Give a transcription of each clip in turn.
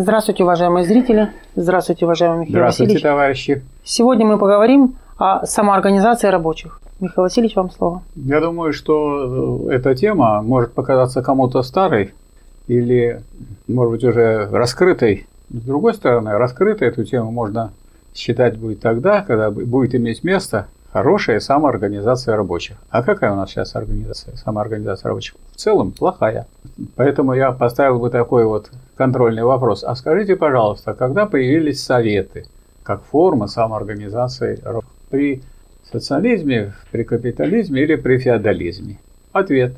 Здравствуйте, уважаемые зрители. Здравствуйте, уважаемый Михаил Здравствуйте, Васильевич. товарищи. Сегодня мы поговорим о самоорганизации рабочих. Михаил Васильевич, вам слово. Я думаю, что э, эта тема может показаться кому-то старой или, может быть, уже раскрытой. С другой стороны, раскрытой эту тему можно считать будет тогда, когда будет иметь место хорошая самоорганизация рабочих. А какая у нас сейчас организация, самоорганизация рабочих? В целом плохая. Поэтому я поставил бы такой вот контрольный вопрос. А скажите, пожалуйста, когда появились советы как форма самоорганизации? При социализме, при капитализме или при феодализме? Ответ.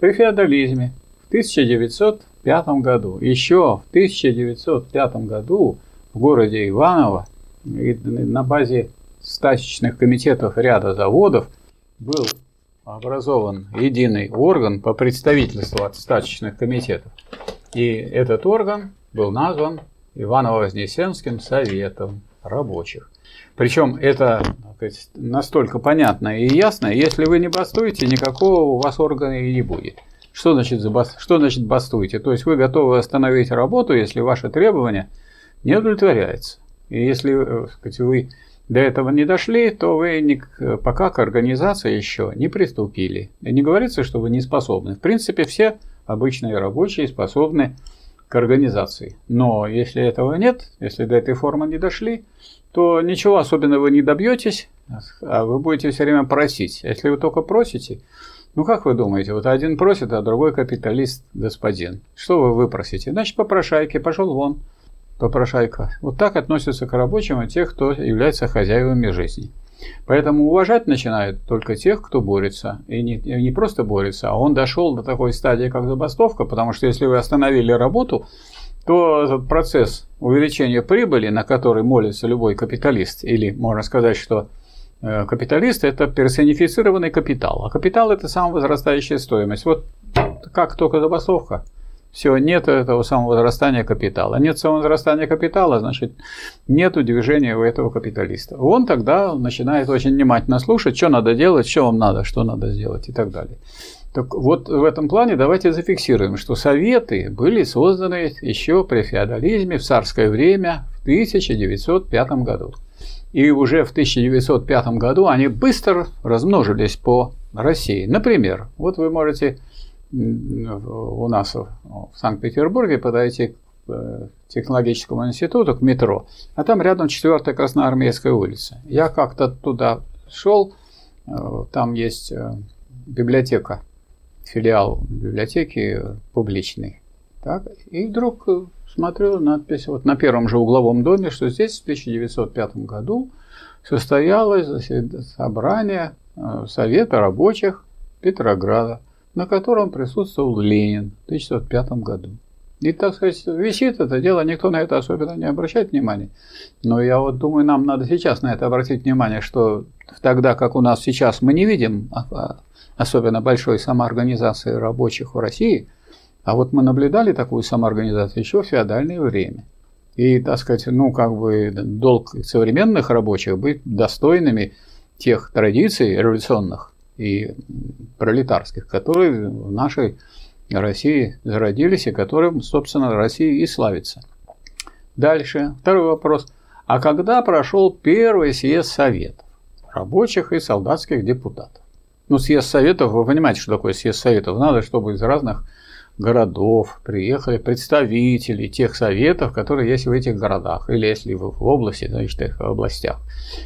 При феодализме. В 1905 году. Еще в 1905 году в городе Иваново на базе стачечных комитетов ряда заводов был образован единый орган по представительству от стачечных комитетов. И этот орган был назван Иваново-Вознесенским советом рабочих. Причем это настолько понятно и ясно, если вы не бастуете, никакого у вас органа и не будет. Что значит, что значит бастуете? То есть вы готовы остановить работу, если ваши требования не удовлетворяются. И если э, сказать, вы до этого не дошли, то вы пока к организации еще не приступили. И не говорится, что вы не способны. В принципе, все обычные рабочие способны к организации. Но если этого нет, если до этой формы не дошли, то ничего особенного вы не добьетесь, а вы будете все время просить. Если вы только просите, ну как вы думаете, вот один просит, а другой капиталист господин. Что вы выпросите? Значит, попрошайки, пошел вон попрошайка. Вот так относятся к рабочим и тех, кто является хозяевами жизни. Поэтому уважать начинают только тех, кто борется. И не, не просто борется, а он дошел до такой стадии, как забастовка, потому что если вы остановили работу, то этот процесс увеличения прибыли, на который молится любой капиталист, или можно сказать, что э, капиталист – это персонифицированный капитал, а капитал – это самовозрастающая стоимость. Вот как только забастовка – все, нет этого самовозрастания капитала. Нет самовозрастания капитала, значит, нет движения у этого капиталиста. Он тогда начинает очень внимательно слушать, что надо делать, что вам надо, что надо сделать и так далее. Так вот в этом плане давайте зафиксируем, что советы были созданы еще при феодализме в царское время в 1905 году. И уже в 1905 году они быстро размножились по России. Например, вот вы можете у нас в Санкт-Петербурге подойти к э, технологическому институту, к метро, а там рядом 4 Красноармейская улица. Я как-то туда шел, э, там есть э, библиотека, филиал библиотеки публичный. Так, и вдруг смотрю надпись вот на первом же угловом доме, что здесь в 1905 году состоялось собрание Совета рабочих Петрограда на котором присутствовал Ленин в 1905 году. И, так сказать, висит это дело, никто на это особенно не обращает внимания. Но я вот думаю, нам надо сейчас на это обратить внимание, что тогда, как у нас сейчас, мы не видим а, а, особенно большой самоорганизации рабочих в России, а вот мы наблюдали такую самоорганизацию еще в феодальное время. И, так сказать, ну, как бы долг современных рабочих быть достойными тех традиций революционных, и пролетарских, которые в нашей России зародились и которым, собственно, Россия и славится. Дальше, второй вопрос. А когда прошел первый съезд Советов, рабочих и солдатских депутатов? Ну, съезд Советов, вы понимаете, что такое съезд Советов? Надо, чтобы из разных городов приехали представители тех советов, которые есть в этих городах, или если в, в области, значит, в областях,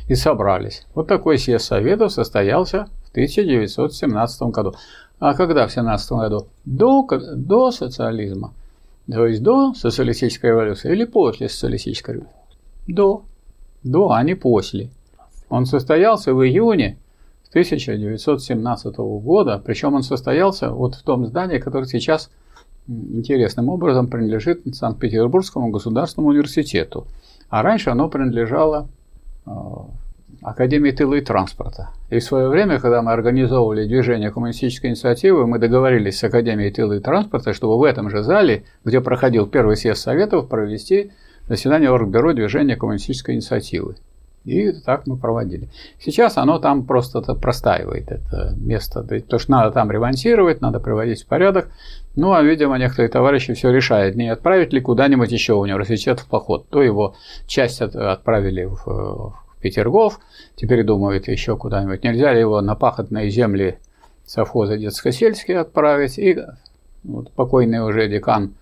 и собрались. Вот такой съезд советов состоялся в 1917 году. А когда в 17 году? До, до социализма. То есть до социалистической революции или после социалистической революции? До. До, а не после. Он состоялся в июне 1917 года, причем он состоялся вот в том здании, которое сейчас интересным образом принадлежит Санкт-Петербургскому государственному университету. А раньше оно принадлежало Академии тыла и транспорта. И в свое время, когда мы организовывали движение коммунистической инициативы, мы договорились с Академией тыла и транспорта, чтобы в этом же зале, где проходил первый съезд Советов, провести заседание Оргбюро движения коммунистической инициативы. И так мы проводили. Сейчас оно там просто простаивает, это место. То, что надо там ремонтировать, надо приводить в порядок. Ну, а, видимо, некоторые товарищи все решают, не отправить ли куда-нибудь еще в университет в поход. То его часть отправили в, в Петергоф, теперь думают еще куда-нибудь. Нельзя ли его на пахотные земли совхоза детско-сельские отправить. И вот покойный уже декан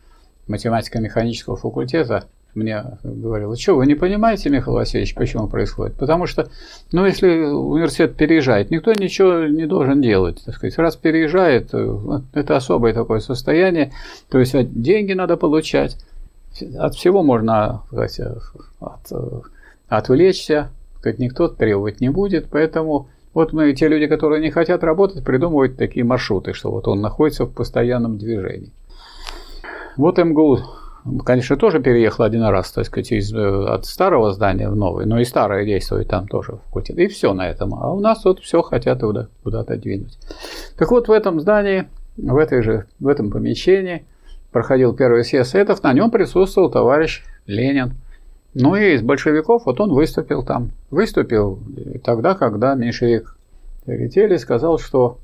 математико-механического факультета мне говорил, что вы не понимаете, Михаил Васильевич, почему происходит? Потому что, ну, если университет переезжает, никто ничего не должен делать, так сказать. Раз переезжает, это особое такое состояние, то есть деньги надо получать, от всего можно сказать, от, отвлечься, сказать, никто требовать не будет, поэтому вот мы, те люди, которые не хотят работать, придумывают такие маршруты, что вот он находится в постоянном движении. Вот МГУ конечно, тоже переехал один раз, так сказать, из, э, от старого здания в новый, но и старое действует там тоже факультет. И все на этом. А у нас вот все хотят куда- куда-то двинуть. Так вот, в этом здании, в, этой же, в этом помещении проходил первый съезд Советов, на нем присутствовал товарищ Ленин. Ну и из большевиков вот он выступил там. Выступил тогда, когда меньшевик Веретели сказал, что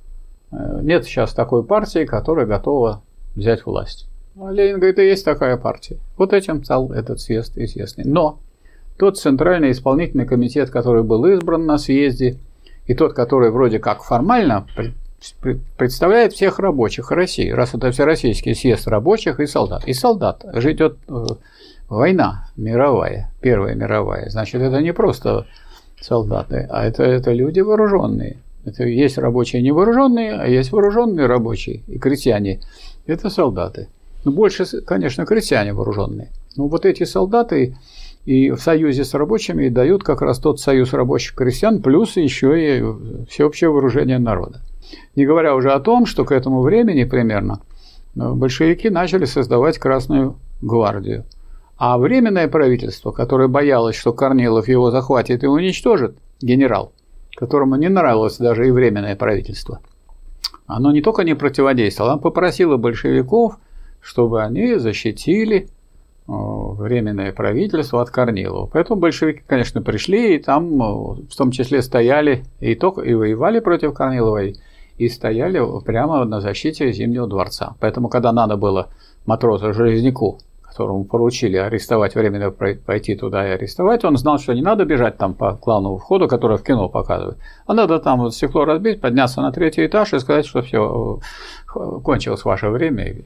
э, нет сейчас такой партии, которая готова взять власть. А Ленин говорит, и есть такая партия. Вот этим стал этот съезд известный. Но тот центральный исполнительный комитет, который был избран на съезде, и тот, который вроде как формально представляет всех рабочих России, раз это всероссийский съезд рабочих и солдат. И солдат ждет война мировая, Первая мировая. Значит, это не просто солдаты, а это, это люди вооруженные. Это есть рабочие невооруженные, а есть вооруженные рабочие и крестьяне. Это солдаты. Ну, больше, конечно, крестьяне вооруженные. Но вот эти солдаты и в союзе с рабочими дают как раз тот союз рабочих крестьян, плюс еще и всеобщее вооружение народа. Не говоря уже о том, что к этому времени примерно ну, большевики начали создавать Красную гвардию. А Временное правительство, которое боялось, что Корнилов его захватит и уничтожит, генерал, которому не нравилось даже и Временное правительство, оно не только не противодействовало, оно попросило большевиков – чтобы они защитили временное правительство от Корнилова. Поэтому большевики, конечно, пришли и там в том числе стояли и, только, и воевали против Корнилова, и стояли прямо на защите Зимнего дворца. Поэтому, когда надо было матросу Железняку, которому поручили арестовать, временно пойти туда и арестовать, он знал, что не надо бежать там по главному входу, который в кино показывают, а надо там вот стекло разбить, подняться на третий этаж и сказать, что все, кончилось ваше время,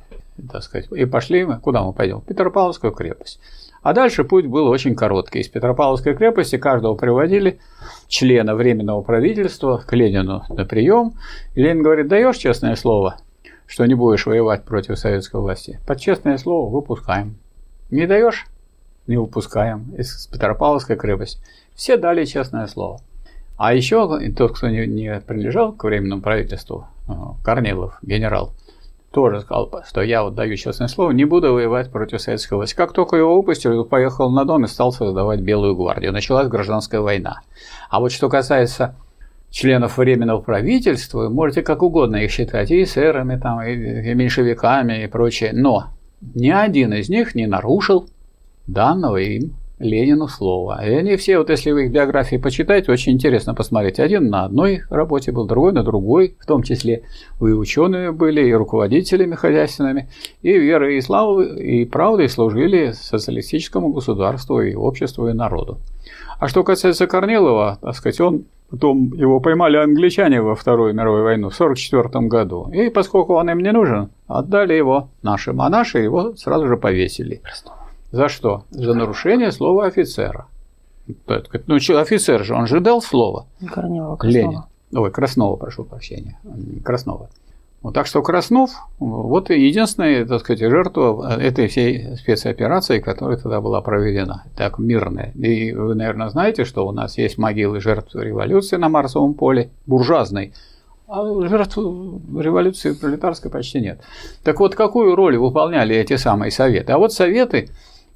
так сказать, и пошли мы, куда мы пойдем? В Петропавловскую крепость. А дальше путь был очень короткий. Из Петропавловской крепости каждого приводили члена Временного правительства к Ленину на прием. И Ленин говорит, даешь честное слово, что не будешь воевать против советской власти? Под честное слово выпускаем. Не даешь? Не выпускаем из Петропавловской крепости. Все дали честное слово. А еще тот, кто не, не принадлежал к Временному правительству, э, Корнилов, генерал, тоже сказал, что я вот даю честное слово, не буду воевать против советской власти. Как только его выпустили, он поехал на Дон и стал создавать Белую гвардию. Началась гражданская война. А вот что касается членов Временного правительства, можете как угодно их считать, и эсерами, там, и, и меньшевиками, и прочее, но ни один из них не нарушил данного им Ленину слово. И они все, вот если вы их биографии почитаете, очень интересно посмотреть. Один на одной работе был, другой на другой, в том числе вы ученые были, и руководителями хозяйственными, и верой и славой, и правдой служили социалистическому государству, и обществу, и народу. А что касается Корнилова, так сказать, он Потом его поймали англичане во Вторую мировую войну в 1944 году. И поскольку он им не нужен, отдали его нашим. А наши его сразу же повесили. За что? За нарушение слова офицера. Ну, офицер же, он же дал слово. Корнева, Краснова. Ленин. Ой, Краснова, прошу прощения. Краснова. Вот, так что Краснов, вот единственная, так сказать, жертва этой всей спецоперации, которая тогда была проведена, так мирная. И вы, наверное, знаете, что у нас есть могилы жертв революции на Марсовом поле, буржуазной, а жертв революции пролетарской почти нет. Так вот, какую роль выполняли эти самые советы? А вот советы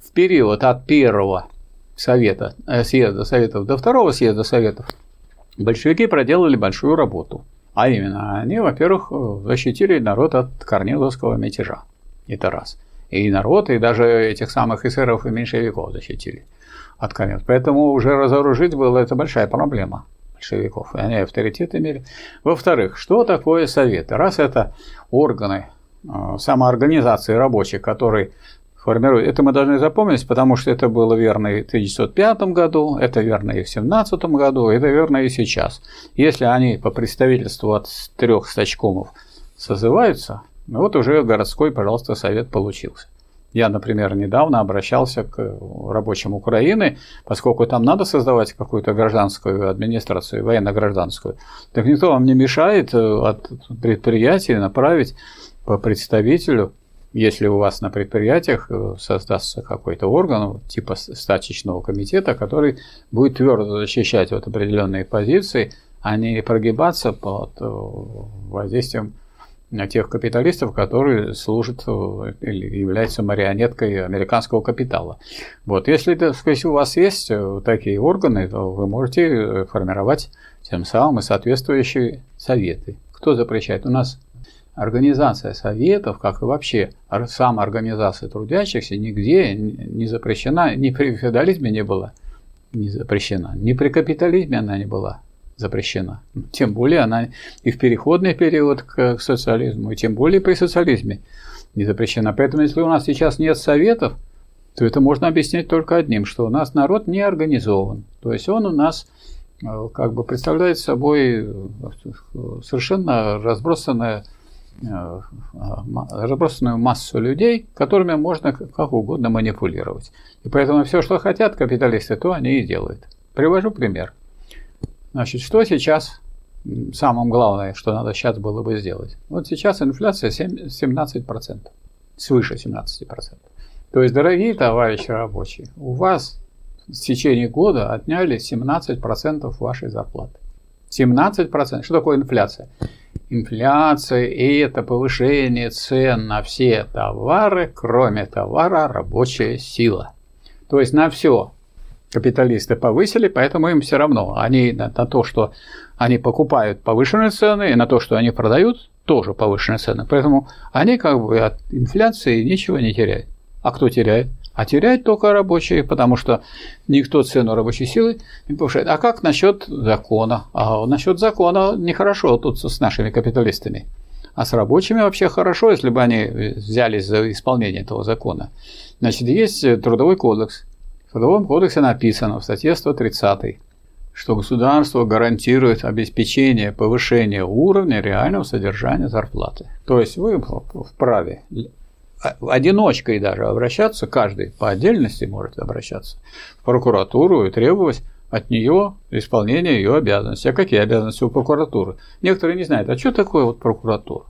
в период от первого совета, э, съезда советов до второго съезда советов большевики проделали большую работу. А именно, они, во-первых, защитили народ от Корниловского мятежа. Это раз. и народ, и даже этих самых эсеров и меньшевиков защитили от коммерции. Поэтому уже разоружить было это большая проблема большевиков. И они авторитет имели. Во-вторых, что такое советы? Раз это органы э, самоорганизации рабочих, которые формируют. Это мы должны запомнить, потому что это было верно и в 1905 году, это верно и в 1917 году, это верно и сейчас. Если они по представительству от трех стачкомов созываются, ну вот уже городской, пожалуйста, совет получился. Я, например, недавно обращался к рабочим Украины, поскольку там надо создавать какую-то гражданскую администрацию, военно-гражданскую. Так никто вам не мешает э, от предприятия направить по представителю, если у вас на предприятиях э, создастся какой-то орган, типа стачечного комитета, который будет твердо защищать вот определенные позиции, а не прогибаться под э, воздействием тех капиталистов, которые служат э, или являются марионеткой американского капитала. Вот. Если так сказать, у вас есть такие органы, то вы можете формировать тем самым и соответствующие советы. Кто запрещает? У нас организация советов, как и вообще сама организация трудящихся, нигде не запрещена, ни при феодализме не была не запрещена, ни при капитализме она не была запрещена. Тем более она и в переходный период к социализму, и тем более при социализме не запрещена. Поэтому если у нас сейчас нет советов, то это можно объяснить только одним, что у нас народ не организован. То есть он у нас э, как бы представляет собой э, совершенно разбросанное разбросанную массу людей, которыми можно как угодно манипулировать. И поэтому все, что хотят капиталисты, то они и делают. Привожу пример. Значит, что сейчас самое главное, что надо сейчас было бы сделать? Вот сейчас инфляция 7, 17%, свыше 17%. То есть, дорогие товарищи рабочие, у вас в течение года отняли 17% вашей зарплаты. 17%. Что такое инфляция? Инфляция – это повышение цен на все товары, кроме товара рабочая сила. То есть на все, капиталисты повысили, поэтому им все равно. Они на, на то, что они покупают повышенные цены, и на то, что они продают, тоже повышенные цены. Поэтому они как бы от инфляции ничего не теряют. А кто теряет? А теряют только рабочие, потому что никто цену рабочей силы не повышает. А как насчет закона? А насчет закона нехорошо тут с нашими капиталистами. А с рабочими вообще хорошо, если бы они взялись за исполнение этого закона. Значит, есть трудовой кодекс, в Трудовом кодексе написано в статье 130, что государство гарантирует обеспечение повышения уровня реального содержания зарплаты. То есть вы вправе одиночкой даже обращаться, каждый по отдельности может обращаться в прокуратуру и требовать от нее исполнения ее обязанностей. А какие обязанности у прокуратуры? Некоторые не знают, а что такое вот прокуратура?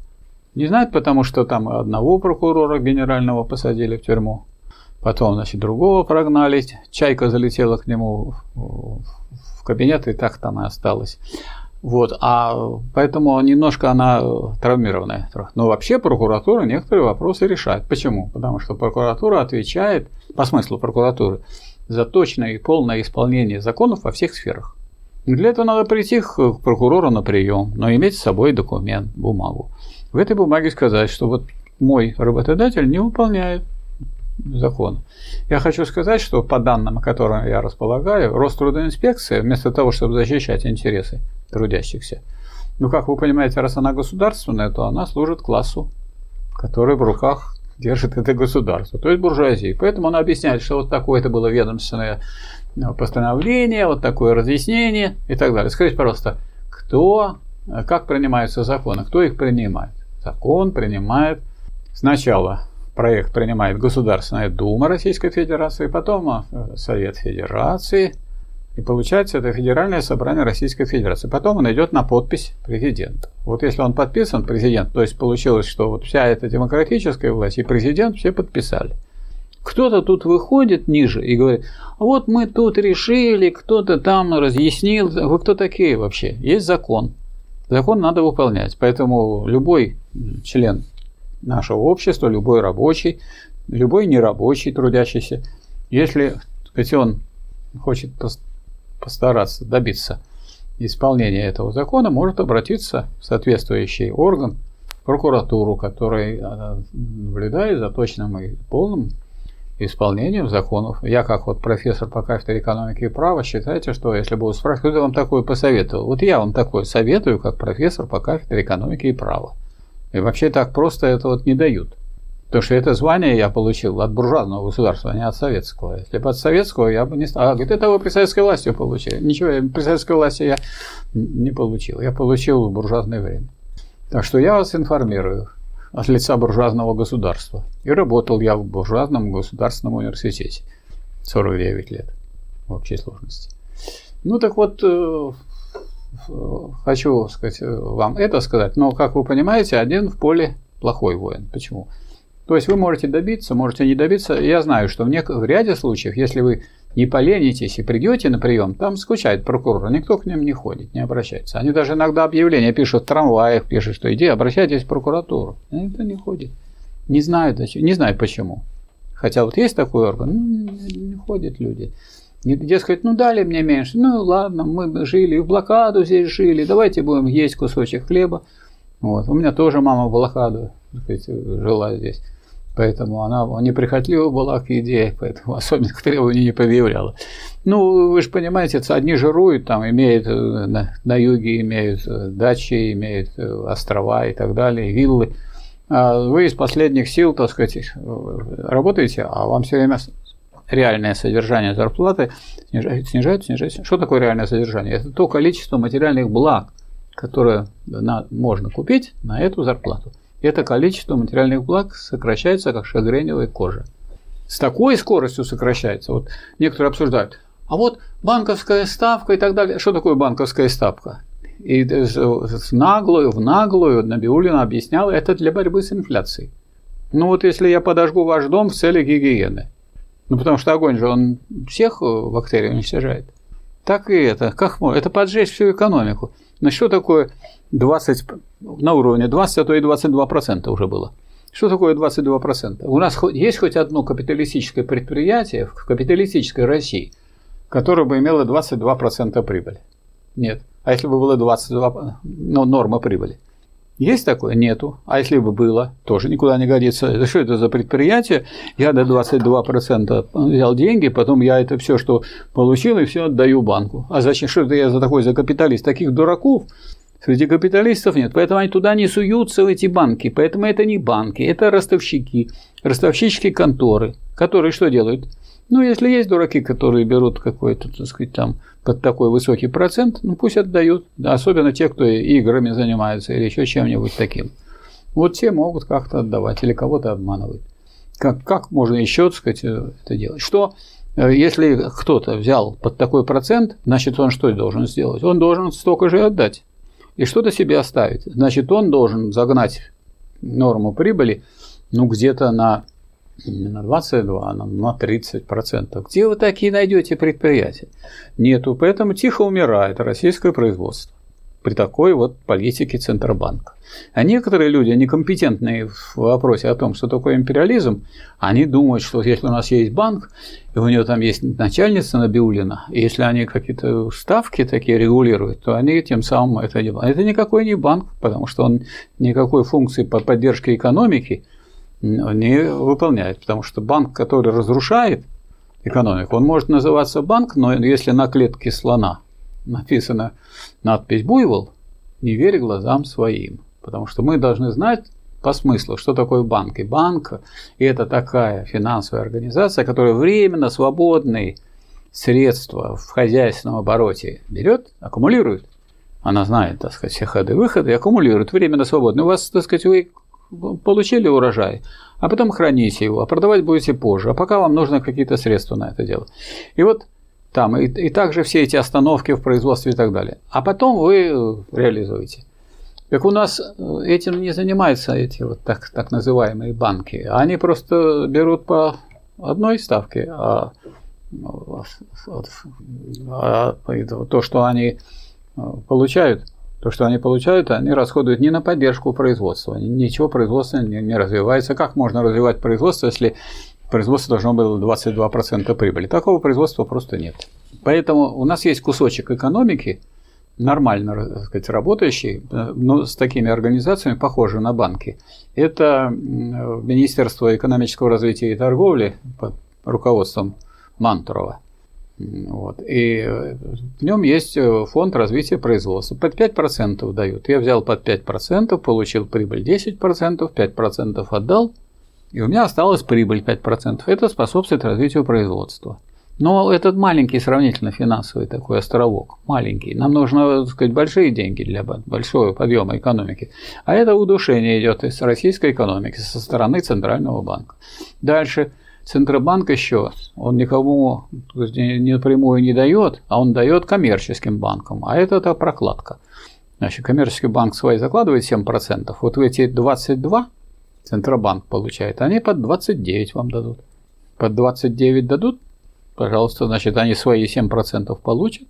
Не знают, потому что там одного прокурора генерального посадили в тюрьму, Потом, значит, другого прогнали. Чайка залетела к нему в кабинет, и так там и осталась. Вот, а поэтому немножко она травмированная. Но вообще прокуратура некоторые вопросы решает. Почему? Потому что прокуратура отвечает, по смыслу прокуратуры, за точное и полное исполнение законов во всех сферах. Для этого надо прийти к прокурору на прием, но иметь с собой документ, бумагу. В этой бумаге сказать, что вот мой работодатель не выполняет закон. Я хочу сказать, что по данным, которыми я располагаю, Рострудоинспекция, вместо того, чтобы защищать интересы трудящихся, ну, как вы понимаете, раз она государственная, то она служит классу, который в руках держит это государство, то есть буржуазии. Поэтому она объясняет, что вот такое-то было ведомственное ну, постановление, вот такое разъяснение и так далее. Скажите, пожалуйста, кто, как принимаются законы, кто их принимает? Закон принимает сначала проект принимает Государственная Дума Российской Федерации, потом э, Совет Федерации, и получается это Федеральное собрание Российской Федерации. Потом он идет на подпись президента. Вот если он подписан, президент, то есть получилось, что вот вся эта демократическая власть и президент все подписали. Кто-то тут выходит ниже и говорит, вот мы тут решили, кто-то там разъяснил. Вы кто такие вообще? Есть закон. Закон надо выполнять. Поэтому любой член нашего общества, любой рабочий, любой нерабочий, трудящийся, если сказать, он хочет постараться добиться исполнения этого закона, может обратиться в соответствующий орган прокуратуру, которая э, наблюдает за точным и полным исполнением законов. Я, как вот профессор по кафедре экономики и права, считайте, что если бы вы спрашивали, кто вам такое посоветовал? Вот я вам такое советую, как профессор по кафедре экономики и права. И вообще так просто это вот не дают. Потому что это звание я получил от буржуазного государства, а не от советского. Если бы от советского, я бы не стал. А, говорит, это вы при советской власти получили. Ничего, при советской власти я не получил. Я получил в буржуазное время. Так что я вас информирую от лица буржуазного государства. И работал я в буржуазном государственном университете 49 лет в общей сложности. Ну так вот, э, хочу сказать, вам это сказать, но, как вы понимаете, один в поле плохой воин. Почему? То есть вы можете добиться, можете не добиться. Я знаю, что в, нек- в ряде случаев, если вы не поленитесь и придете на прием, там скучает прокурор, никто к ним не ходит, не обращается. Они даже иногда объявления пишут в трамваях, пишут, что иди, обращайтесь в прокуратуру. И никто не ходит. Не знаю, не знаю почему. Хотя вот есть такой орган, ну, не ходят люди. Дескать, ну дали мне меньше, ну ладно, мы жили в блокаду здесь жили, давайте будем есть кусочек хлеба. Вот. У меня тоже мама в блокаду сказать, жила здесь. Поэтому она неприхотлива была к еде, поэтому особенных требований не предъявляла. Ну, вы же понимаете, одни жируют, там имеют э, на, на юге имеют э, дачи, имеют э, острова и так далее, виллы. А вы из последних сил, так сказать, работаете, а вам все время реальное содержание зарплаты снижает, снижает, снижает. Что такое реальное содержание? Это то количество материальных благ, которое можно купить на эту зарплату это количество материальных благ сокращается, как шагреневая кожа. С такой скоростью сокращается. Вот некоторые обсуждают. А вот банковская ставка и так далее. Что такое банковская ставка? И в наглую, в наглую Набиулина объясняла, это для борьбы с инфляцией. Ну вот если я подожгу ваш дом в цели гигиены, ну потому что огонь же он всех бактерий уничтожает. Так и это. Как можно? Это поджечь всю экономику. Но что такое 20, на уровне 20, а то и 22 процента уже было. Что такое 22 процента? У нас есть хоть одно капиталистическое предприятие в капиталистической России, которое бы имело 22 процента прибыли? Нет. А если бы было 22, ну, норма прибыли? Есть такое? Нету. А если бы было, тоже никуда не годится. Что это за предприятие? Я до 22% взял деньги, потом я это все, что получил, и все отдаю банку. А зачем? Что это я за такой за капиталист? Таких дураков Среди капиталистов нет, поэтому они туда не суются, в эти банки. Поэтому это не банки, это ростовщики, ростовщические конторы, которые что делают? Ну, если есть дураки, которые берут какой-то, так сказать, там под такой высокий процент, ну пусть отдают. особенно те, кто играми занимаются или еще чем-нибудь таким. Вот те могут как-то отдавать или кого-то обманывать. Как, как можно еще, так сказать, это делать? Что э, если кто-то взял под такой процент, значит, он что должен сделать? Он должен столько же отдать и что-то себе оставить. Значит, он должен загнать норму прибыли ну, где-то на, на 22, а на 30 процентов. Где вы такие найдете предприятия? Нету, поэтому тихо умирает российское производство при такой вот политике Центробанка. А некоторые люди, некомпетентные в вопросе о том, что такое империализм, они думают, что если у нас есть банк, и у него там есть начальница Набиулина, и если они какие-то ставки такие регулируют, то они тем самым это не банк. Это никакой не банк, потому что он никакой функции по поддержке экономики не выполняет, потому что банк, который разрушает экономику, он может называться банк, но если на клетке слона написана надпись «Буйвол», не верь глазам своим. Потому что мы должны знать по смыслу, что такое банк. И банк – это такая финансовая организация, которая временно свободные средства в хозяйственном обороте берет, аккумулирует. Она знает, так сказать, все ходы выходы и аккумулирует временно свободно. У вас, так сказать, вы получили урожай, а потом храните его, а продавать будете позже, а пока вам нужно какие-то средства на это дело. И вот там, и, и также все эти остановки в производстве и так далее. А потом вы э, реализуете. Так у нас э, этим не занимаются эти вот так, так называемые банки. Они просто берут по одной ставке, а, а то, что они э, получают, то, что они получают, они расходуют не на поддержку производства. Ничего производства не, не развивается. Как можно развивать производство, если производство должно было 22% прибыли. Такого производства просто нет. Поэтому у нас есть кусочек экономики, нормально так сказать, работающий, но с такими организациями, похожи на банки, это Министерство экономического развития и торговли под руководством Мантурова. Вот. И в нем есть фонд развития производства. Под 5% дают. Я взял под 5%, получил прибыль 10%, 5% отдал, и у меня осталась прибыль 5%. Это способствует развитию производства. Но этот маленький сравнительно финансовый такой островок, маленький. Нам нужно, так сказать, большие деньги для большого подъема экономики. А это удушение идет из российской экономики со стороны Центрального банка. Дальше. Центробанк еще, он никому напрямую не дает, а он дает коммерческим банкам. А это, это прокладка. Значит, коммерческий банк свои закладывает 7%. Вот в эти 22 Центробанк получает, они под 29 вам дадут. Под 29 дадут, пожалуйста, значит, они свои 7% получат,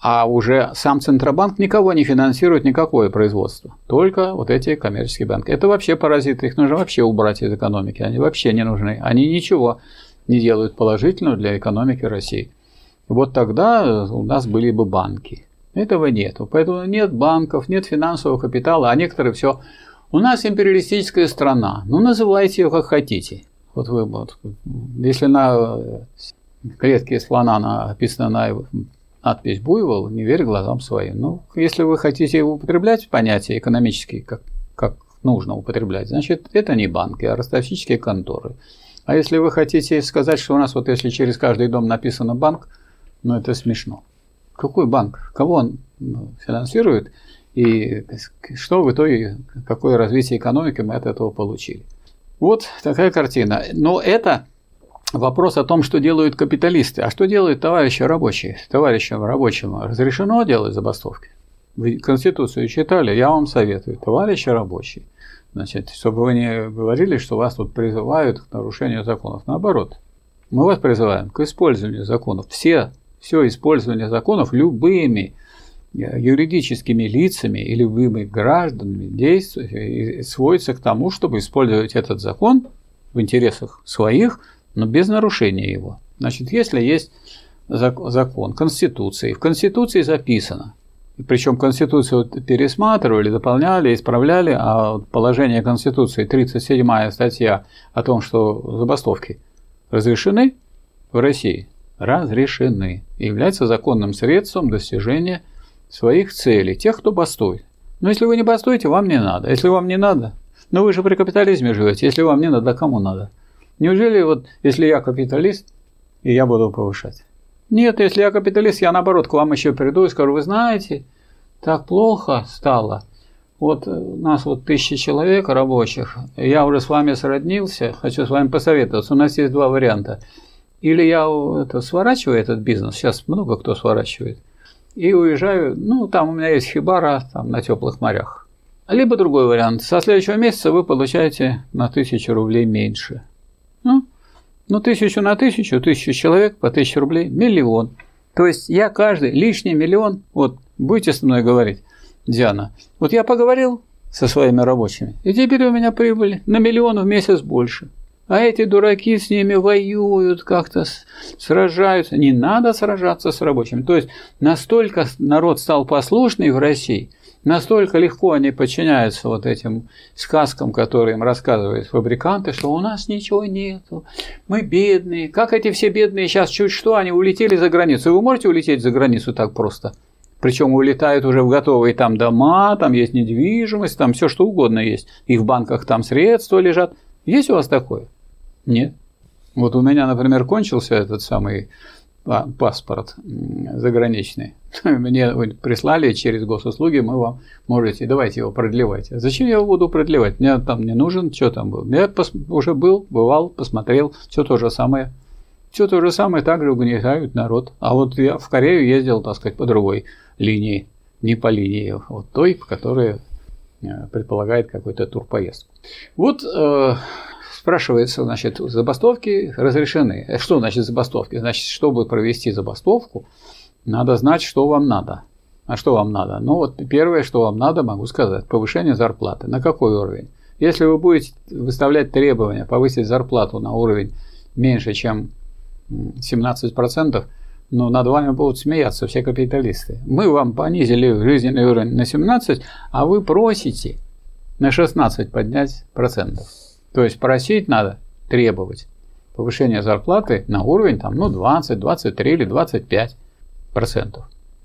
а уже сам Центробанк никого не финансирует, никакое производство, только вот эти коммерческие банки. Это вообще паразиты, их нужно вообще убрать из экономики, они вообще не нужны, они ничего не делают положительного для экономики России. Вот тогда у нас были бы банки. Этого нет. Поэтому нет банков, нет финансового капитала, а некоторые все. У нас империалистическая страна. Ну, называйте ее как хотите. Вот вы, вот, если на клетке слона написано на надпись «Буйвол», не верь глазам своим. Ну, если вы хотите употреблять понятие экономические, как, как нужно употреблять, значит, это не банки, а ростовщические конторы. А если вы хотите сказать, что у нас вот если через каждый дом написано «банк», ну, это смешно. Какой банк? Кого он ну, финансирует? И что в итоге, какое развитие экономики мы от этого получили? Вот такая картина. Но это вопрос о том, что делают капиталисты. А что делают товарищи рабочие? Товарищам рабочим разрешено делать забастовки? Вы Конституцию читали? Я вам советую. Товарищи рабочие. Значит, чтобы вы не говорили, что вас тут призывают к нарушению законов. Наоборот, мы вас призываем к использованию законов. Все, все использование законов любыми юридическими лицами или любыми гражданами действует, сводится к тому, чтобы использовать этот закон в интересах своих, но без нарушения его. Значит, если есть закон, Конституции, в Конституции записано, причем Конституцию пересматривали, дополняли, исправляли, а положение Конституции, 37 статья о том, что забастовки разрешены в России, разрешены и являются законным средством достижения своих целей, тех, кто бастует. Но если вы не бастуете, вам не надо. Если вам не надо, но вы же при капитализме живете, если вам не надо, кому надо? Неужели вот, если я капиталист, и я буду повышать? Нет, если я капиталист, я наоборот к вам еще приду и скажу, вы знаете, так плохо стало. Вот у нас вот тысячи человек рабочих, я уже с вами сроднился, хочу с вами посоветоваться. У нас есть два варианта. Или я это, сворачиваю этот бизнес, сейчас много кто сворачивает, и уезжаю, ну, там у меня есть хибара, там на теплых морях. Либо другой вариант, со следующего месяца вы получаете на тысячу рублей меньше. Ну, ну, тысячу на тысячу, тысячу человек по тысяче рублей, миллион. То есть я каждый лишний миллион, вот будете со мной говорить, Диана, вот я поговорил со своими рабочими, и теперь у меня прибыль на миллион в месяц больше. А эти дураки с ними воюют, как-то сражаются. Не надо сражаться с рабочими. То есть настолько народ стал послушный в России – Настолько легко они подчиняются вот этим сказкам, которые им рассказывают фабриканты, что у нас ничего нету, мы бедные. Как эти все бедные сейчас чуть что, они улетели за границу. Вы можете улететь за границу так просто? Причем улетают уже в готовые там дома, там есть недвижимость, там все что угодно есть. И в банках там средства лежат. Есть у вас такое? Нет. Вот у меня, например, кончился этот самый паспорт заграничный. Мне прислали через госуслуги, мы вам можете, давайте его продлевать. Зачем я его буду продлевать? Мне там не нужен, что там был. Я пос, уже был, бывал, посмотрел, все то же самое. Все то же самое, также угнетают народ. А вот я в Корею ездил, так сказать, по другой линии, не по линии, вот той, которая э, предполагает какой-то турпоездку. Вот э, спрашивается, значит, забастовки разрешены. Э, что значит забастовки? Значит, чтобы провести забастовку, надо знать, что вам надо. А что вам надо? Ну вот первое, что вам надо, могу сказать, повышение зарплаты. На какой уровень? Если вы будете выставлять требования повысить зарплату на уровень меньше, чем 17%, но над вами будут смеяться все капиталисты. Мы вам понизили жизненный уровень на 17, а вы просите на 16 поднять процентов. То есть просить надо, требовать повышение зарплаты на уровень там, ну, 20, 23 или 25 процентов.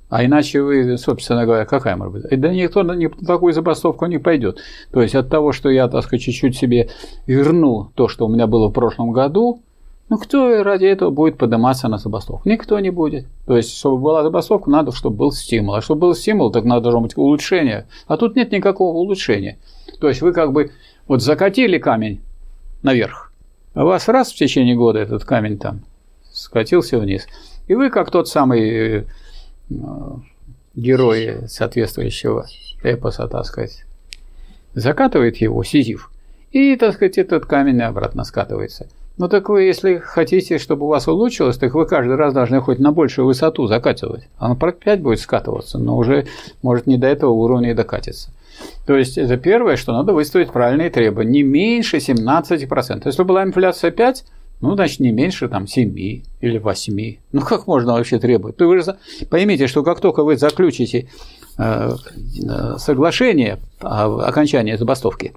А иначе вы, собственно говоря, какая может быть? Да никто на такую забастовку не пойдет. То есть от того, что я, так сказать, чуть-чуть себе верну то, что у меня было в прошлом году, ну кто ради этого будет подниматься на забастовку? Никто не будет. То есть, чтобы была забастовка, надо, чтобы был стимул. А чтобы был стимул, так надо должно быть улучшение. А тут нет никакого улучшения. То есть вы как бы вот закатили камень наверх, а вас раз в течение года этот камень там скатился вниз. И вы, как тот самый э, герой соответствующего эпоса, так сказать, закатывает его, Сизиф, и, так сказать, этот камень обратно скатывается. Ну так вы, если хотите, чтобы у вас улучшилось, так вы каждый раз должны хоть на большую высоту закатывать. Оно 5 будет скатываться, но уже может не до этого уровня и докатиться. То есть это первое, что надо выставить правильные требования. Не меньше 17%. Если была инфляция 5, ну, значит, не меньше там 7 или 8. Ну, как можно вообще требовать? Вы же поймите, что как только вы заключите э, э соглашение о окончании забастовки,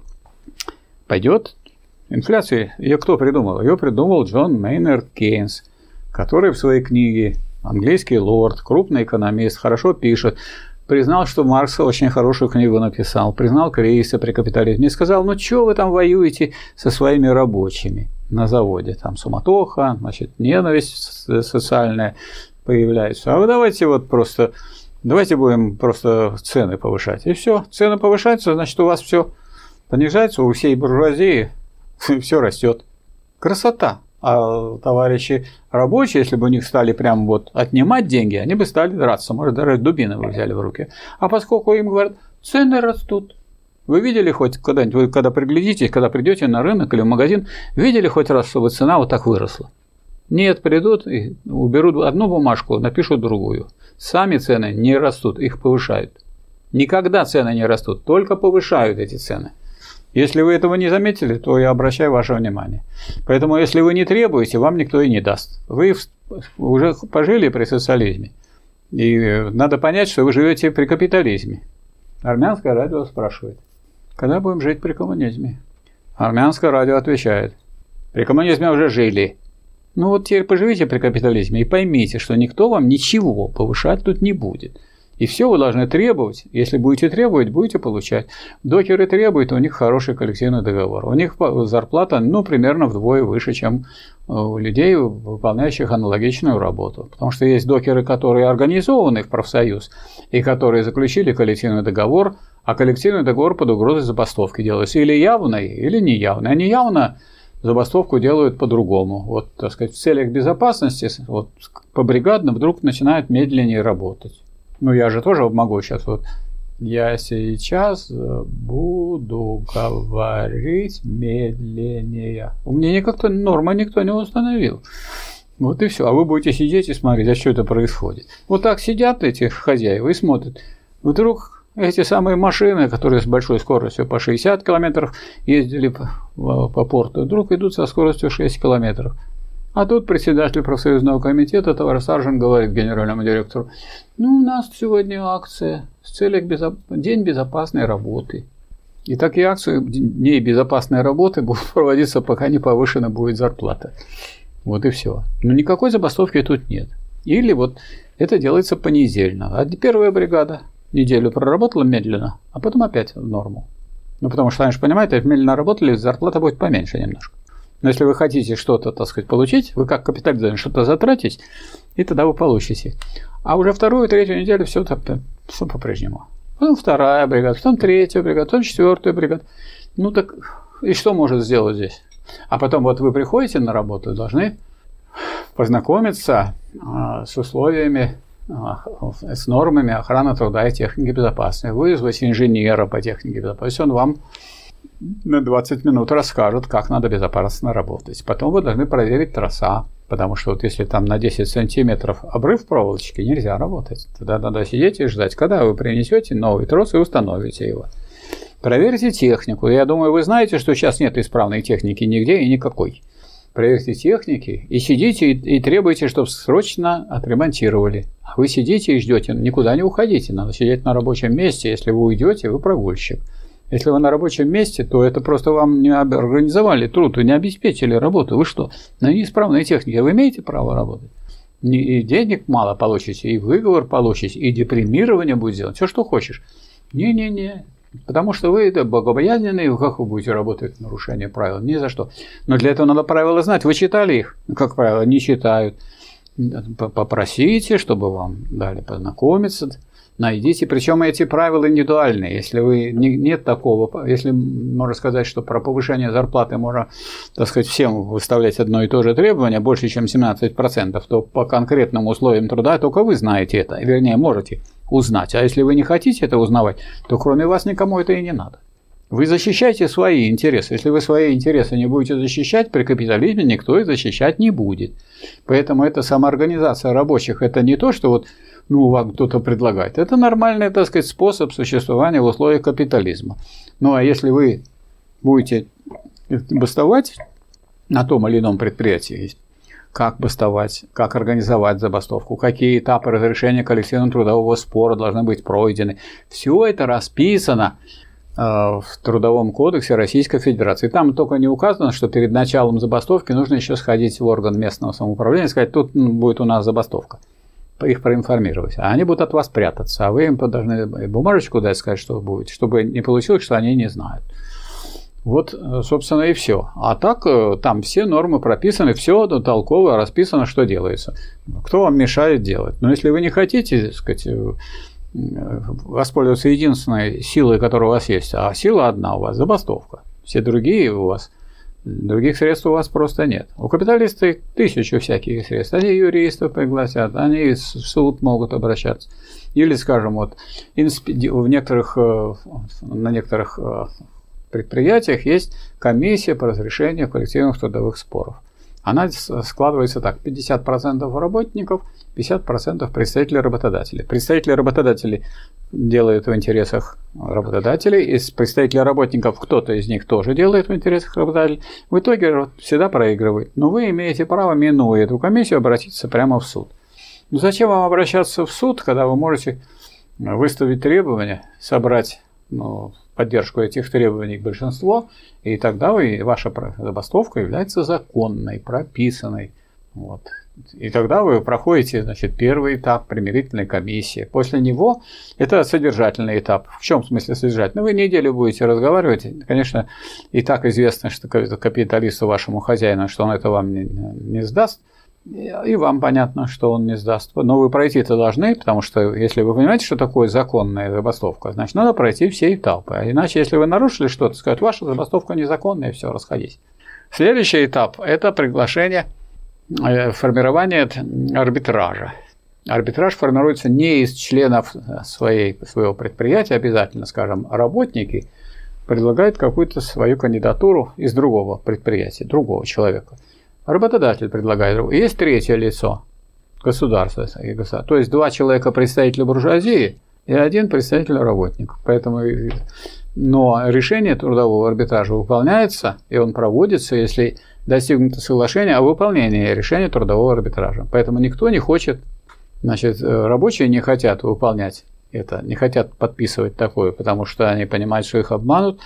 пойдет инфляция. Ее кто придумал? Ее придумал Джон Мейнард Кейнс, который в своей книге «Английский лорд», крупный экономист, хорошо пишет, признал, что Маркс очень хорошую книгу написал, признал кризис при капитализме и сказал, ну что вы там воюете со своими рабочими? На заводе, там суматоха, значит, ненависть социальная появляется, а вы давайте вот просто, давайте будем просто цены повышать, и все, цены повышаются, значит, у вас все понижается, у всей буржуазии все растет. Красота а товарищи рабочие, если бы у них стали прям вот отнимать деньги, они бы стали драться, может, даже дубины бы взяли в руки. А поскольку им говорят, цены растут, вы видели хоть когда-нибудь, вы когда приглядитесь, когда придете на рынок или в магазин, видели хоть раз, чтобы цена вот так выросла? Нет, придут и уберут одну бумажку, напишут другую. Сами цены не растут, их повышают. Никогда цены не растут, только повышают эти цены. Если вы этого не заметили, то я обращаю ваше внимание. Поэтому, если вы не требуете, вам никто и не даст. Вы уже пожили при социализме. И надо понять, что вы живете при капитализме. Армянское радио спрашивает, когда будем жить при коммунизме? Армянское радио отвечает, при коммунизме уже жили. Ну вот теперь поживите при капитализме и поймите, что никто вам ничего повышать тут не будет. И все вы должны требовать. Если будете требовать, будете получать. Докеры требуют, у них хороший коллективный договор. У них зарплата, ну, примерно вдвое выше, чем у людей, выполняющих аналогичную работу. Потому что есть докеры, которые организованы в профсоюз и которые заключили коллективный договор, а коллективный договор под угрозой забастовки делается или явной, или неявной. А неявно забастовку делают по-другому. Вот, так сказать, в целях безопасности вот, по-бригадно вдруг начинают медленнее работать. Ну, я же тоже могу сейчас вот я сейчас э, буду говорить медленнее. У меня никак-то норма никто не установил. Вот и все. А вы будете сидеть и смотреть, а что это происходит. Вот так сидят эти хозяева и смотрят. Вдруг эти самые машины, которые с большой скоростью по 60 километров ездили по, по порту, вдруг идут со скоростью 6 километров. А тут председатель профсоюзного комитета товарищ Саржин говорит генеральному директору, ну, у нас сегодня акция с целью безоп... День безопасной работы. И такие акции Дней безопасной работы будут проводиться, пока не повышена будет зарплата. Вот и все. Но никакой забастовки тут нет. Или вот это делается понедельно. А первая бригада неделю проработала медленно, а потом опять в норму. Ну, потому что, они же понимаете, медленно работали, зарплата будет поменьше немножко. Но если вы хотите что-то, так сказать, получить, вы как капитализм что-то затратить, и тогда вы получите. А уже вторую, третью неделю все, все по-прежнему. Потом вторая бригада, потом третья бригада, потом четвертая бригада. Ну так и что может сделать здесь? А потом вот вы приходите на работу, должны познакомиться а, с условиями, а, с нормами охраны труда и техники безопасности, вызвать инженера по технике безопасности, он вам на 20 минут расскажут, как надо безопасно работать. Потом вы должны проверить троса, потому что вот если там на 10 сантиметров обрыв проволочки, нельзя работать. Тогда надо сидеть и ждать, когда вы принесете новый трос и установите его. Проверьте технику. Я думаю, вы знаете, что сейчас нет исправной техники нигде и никакой. проверьте техники и сидите и, и требуйте, чтобы срочно отремонтировали. А вы сидите и ждете, никуда не уходите, надо сидеть на рабочем месте. Если вы уйдете, вы прогульщик. Если вы на рабочем месте, то это просто вам не организовали труд, вы не обеспечили работу. Вы что, на неисправной технике вы имеете право работать? И денег мало получите, и выговор получите, и депримирование будет сделано, все, что хочешь. Не-не-не, Потому что вы это богобоязненные, как вы будете работать нарушение правил? Ни за что. Но для этого надо правила знать. Вы читали их? Как правило, не читают. Попросите, чтобы вам дали познакомиться найдите. Причем эти правила индивидуальные. Если вы не, нет такого, если можно сказать, что про повышение зарплаты можно, так сказать, всем выставлять одно и то же требование, больше, чем 17%, то по конкретным условиям труда только вы знаете это, вернее, можете узнать. А если вы не хотите это узнавать, то кроме вас никому это и не надо. Вы защищаете свои интересы. Если вы свои интересы не будете защищать, при капитализме никто их защищать не будет. Поэтому это самоорганизация рабочих. Это не то, что вот ну, вам кто-то предлагает. Это нормальный, так сказать, способ существования в условиях капитализма. Ну, а если вы будете бастовать на том или ином предприятии, как бастовать, как организовать забастовку, какие этапы разрешения коллективного трудового спора должны быть пройдены. Все это расписано э, в Трудовом кодексе Российской Федерации. Там только не указано, что перед началом забастовки нужно еще сходить в орган местного самоуправления и сказать, тут будет у нас забастовка их проинформировать. А они будут от вас прятаться, а вы им должны бумажечку дать, сказать, что будет, чтобы не получилось, что они не знают. Вот, собственно, и все. А так э, там все нормы прописаны, все толково расписано, что делается. Кто вам мешает делать? Но если вы не хотите, так сказать, э, воспользоваться единственной силой, которая у вас есть, а сила одна у вас – забастовка. Все другие у вас Других средств у вас просто нет. У капиталистов тысячу всяких средств. Они юристов пригласят, они в суд могут обращаться. Или, скажем, вот в некоторых, э, на некоторых э, предприятиях есть комиссия по разрешению коллективных трудовых споров. Она складывается так. 50% работников – 50% представителей работодателей. Представители работодателей делают в интересах работодателей, из представителей работников кто-то из них тоже делает в интересах работодателей. В итоге всегда проигрывает. Но вы имеете право, минуя эту комиссию, обратиться прямо в суд. Но зачем вам обращаться в суд, когда вы можете выставить требования, собрать ну, поддержку этих требований к большинству, и тогда вы, ваша забастовка является законной, прописанной. Вот. И тогда вы проходите значит, первый этап примирительной комиссии. После него это содержательный этап. В чем смысле содержательный? Вы неделю будете разговаривать. Конечно, и так известно, что капиталисту вашему хозяину, что он это вам не, не сдаст. И вам понятно, что он не сдаст. Но вы пройти это должны, потому что если вы понимаете, что такое законная забастовка, значит, надо пройти все этапы. А иначе, если вы нарушили что-то, скажут, ваша забастовка незаконная, все, расходись. Следующий этап – это приглашение – Э, формирование арбитража. Арбитраж формируется не из членов своей, своего предприятия обязательно, скажем, работники предлагают какую-то свою кандидатуру из другого предприятия, другого человека. Работодатель предлагает. Есть третье лицо, государство. То есть два человека представителя буржуазии и один представитель работников. Поэтому но решение трудового арбитража выполняется, и он проводится, если достигнуто соглашение о выполнении решения трудового арбитража. Поэтому никто не хочет, значит, э, рабочие не хотят выполнять это, не хотят подписывать такое, потому что они понимают, что их обманут.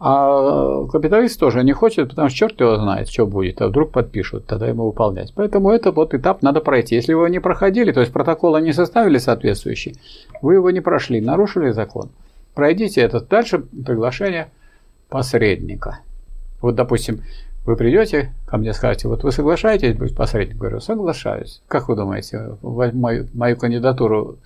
А капиталист тоже не хочет, потому что черт его знает, что будет, а вдруг подпишут, тогда ему выполнять. Поэтому это вот этап надо пройти. Если вы его не проходили, то есть протоколы не составили соответствующий, вы его не прошли, нарушили закон, пройдите это. Дальше приглашение посредника. Вот, допустим, вы придете ко мне, скажете, вот вы соглашаетесь быть посредником? Говорю, соглашаюсь. Как вы думаете, мою, мою кандидатуру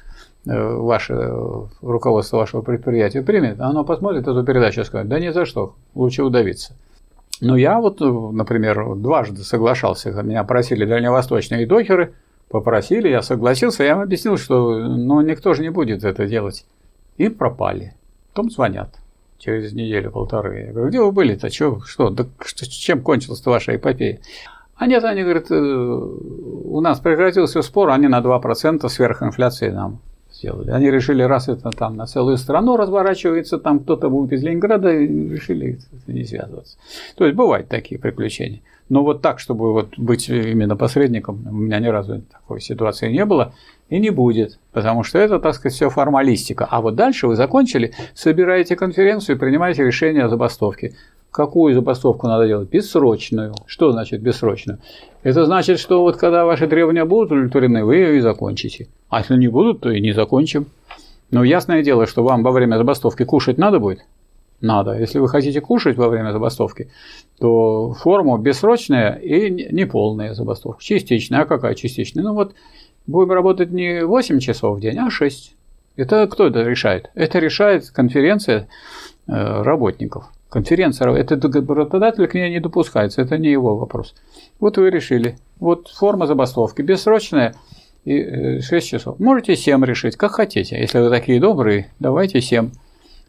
ваше руководство вашего предприятия примет? Оно посмотрит эту передачу и скажет, да ни за что, лучше удавиться. Но я вот, например, дважды соглашался, меня просили дальневосточные докеры, попросили, я согласился, я им объяснил, что ну, никто же не будет это делать. И пропали. Потом звонят через неделю-полторы. Я говорю, где вы были-то? Чё, что? Да чем кончилась ваша эпопея? А нет, они говорят, э, у нас прекратился спор, они на 2% сверхинфляции нам сделали. Они решили, раз это там на целую страну разворачивается, там кто-то будет из Ленинграда, решили не связываться. То есть бывают такие приключения. Но вот так, чтобы вот быть именно посредником, у меня ни разу такой ситуации не было и не будет, потому что это, так сказать, все формалистика. А вот дальше вы закончили, собираете конференцию и принимаете решение о забастовке. Какую забастовку надо делать? Бессрочную. Что значит бессрочную? Это значит, что вот когда ваши требования будут удовлетворены, вы ее и закончите. А если не будут, то и не закончим. Но ясное дело, что вам во время забастовки кушать надо будет? Надо. Если вы хотите кушать во время забастовки, то форму бессрочная и неполная забастовка. Частичная. А какая частичная? Ну вот будем работать не 8 часов в день, а 6. Это кто это решает? Это решает конференция э, работников. Конференция, это работодатель к ней не допускается, это не его вопрос. Вот вы решили, вот форма забастовки, бессрочная и 6 э, часов. Можете 7 решить, как хотите. Если вы такие добрые, давайте 7,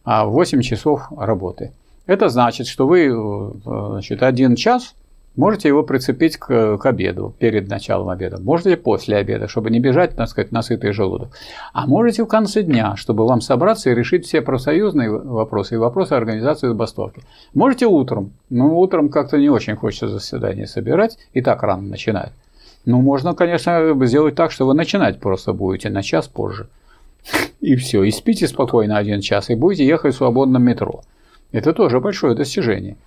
а 8 часов работы. Это значит, что вы э, значит, один час Можете его прицепить к, к обеду, перед началом обеда. Можете после обеда, чтобы не бежать, так сказать, на сытый желудок. А можете в конце дня, чтобы вам собраться и решить все профсоюзные вопросы и вопросы организации забастовки. Можете утром. Ну, утром как-то не очень хочется заседание собирать, и так рано начинать. Ну, можно, конечно, сделать так, что вы начинать просто будете на час позже. И все. И спите спокойно один час, и будете ехать в свободном метро. Это тоже большое достижение.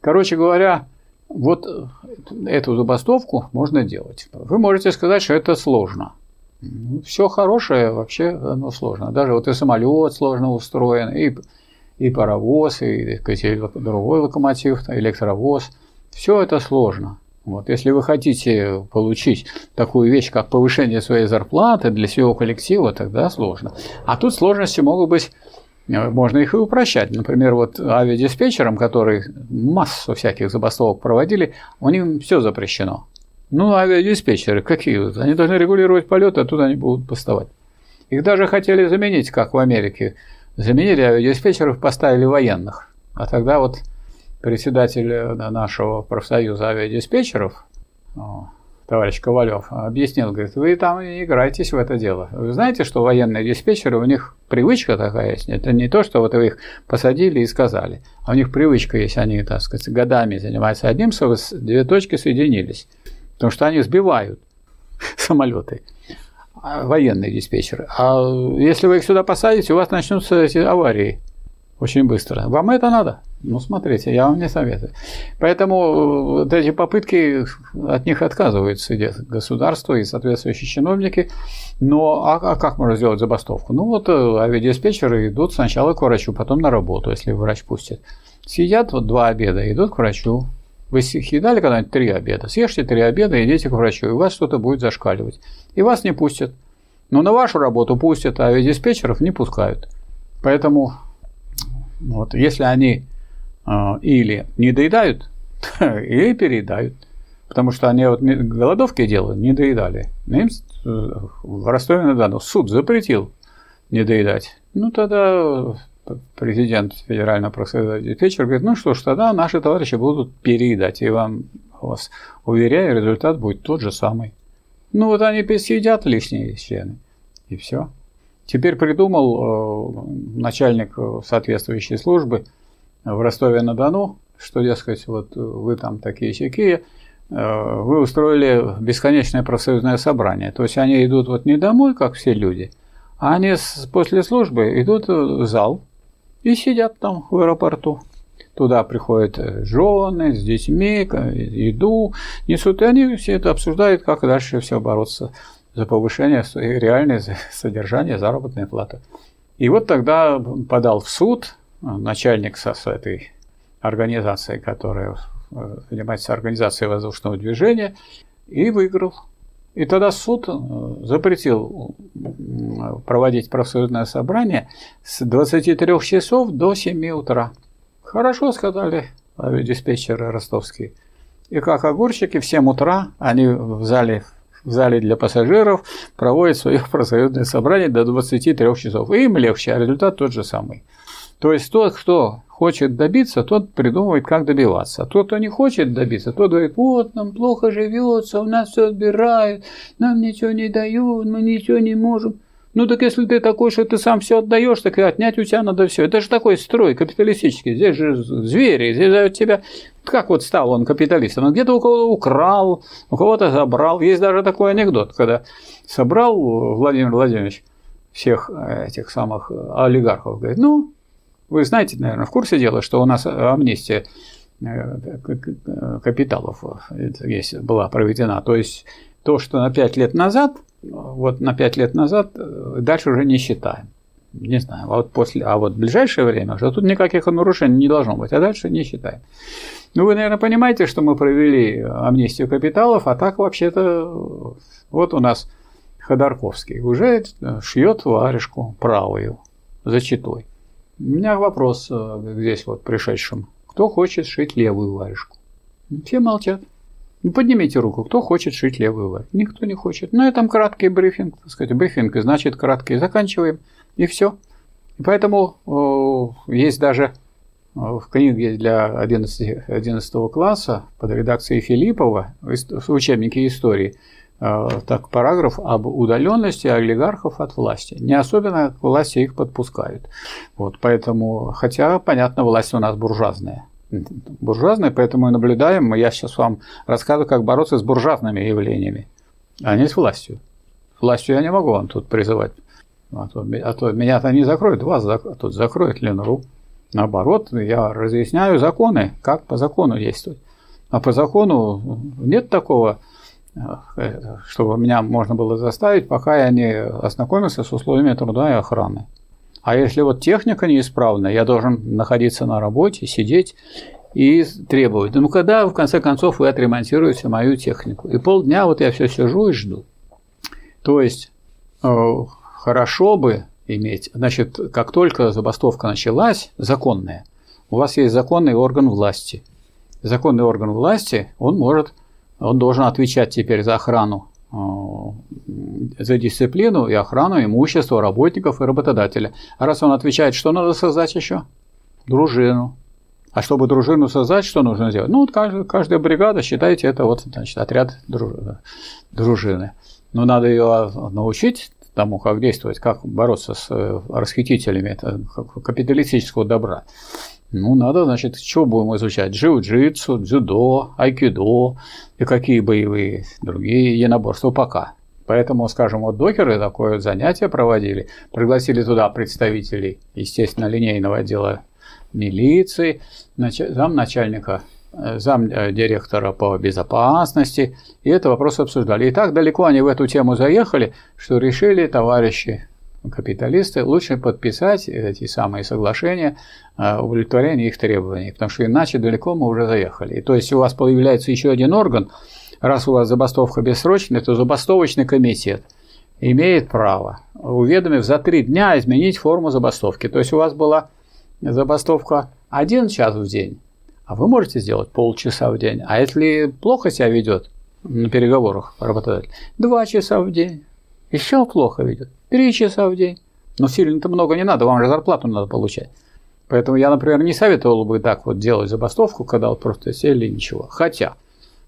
Короче говоря, вот э, эту забастовку можно делать. Вы можете сказать, что это сложно. Ну, Все хорошее вообще оно сложно. Даже вот и самолет сложно устроен, и, и паровоз, и, и другой локомотив, электровоз. Все это сложно. Вот. Если вы хотите получить такую вещь, как повышение своей зарплаты для всего коллектива, тогда сложно. А тут сложности могут быть можно их и упрощать. Например, вот авиадиспетчерам, которые массу всяких забастовок проводили, у них все запрещено. Ну, авиадиспетчеры какие? Они должны регулировать полеты, а туда они будут поставать. Их даже хотели заменить, как в Америке. Заменили авиадиспетчеров, поставили военных. А тогда вот председатель э, нашего профсоюза авиадиспетчеров, товарищ Ковалев, объяснил, говорит, вы там не играетесь в это дело. Вы знаете, что военные диспетчеры, у них привычка такая есть. Это не то, что вот вы их посадили и сказали, а у них привычка есть, они, так сказать, годами занимаются одним, чтобы две точки соединились. Потому что они сбивают самолеты а, военные диспетчеры. А если вы их сюда посадите, у вас начнутся эти аварии очень быстро. Вам это надо? Ну, смотрите, я вам не советую. Поэтому э, вот эти попытки, от них отказываются государство и соответствующие чиновники. Но а, а как можно сделать забастовку? Ну, вот э, авиадиспетчеры идут сначала к врачу, потом на работу, если врач пустит. Съедят вот два обеда, идут к врачу. Вы съедали когда-нибудь три обеда? Съешьте три обеда, идите к врачу, и у вас что-то будет зашкаливать. И вас не пустят. Но на вашу работу пустят, а авиадиспетчеров не пускают. Поэтому вот, если они или не доедают, или переедают. Потому что они вот голодовки делают, не доедали. Им э, в Ростове-на-Дону суд запретил не доедать. Ну, тогда президент Федерального профсоюза диспетчер говорит, ну что ж, тогда наши товарищи будут переедать. И вам, вас уверяю, результат будет тот же самый. Ну, вот они съедят лишние члены. И все. Теперь придумал э, начальник э, соответствующей службы в Ростове-на-Дону, что, дескать, вот вы там такие сякие, э, вы устроили бесконечное профсоюзное собрание. То есть они идут вот не домой, как все люди, а они после службы идут в зал и сидят там в аэропорту. Туда приходят жены с детьми, еду несут, и они все это обсуждают, как дальше все бороться за повышение реальное содержание заработной платы. И вот тогда подал в суд начальник с этой организации, которая э, занимается организацией воздушного движения, и выиграл. И тогда суд э, запретил проводить профсоюзное собрание с 23 часов до 7 утра. Хорошо, сказали диспетчеры ростовские. И как огурчики в 7 утра они в зале в зале для пассажиров проводят свое профсоюзное собрание до 23 часов. И им легче, а результат тот же самый. То есть тот, кто хочет добиться, тот придумывает, как добиваться. А тот, кто не хочет добиться, тот говорит, вот, нам плохо живется, у нас все отбирают, нам ничего не дают, мы ничего не можем. Ну так если ты такой, что ты сам все отдаешь, так и отнять у тебя надо все. Это же такой строй капиталистический. Здесь же звери, здесь тебя... Как вот стал он капиталистом? Он где-то у кого-то украл, у кого-то забрал. Есть даже такой анекдот, когда собрал Владимир Владимирович всех этих самых олигархов, говорит, ну, вы знаете, наверное, в курсе дела, что у нас амнистия э, капиталов есть, была проведена. То есть то, что на 5 лет назад, вот на 5 лет назад, э, дальше уже не считаем. Не знаю, а вот после, а вот в ближайшее время уже тут никаких нарушений не должно быть, а дальше не считаем. Ну, вы, наверное, понимаете, что мы провели амнистию капиталов, а так вообще-то вот у нас Ходорковский уже шьет варежку правую за читой. У меня вопрос э, здесь вот пришедшим. Кто хочет шить левую варежку? Все молчат. Ну, поднимите руку, кто хочет шить левую варежку. Никто не хочет. Ну, там краткий брифинг, так сказать, брифинг, значит, краткий. Заканчиваем, и все. И поэтому о, есть даже в книге для 11, 11 класса под редакцией Филиппова в учебнике истории – Э, так, параграф об удаленности олигархов от власти. Не особенно к власти их подпускают. Вот, поэтому, хотя, понятно, власть у нас буржуазная. Буржуазная, поэтому и наблюдаем. Я сейчас вам рассказываю, как бороться с буржуазными явлениями, а не с властью. Властью я не могу вам тут призывать. А то, а то меня-то не закроют, вас зак, тут закроют Ленру. Наоборот, я разъясняю законы, как по закону действовать. А по закону нет такого чтобы меня можно было заставить, пока я не ознакомился с условиями труда и охраны. А если вот техника неисправная, я должен находиться на работе, сидеть и требовать. Ну, когда, в конце концов, вы отремонтируете мою технику? И полдня вот я все сижу и жду. То есть, э, хорошо бы иметь, значит, как только забастовка началась, законная, у вас есть законный орган власти. Законный орган власти, он может он должен отвечать теперь за охрану, э, за дисциплину и охрану имущества работников и работодателя. А раз он отвечает, что надо создать еще? Дружину. А чтобы дружину создать, что нужно сделать? Ну, вот каждая, каждая бригада, считайте, это вот значит, отряд дружины. Но надо ее научить тому, как действовать, как бороться с э, расхитителями капиталистического добра. Ну, надо, значит, что будем изучать? Джиу-джитсу, дзюдо, айкидо и какие боевые другие единоборства пока. Поэтому, скажем, вот докеры такое занятие проводили, пригласили туда представителей, естественно, линейного отдела милиции, зам начальника, э, зам э, директора по безопасности, и это вопрос обсуждали. И так далеко они в эту тему заехали, что решили товарищи капиталисты, лучше подписать эти самые соглашения о удовлетворении их требований, потому что иначе далеко мы уже заехали. И то есть у вас появляется еще один орган, раз у вас забастовка бессрочная, то забастовочный комитет имеет право, уведомив за три дня, изменить форму забастовки. То есть у вас была забастовка один час в день, а вы можете сделать полчаса в день. А если плохо себя ведет на переговорах работодатель, два часа в день. Еще плохо ведет. Три часа в день. Но сильно-то много не надо, вам же зарплату надо получать. Поэтому я, например, не советовал бы так вот делать забастовку, когда вот просто сели и ничего. Хотя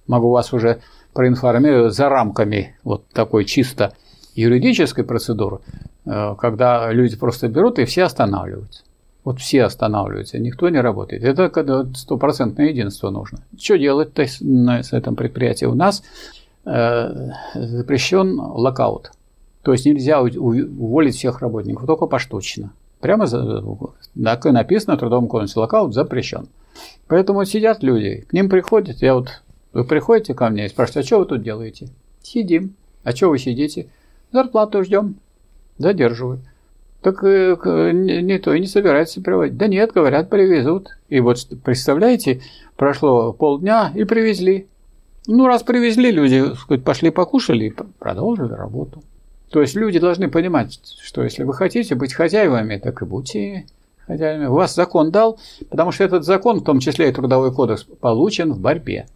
могу вас уже проинформировать за рамками вот такой чисто юридической процедуры, э, когда люди просто берут и все останавливаются. Вот все останавливаются, никто не работает. Это когда стопроцентное единство нужно. Что делать-то с этом предприятии? У нас э, запрещен локаут. То есть нельзя уволить всех работников, только поштучно. Прямо так и написано Трудовом кодексе локаут запрещен. Поэтому сидят люди, к ним приходят, я вот, вы приходите ко мне и спрашиваете, а что вы тут делаете? Сидим. А что вы сидите? Зарплату ждем. Задерживают. Так э, никто и не собирается приводить. Да нет, говорят, привезут. И вот представляете, прошло полдня и привезли. Ну, раз привезли, люди пошли покушали и продолжили работу. То есть люди должны понимать, что если вы хотите быть хозяевами, так и будьте хозяевами. Вас закон дал, потому что этот закон, в том числе и трудовой кодекс, получен в борьбе.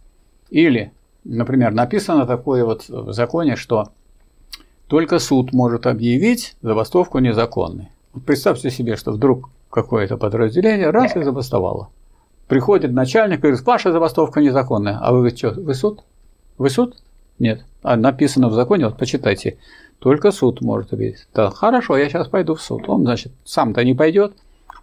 Или, например, написано такое вот в законе, что только суд может объявить забастовку незаконной. Вот представьте себе, что вдруг какое-то подразделение раз и забастовало. Приходит начальник и говорит, ваша забастовка незаконная. А вы говорите, что, вы суд? Вы суд? Нет. А написано в законе, вот почитайте, только суд может обидеть. Да, хорошо, я сейчас пойду в суд. Он, значит, сам-то не пойдет.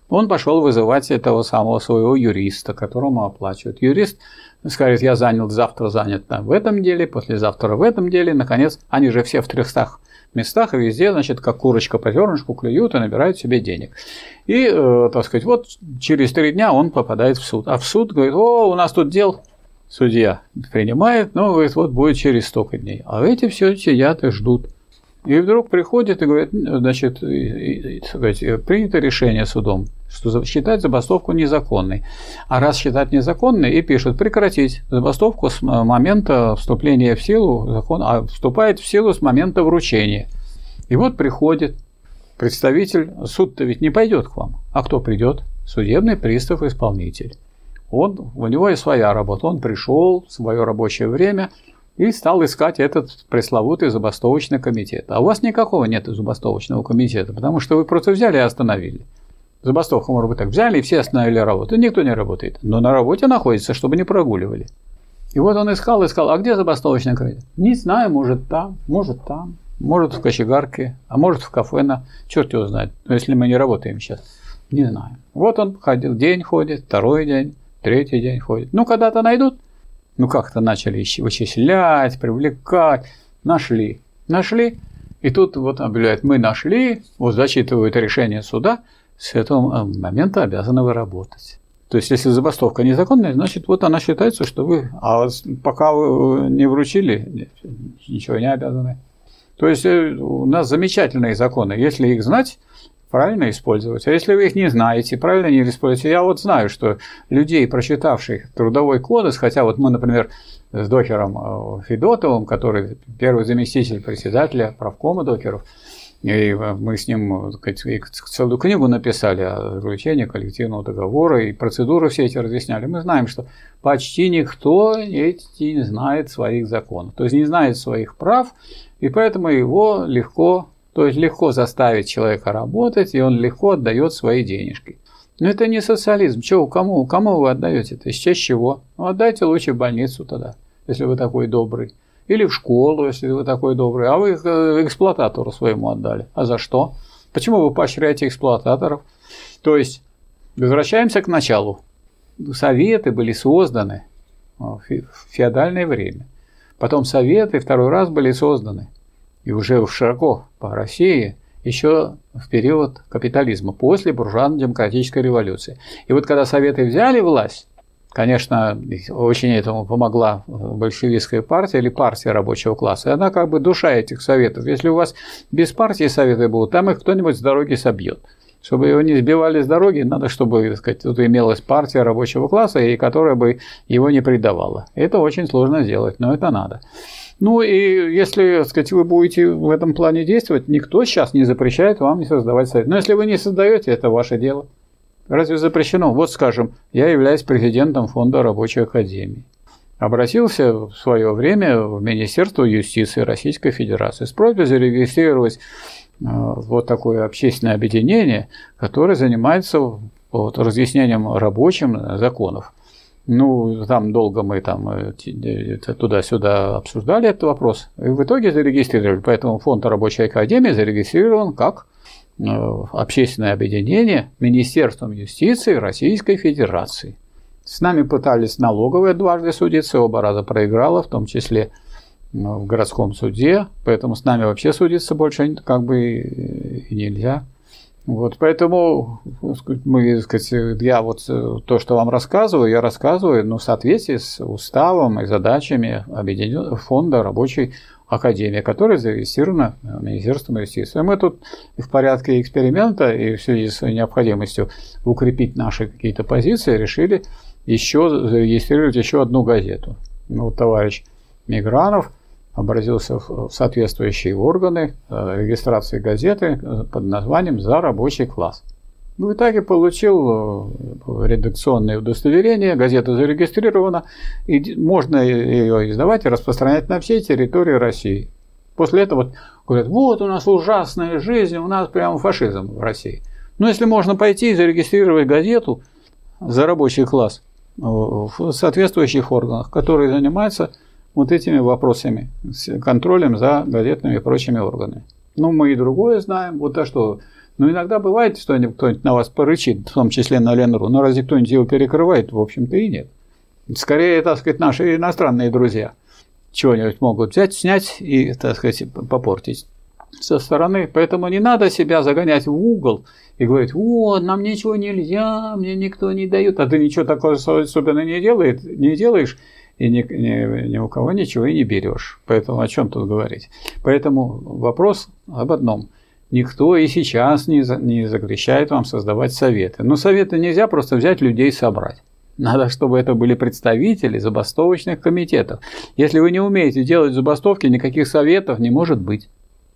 Он пошел вызывать этого самого своего юриста, которому оплачивают. Юрист скажет, я занят, завтра занят в этом деле, послезавтра в этом деле. Наконец, они же все в 300 местах и везде, значит, как курочка по зернышку клюют и набирают себе денег. И, э, так сказать, вот через три дня он попадает в суд. А в суд говорит, о, у нас тут дел судья принимает, но говорит, вот будет через столько дней. А эти все сидят и ждут. И вдруг приходит и говорит, значит, принято решение судом, что считать забастовку незаконной. А раз считать незаконной, и пишут прекратить забастовку с момента вступления в силу закона, а вступает в силу с момента вручения. И вот приходит представитель, суд-то ведь не пойдет к вам. А кто придет? Судебный пристав-исполнитель. Он, у него и своя работа. Он пришел в свое рабочее время – и стал искать этот пресловутый забастовочный комитет. А у вас никакого нет забастовочного комитета, потому что вы просто взяли и остановили. Забастовку, может быть, так взяли и все остановили работу. Никто не работает. Но на работе находится, чтобы не прогуливали. И вот он искал, искал, а где забастовочный комитет? Не знаю, может там, может там, может в кочегарке, а может в кафе на... Черт его знает, если мы не работаем сейчас. Не знаю. Вот он ходил, день ходит, второй день, третий день ходит. Ну, когда-то найдут, ну как-то начали вычислять, привлекать, нашли, нашли, и тут вот объявляют, мы нашли, вот зачитывают решение суда, с этого э, момента обязаны вы работать. То есть, если забастовка незаконная, значит, вот она считается, что вы, а пока вы не вручили, ничего не обязаны. То есть, э, у нас замечательные законы. Если их знать, правильно использовать. А если вы их не знаете, правильно не используете, я вот знаю, что людей, прочитавших трудовой кодекс, хотя вот мы, например, с докером э, Федотовым, который первый заместитель председателя правкома докеров, и мы с ним сказать, целую книгу написали о заключении коллективного договора и процедуры все эти разъясняли. Мы знаем, что почти никто эти не знает своих законов, то есть не знает своих прав, и поэтому его легко то есть легко заставить человека работать, и он легко отдает свои денежки. Но это не социализм. Чего, кому, кому вы отдаете это? Из честь чего? Ну, отдайте лучше в больницу тогда, если вы такой добрый. Или в школу, если вы такой добрый. А вы их э, эксплуататору своему отдали. А за что? Почему вы поощряете эксплуататоров? То есть, возвращаемся к началу. Советы были созданы в феодальное время. Потом советы второй раз были созданы и уже широко по России еще в период капитализма, после буржуазно-демократической революции. И вот когда Советы взяли власть, конечно, очень этому помогла большевистская партия или партия рабочего класса, и она как бы душа этих Советов. Если у вас без партии Советы будут, там их кто-нибудь с дороги собьет. Чтобы его не сбивали с дороги, надо, чтобы так сказать, тут имелась партия рабочего класса, и которая бы его не предавала. Это очень сложно сделать, но это надо. Ну и если, так сказать, вы будете в этом плане действовать, никто сейчас не запрещает вам не создавать совет. Но если вы не создаете, это ваше дело. Разве запрещено? Вот, скажем, я являюсь президентом Фонда Рабочей Академии. Обратился в свое время в Министерство юстиции Российской Федерации с просьбой зарегистрировать э, вот такое общественное объединение, которое занимается вот, разъяснением рабочим законов. Ну, там долго мы там э, туда-сюда обсуждали этот вопрос. И в итоге зарегистрировали. Поэтому фонд рабочей академии зарегистрирован как э, общественное объединение Министерством юстиции Российской Федерации. С нами пытались налоговые дважды судиться, оба раза проиграла, в том числе э, в городском суде, поэтому с нами вообще судиться больше как бы нельзя. Вот, поэтому мы, сказать, я вот э, то, что вам рассказываю, я рассказываю ну, в соответствии с уставом и задачами Объединенного фонда рабочей академии, которая зарегистрирована Министерством юстиции. Мы тут в порядке эксперимента и в связи с необходимостью укрепить наши какие-то позиции решили еще зарегистрировать еще одну газету. Ну, вот товарищ Мигранов – обратился в соответствующие органы э, регистрации газеты э, под названием «За рабочий класс». Ну, в итоге получил э, редакционное удостоверение, газета зарегистрирована, и можно ее издавать и распространять на всей территории России. После этого говорят, вот у нас ужасная жизнь, у нас прямо фашизм в России. Но если можно пойти и зарегистрировать газету за рабочий класс в соответствующих органах, которые занимаются вот этими вопросами, с контролем за газетными и прочими органами. Ну, мы и другое знаем. Вот а что, ну, иногда бывает, что кто-нибудь на вас порычит, в том числе на Ленру, но разве кто-нибудь его перекрывает? В общем-то и нет. Скорее, так сказать, наши иностранные друзья чего-нибудь могут взять, снять и, так сказать, попортить со стороны. Поэтому не надо себя загонять в угол и говорить, вот, нам ничего нельзя, мне никто не дает, а ты ничего такого особенно не, делает, не делаешь, и ни, ни, ни у кого ничего и не берешь. Поэтому о чем тут говорить? Поэтому вопрос об одном. Никто и сейчас не, не запрещает вам создавать советы. Но советы нельзя просто взять людей и собрать. Надо, чтобы это были представители забастовочных комитетов. Если вы не умеете делать забастовки, никаких советов не может быть.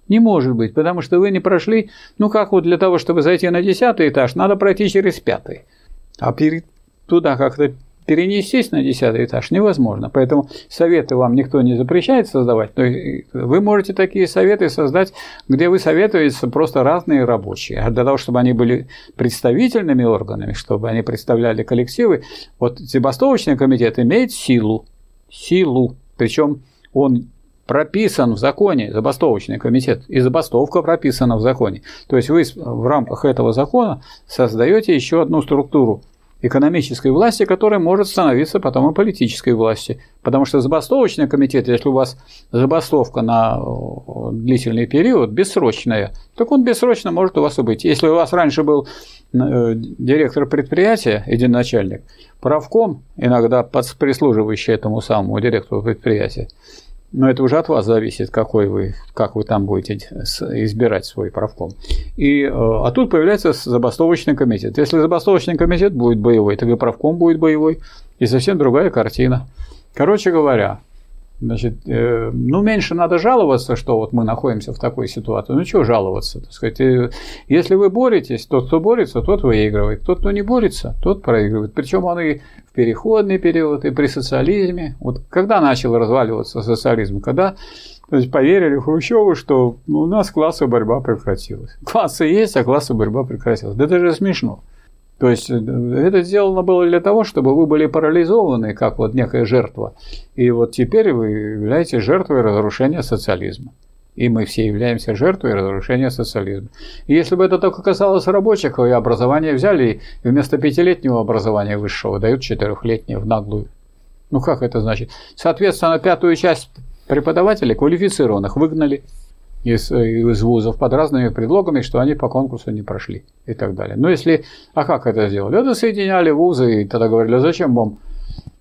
Не может быть, потому что вы не прошли, ну как вот для того, чтобы зайти на десятый этаж, надо пройти через пятый. А перед, туда как-то перенестись на десятый этаж невозможно. Поэтому советы вам никто не запрещает создавать. Но вы можете такие советы создать, где вы советуете просто разные рабочие. А для того, чтобы они были представительными органами, чтобы они представляли коллективы, вот забастовочный комитет имеет силу. Силу. Причем он прописан в законе, забастовочный комитет, и забастовка прописана в законе. То есть вы в рамках этого закона создаете еще одну структуру экономической власти, которая может становиться потом и политической властью. Потому что забастовочный комитет, если у вас забастовка на э, длительный период, бессрочная, так он бессрочно может у вас быть. Если у вас раньше был э, директор предприятия, один начальник, правком, иногда прислуживающий этому самому директору предприятия, но это уже от вас зависит, какой вы, как вы там будете избирать свой правком. И, э, а тут появляется забастовочный комитет. Если забастовочный комитет будет боевой, то и правком будет боевой, и совсем другая картина. Короче говоря, Значит, э, ну, меньше надо жаловаться, что вот мы находимся в такой ситуации. Ну, чего жаловаться, так сказать. Э, если вы боретесь, тот, кто борется, тот выигрывает. Тот, кто не борется, тот проигрывает. Причем он и в переходный период, и при социализме. Вот когда начал разваливаться социализм? Когда то есть поверили Хрущеву, что у нас классовая борьба прекратилась. Классы есть, а классовая борьба прекратилась. Да это же смешно. То есть э, это сделано было для того, чтобы вы были парализованы, как вот некая жертва. И вот теперь вы являетесь жертвой разрушения социализма. И мы все являемся жертвой разрушения социализма. И если бы это только касалось рабочих, и образование взяли, и вместо пятилетнего образования высшего дают четырехлетнее в наглую. Ну как это значит? Соответственно, пятую часть преподавателей квалифицированных выгнали из, из вузов под разными предлогами, что они по конкурсу не прошли и так далее. Но если, а как это сделали? Это соединяли вузы и тогда говорили, а зачем вам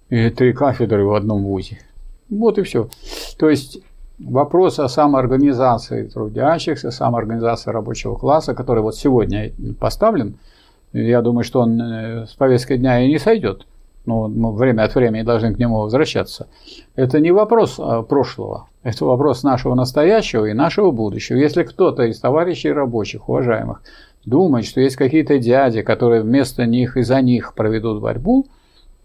три кафедры в одном вузе? Вот и все. То есть вопрос о самоорганизации трудящихся, самоорганизации рабочего класса, который вот сегодня поставлен, я думаю, что он э, с повесткой дня и не сойдет но мы время от времени должны к нему возвращаться, это не вопрос а, прошлого, это вопрос нашего настоящего и нашего будущего. Если кто-то из товарищей рабочих, уважаемых, думает, что есть какие-то дяди, которые вместо них и за них проведут борьбу,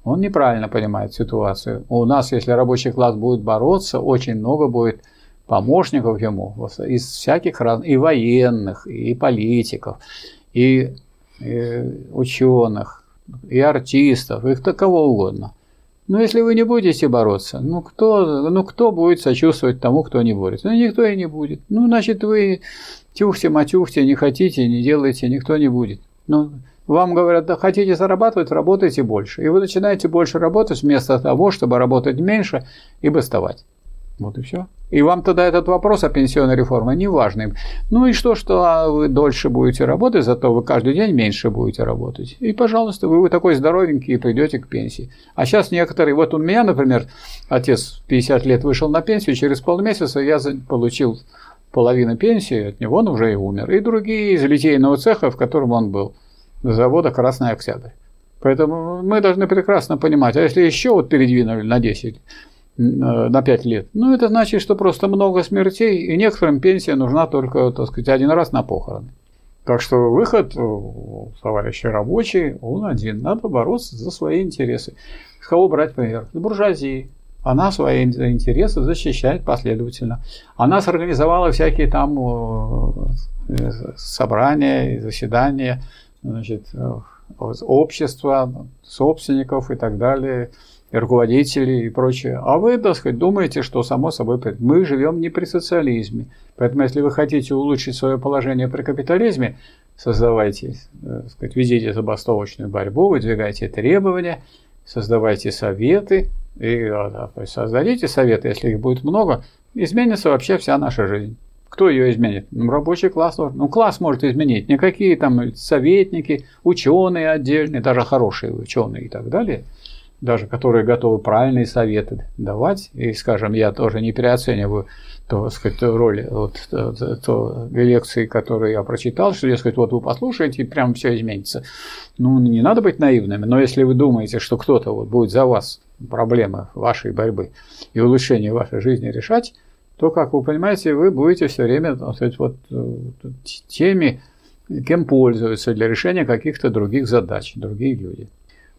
он неправильно понимает ситуацию. У нас, если рабочий класс будет бороться, очень много будет помощников ему из всяких разных, и военных, и политиков, и, и ученых, и артистов, их кого угодно. Но если вы не будете бороться, ну кто, ну кто будет сочувствовать тому, кто не борется? Ну никто и не будет. Ну значит вы тюхте-матюхте, не хотите, не делаете, никто не будет. Ну, вам говорят, да хотите зарабатывать, работайте больше. И вы начинаете больше работать вместо того, чтобы работать меньше и бастовать. Вот и все. И вам тогда этот вопрос о пенсионной реформе не важный. Ну и что, что а, вы дольше будете работать, зато вы каждый день меньше будете работать. И, пожалуйста, вы, вы такой здоровенький и придете к пенсии. А сейчас некоторые, вот у меня, например, отец 50 лет вышел на пенсию, через полмесяца я получил половину пенсии от него, он уже и умер. И другие из литейного цеха, в котором он был, завода «Красный Октябрь». Поэтому мы должны прекрасно понимать, а если еще вот передвинули на 10, Э, на 5 лет. Ну, это значит, что просто много смертей, и некоторым пенсия нужна только, так сказать, один раз на похороны. Так что выход, э, товарищи рабочие, он один. Надо бороться за свои интересы. С кого брать пример? С буржуазии. Она свои интересы защищает последовательно. Она сорганизовала всякие там э, собрания, заседания, значит, общества, собственников и так далее и руководителей и прочее. А вы, так сказать, думаете, что само собой мы живем не при социализме. Поэтому, если вы хотите улучшить свое положение при капитализме, создавайте, э, так сказать, ведите забастовочную борьбу, выдвигайте требования, создавайте советы, и а, то есть создадите советы, если их будет много, изменится вообще вся наша жизнь. Кто ее изменит? Ну, рабочий класс. Ну, класс может изменить. Никакие там советники, ученые отдельные, даже хорошие ученые и так далее – даже которые готовы правильные советы давать. И, скажем, я тоже не переоцениваю то, сказать, роль вот, то, то, лекции, которые я прочитал, что, дескать, вот вы послушаете, и прям все изменится. Ну, не надо быть наивными, но если вы думаете, что кто-то вот будет за вас проблемы вашей борьбы и улучшение вашей жизни решать, то, как вы понимаете, вы будете все время сказать, вот, э, теми, кем пользуются для решения каких-то других задач, другие люди.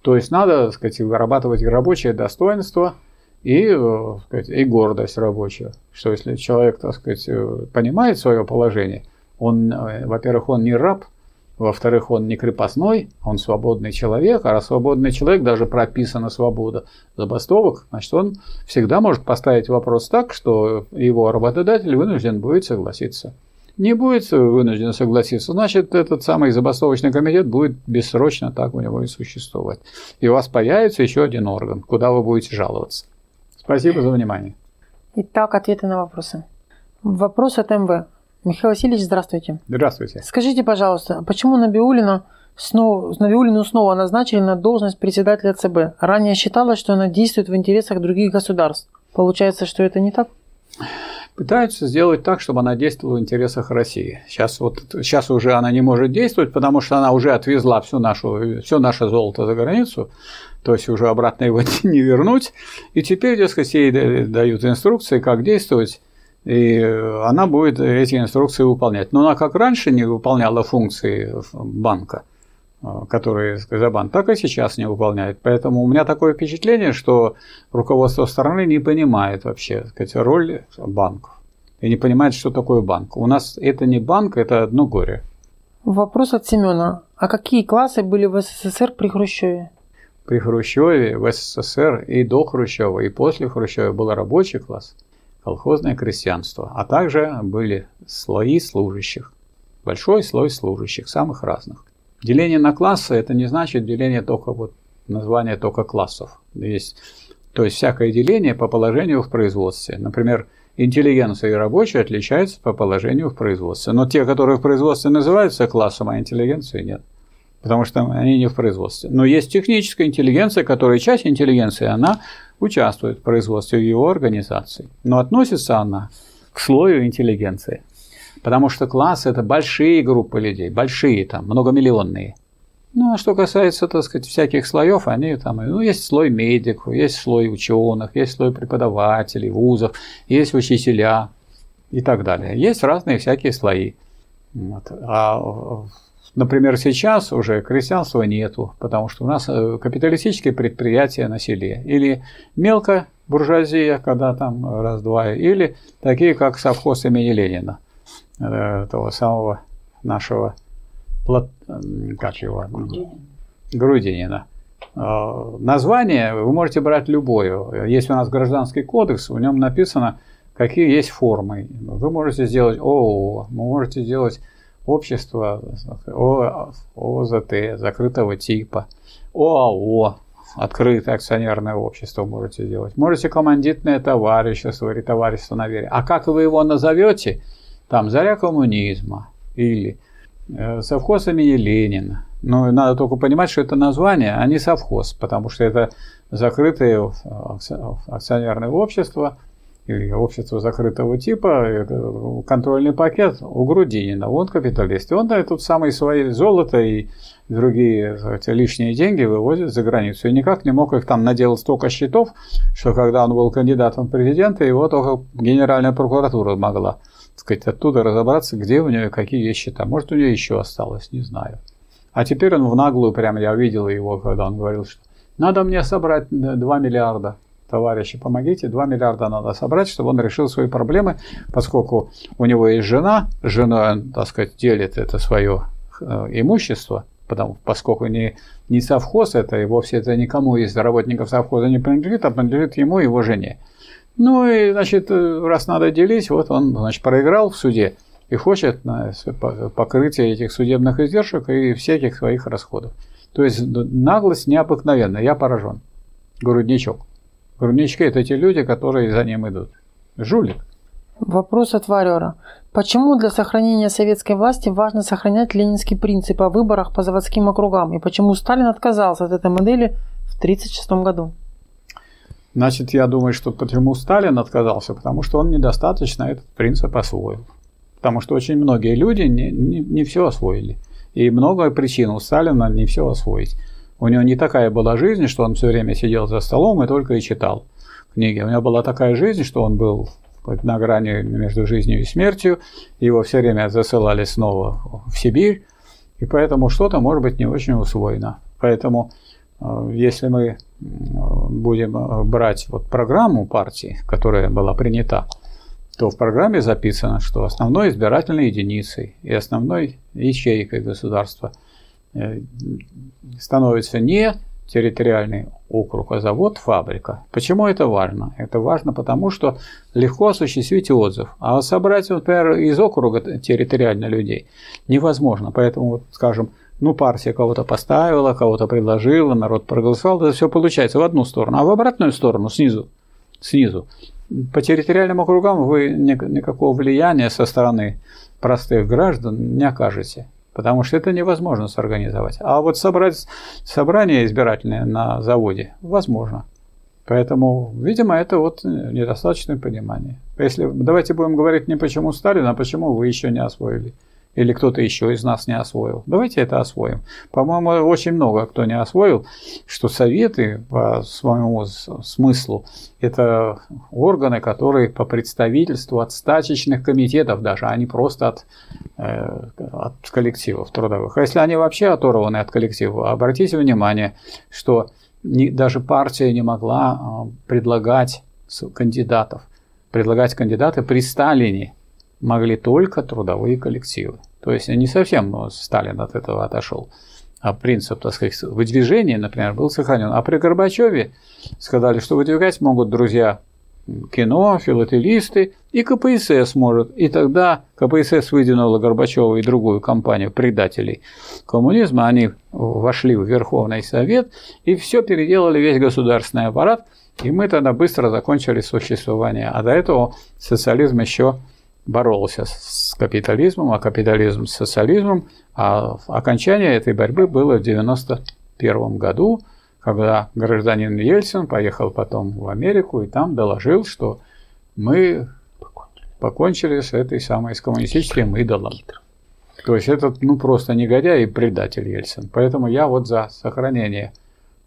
То есть надо, так сказать, вырабатывать рабочее достоинство и, э, так сказать, и гордость рабочая. Что если человек, так сказать, э, понимает свое положение, он, э, во-первых, он не раб, во-вторых, он не крепостной, он свободный человек, а раз свободный человек, даже прописана свобода забастовок, значит, он всегда может поставить вопрос так, что его работодатель вынужден будет согласиться не будет вынужден согласиться, значит, этот самый забастовочный комитет будет бессрочно так у него и существовать. И у вас появится еще один орган, куда вы будете жаловаться. Спасибо за внимание. Итак, ответы на вопросы. Вопрос от МВ. Михаил Васильевич, здравствуйте. Здравствуйте. Скажите, пожалуйста, почему Набиулина снова, Набиулину снова назначили на должность председателя ЦБ? Ранее считалось, что она действует в интересах других государств. Получается, что это не так? Пытаются сделать так, чтобы она действовала в интересах России. Сейчас, вот, сейчас уже она не может действовать, потому что она уже отвезла всю нашу, все наше золото за границу, то есть уже обратно его не вернуть. И теперь, дескать, ей дают инструкции, как действовать, и она будет эти инструкции выполнять. Но она как раньше не выполняла функции банка – которые Газобан так и сейчас не выполняет. Поэтому у меня такое впечатление, что руководство страны не понимает вообще сказать, роль банков и не понимает, что такое банк. У нас это не банк, это одно горе. Вопрос от Семена. А какие классы были в СССР при Хрущеве? При Хрущеве, в СССР и до Хрущева, и после Хрущева был рабочий класс, колхозное крестьянство, а также были слои служащих. Большой слой служащих, самых разных. Деление на классы – это не значит деление только вот название только классов. Есть, то есть всякое деление по положению в производстве. Например, интеллигенция и рабочие отличаются по положению в производстве. Но те, которые в производстве называются классом, а интеллигенции нет. Потому что они не в производстве. Но есть техническая интеллигенция, которая часть интеллигенции, она участвует в производстве в его организации. Но относится она к слою интеллигенции. Потому что класс – это большие группы людей, большие там, многомиллионные. Ну, а что касается, так сказать, всяких слоев, они там, ну, есть слой медиков, есть слой ученых, есть слой преподавателей, вузов, есть учителя и так далее. Есть разные всякие слои. Вот. А, например, сейчас уже крестьянства нету, потому что у нас э, капиталистические предприятия на селе. Или мелко буржуазия, когда там раз-два, или такие, как совхоз имени Ленина – этого самого нашего как его Грудинина. А, название вы можете брать любое. Есть у нас гражданский кодекс, в нем написано, какие есть формы. Вы можете сделать ООО, вы можете сделать общество ОЗТ, закрытого типа, ОАО, открытое акционерное общество можете делать. Можете командитное товарищество или товарищество на вере. А как вы его назовете – там «Заря коммунизма» или э, совхоз имени Ленина. Но надо только понимать, что это название, а не совхоз, потому что это закрытое акционерное общество или общество закрытого типа, э, контрольный пакет у Грудинина. Он капиталист. И он да, тут самые свои золото и другие эти лишние деньги вывозит за границу. И никак не мог их там наделать столько счетов, что когда он был кандидатом в президенты, его только Генеральная прокуратура могла сказать, оттуда разобраться, где у нее какие есть счета. Может, у нее еще осталось, не знаю. А теперь он в наглую, прям я видел его, когда он говорил, что надо мне собрать 2 миллиарда. Товарищи, помогите, 2 миллиарда надо собрать, чтобы он решил свои проблемы, поскольку у него есть жена, с женой он, так сказать, делит это свое э, имущество, потому, поскольку не, не совхоз это, и вовсе это никому из работников совхоза не принадлежит, а принадлежит ему и его жене. Ну и, значит, раз надо делить, вот он, значит, проиграл в суде и хочет на покрытие этих судебных издержек и всяких своих расходов. То есть наглость необыкновенная, я поражен. Грудничок. Груднички – это те люди, которые за ним идут. Жулик. Вопрос от Варера. Почему для сохранения советской власти важно сохранять ленинский принцип о выборах по заводским округам? И почему Сталин отказался от этой модели в 1936 году? Значит, я думаю, что почему Сталин отказался? Потому что он недостаточно этот принцип освоил. Потому что очень многие люди не, не, не все освоили. И много причин у Сталина не все освоить. У него не такая была жизнь, что он все время сидел за столом и только и читал книги. У него была такая жизнь, что он был на грани между жизнью и смертью. Его все время засылали снова в Сибирь. И поэтому что-то может быть не очень усвоено. Поэтому если мы будем э, брать вот программу партии, которая была принята, то в программе записано, что основной избирательной единицей и основной ячейкой государства э, становится не территориальный округ, а завод, фабрика. Почему это важно? Это важно потому, что легко осуществить отзыв. А собрать, например, из округа территориально людей невозможно. Поэтому, скажем, ну, партия кого-то поставила, кого-то предложила, народ проголосовал, это все получается в одну сторону, а в обратную сторону, снизу, снизу. По территориальным округам вы никакого влияния со стороны простых граждан не окажете, потому что это невозможно сорганизовать. А вот собрать собрание избирательное на заводе возможно. Поэтому, видимо, это вот недостаточное понимание. Если давайте будем говорить не почему Сталин, а почему вы еще не освоили или кто-то еще из нас не освоил. Давайте это освоим. По-моему, очень много кто не освоил, что советы по своему смыслу это органы, которые по представительству от стачечных комитетов даже, а не просто от, э, от коллективов трудовых. А если они вообще оторваны от коллектива, обратите внимание, что не, даже партия не могла э, предлагать кандидатов, предлагать кандидаты при Сталине могли только трудовые коллективы. То есть не совсем ну, Сталин от этого отошел. А принцип, так сказать, выдвижения, например, был сохранен. А при Горбачеве сказали, что выдвигать могут друзья кино, филателисты и КПСС может. И тогда КПСС выдвинула Горбачева и другую компанию предателей коммунизма. Они вошли в Верховный Совет и все переделали, весь государственный аппарат. И мы тогда быстро закончили существование. А до этого социализм еще боролся с капитализмом, а капитализм с социализмом. А окончание этой борьбы было в 1991 году, когда гражданин Ельцин поехал потом в Америку и там доложил, что мы покончили с этой самой с коммунистическим идолом. То есть этот ну просто негодяй и предатель Ельцин. Поэтому я вот за сохранение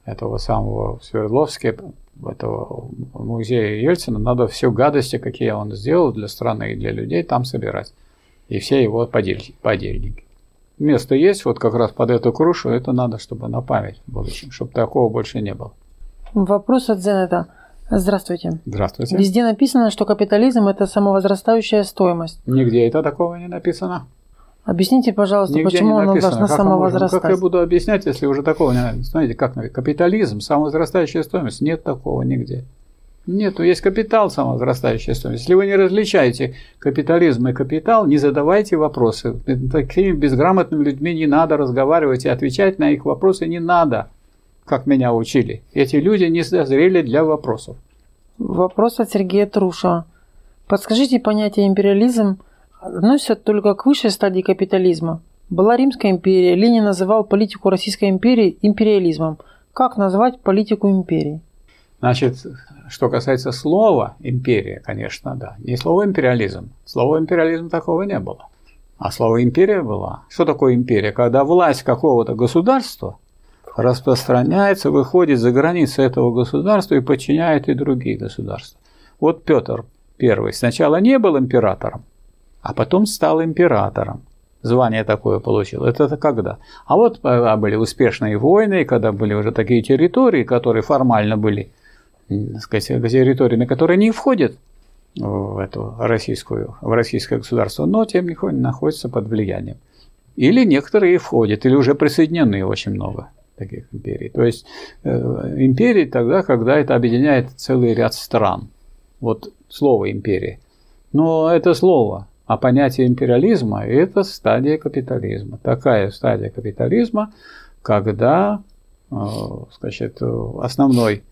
этого самого в Свердловске этого музея Ельцина, надо все гадости, какие он сделал для страны и для людей, там собирать. И все его подельники. Место есть, вот как раз под эту крушу, это надо, чтобы на память в будущем, чтобы такого больше не было. Вопрос от Зенета. Здравствуйте. Здравствуйте. Везде написано, что капитализм – это самовозрастающая стоимость. Нигде это такого не написано. Объясните, пожалуйста, Нигде почему он должна как самовозрастать? Ну, как я буду объяснять, если уже такого не Знаете, как капитализм, самовозрастающая стоимость? Нет такого нигде. Нет, есть капитал, самовозрастающая стоимость. Если вы не различаете капитализм и капитал, не задавайте вопросы. Такими безграмотными людьми не надо разговаривать и отвечать на их вопросы не надо, как меня учили. Эти люди не созрели для вопросов. Вопрос от Сергея Труша. Подскажите понятие империализм – относятся только к высшей стадии капитализма. Была Римская империя, Ленин называл политику Российской империи империализмом. Как назвать политику империи? Значит, что касается слова империя, конечно, да. Не слово империализм. Слова империализм такого не было. А слово империя была. Что такое империя? Когда власть какого-то государства распространяется, выходит за границы этого государства и подчиняет и другие государства. Вот Петр I сначала не был императором, а потом стал императором. Звание такое получил. Это, когда? А вот а были успешные войны, когда были уже такие территории, которые формально были, так сказать, территориями, которые не входят в эту российскую, в российское государство, но тем не менее находятся под влиянием Или некоторые входят, или уже присоединены очень много таких империй. То есть э, империи тогда, когда это объединяет целый ряд стран. Вот слово империя. Но это слово, а понятие империализма – это стадия капитализма. Такая стадия капитализма, когда э, значит, основной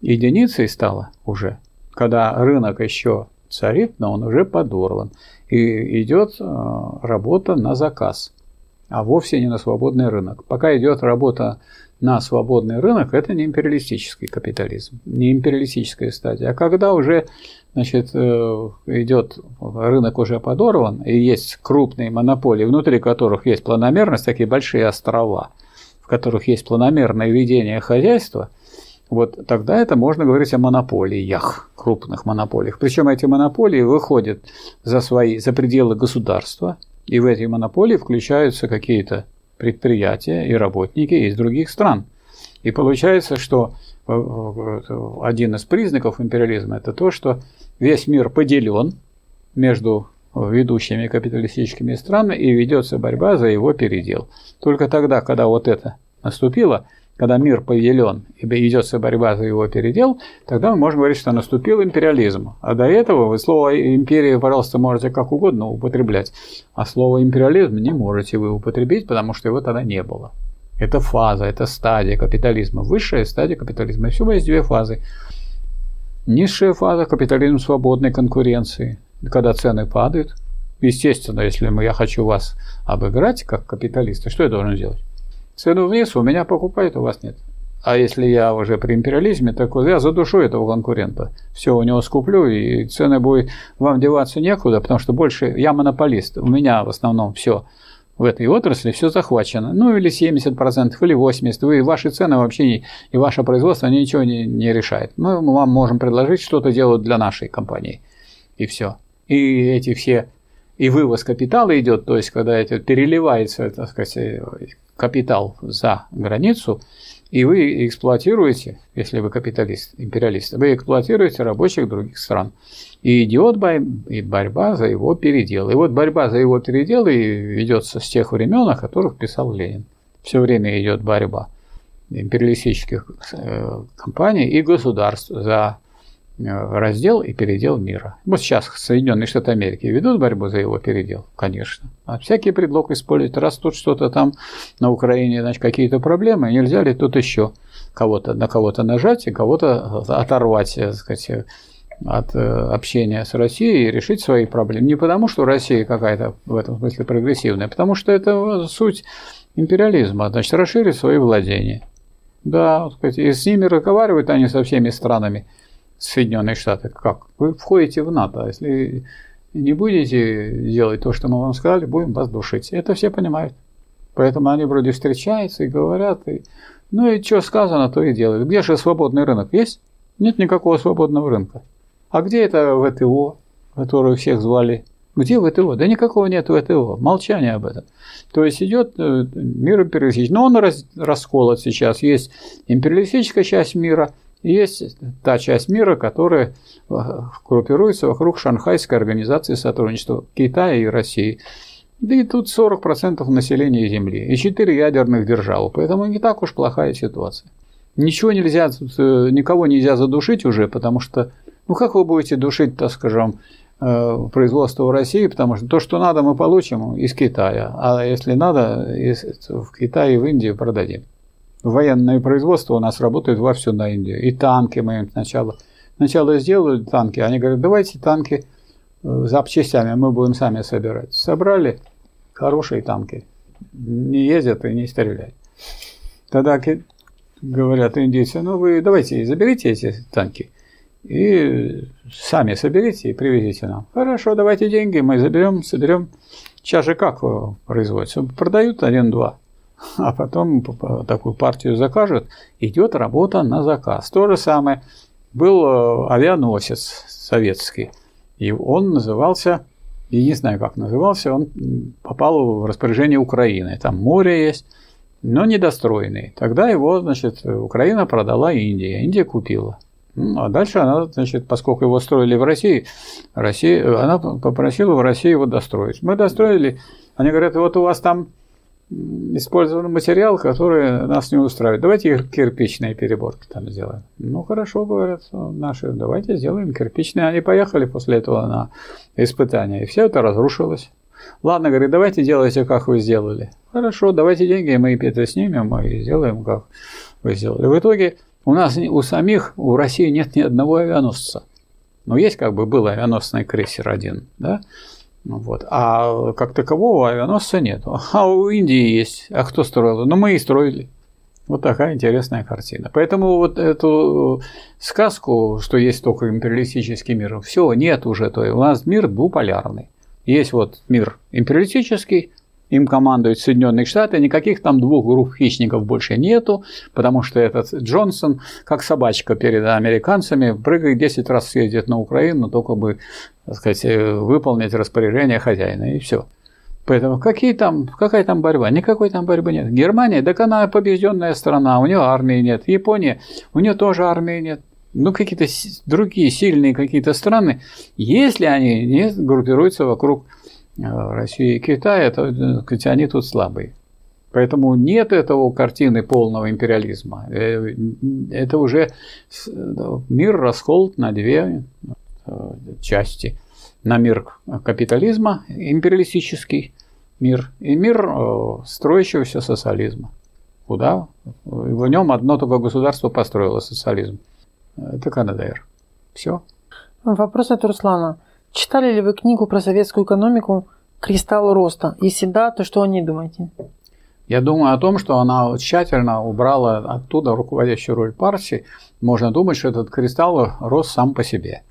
единицей стало уже, когда рынок еще царит, но он уже подорван. И идет э, работа на заказ а вовсе не на свободный рынок. Пока идет работа на свободный рынок, это не империалистический капитализм, не империалистическая стадия. А когда уже значит, э, идет рынок уже подорван, и есть крупные монополии, внутри которых есть планомерность, такие большие острова, в которых есть планомерное ведение хозяйства, вот тогда это можно говорить о монополиях, крупных монополиях. Причем эти монополии выходят за свои, за пределы государства, и в эти монополии включаются какие-то предприятия и работники из других стран. И получается, что э, э, один из признаков империализма это то, что весь мир поделен между ведущими капиталистическими странами и ведется борьба за его передел. Только тогда, когда вот это наступило, когда мир поделен и ведется борьба за его передел, тогда мы можем говорить, что наступил империализм. А до этого вы слово империя, пожалуйста, можете как угодно употреблять, а слово империализм не можете вы употребить, потому что его тогда не было. Это фаза, это стадия капитализма, высшая стадия капитализма. И всего есть две фазы. Низшая фаза – капитализм свободной конкуренции, когда цены падают. Естественно, если я хочу вас обыграть как капиталиста, что я должен делать? Цену вниз, у меня покупают, у вас нет. А если я уже при империализме, так я задушу этого конкурента. Все у него скуплю, и цены будет вам деваться некуда, потому что больше я монополист. У меня в основном все в этой отрасли все захвачено. Ну или 70%, или 80%. Вы, ваши цены вообще не, и ваше производство ничего не, не решает. Мы вам можем предложить что-то делать для нашей компании. И все. И эти все и вывоз капитала идет, то есть когда это переливается, так сказать, капитал за границу, и вы эксплуатируете, если вы капиталист, империалист, вы эксплуатируете рабочих других стран. И идет борьба за его передел. И вот борьба за его передел и ведется с тех времен, о которых писал Ленин. Все время идет борьба империалистических э, компаний и государств за Э, раздел и передел мира. Вот сейчас Соединенные Штаты Америки ведут борьбу за его передел, конечно. А всякий предлог используют. Раз тут что-то там на Украине, значит, какие-то проблемы, нельзя ли тут еще кого-то, на кого-то нажать и кого-то оторвать, так сказать, от э, общения с Россией и решить свои проблемы. Не потому, что Россия какая-то в этом смысле прогрессивная, а потому что это суть империализма, значит, расширить свои владения. Да, сказать, и с ними разговаривают они со всеми странами – Соединенные Штаты. Как? Вы входите в НАТО. А если не будете делать то, что мы вам сказали, будем вас душить. Это все понимают. Поэтому они вроде встречаются и говорят. И... Ну и что сказано, то и делают. Где же свободный рынок? Есть? Нет никакого свободного рынка. А где это ВТО, которую всех звали? Где ВТО? Да никакого нет ВТО. Молчание об этом. То есть идет э, мир империалистический. Но он раз, расколот сейчас. Есть империалистическая часть мира – есть та часть мира, которая э, группируется вокруг Шанхайской организации сотрудничества Китая и России. Да и тут 40% населения Земли и 4 ядерных державы, поэтому не так уж плохая ситуация. Ничего нельзя, э, никого нельзя задушить уже, потому что, ну как вы будете душить, так скажем, э, производство в России, потому что то, что надо, мы получим из Китая, а если надо, в Китае и в Индии продадим военное производство у нас работает вовсю на Индию. И танки мы им сначала, сначала сделали танки, они говорят, давайте танки э, запчастями мы будем сами собирать. Собрали хорошие танки, не ездят и не стреляют. Тогда говорят индийцы, ну вы давайте заберите эти танки и сами соберите и привезите нам. Хорошо, давайте деньги, мы заберем, соберем. Сейчас же как производится? Продают один-два а потом такую партию закажут, идет работа на заказ. То же самое. Был э, авианосец советский, и он назывался, я не знаю, как назывался, он попал в распоряжение Украины. Там море есть, но недостроенный. Тогда его, значит, Украина продала Индии, Индия купила. А дальше она, значит, поскольку его строили в России, Россия, она попросила в России его достроить. Мы достроили, они говорят, вот у вас там использован материал, который нас не устраивает. Давайте кирпичные переборки там сделаем. Ну, хорошо, говорят наши, давайте сделаем кирпичные. Они поехали после этого на испытания, и все это разрушилось. Ладно, говорит, давайте делайте, как вы сделали. Хорошо, давайте деньги, мы это снимем и сделаем, как вы сделали. В итоге у нас у самих, у России нет ни одного авианосца. Но есть как бы был авианосный крейсер один, да? Ну вот. А как такового авианосца нет. А у Индии есть. А кто строил? Ну, мы и строили. Вот такая интересная картина. Поэтому вот эту сказку, что есть только империалистический мир, все, нет уже. То есть у нас мир двуполярный. Есть вот мир империалистический, им командуют Соединенные Штаты, никаких там двух групп хищников больше нету, потому что этот Джонсон, как собачка перед американцами, прыгает 10 раз съездит на Украину, только бы, так сказать, э, выполнить распоряжение хозяина, и все. Поэтому какие там, какая там борьба? Никакой там борьбы нет. Германия, так она побежденная страна, у нее армии нет. Япония, у нее тоже армии нет. Ну, какие-то другие сильные какие-то страны, если они не группируются вокруг России и Китая, то сказать, они тут слабые. Поэтому нет этого картины полного империализма. Э, это уже мир расколот на две э, части. На мир капитализма, империалистический мир, и мир строящегося социализма. Куда? В нем одно только государство построило социализм. Это КНДР. Все. Вопрос от Руслана. Читали ли вы книгу про советскую экономику «Кристалл роста»? Если да, то что о ней думаете? Я думаю о том, что она тщательно убрала оттуда руководящую роль партии. Можно думать, что этот кристалл рос сам по себе.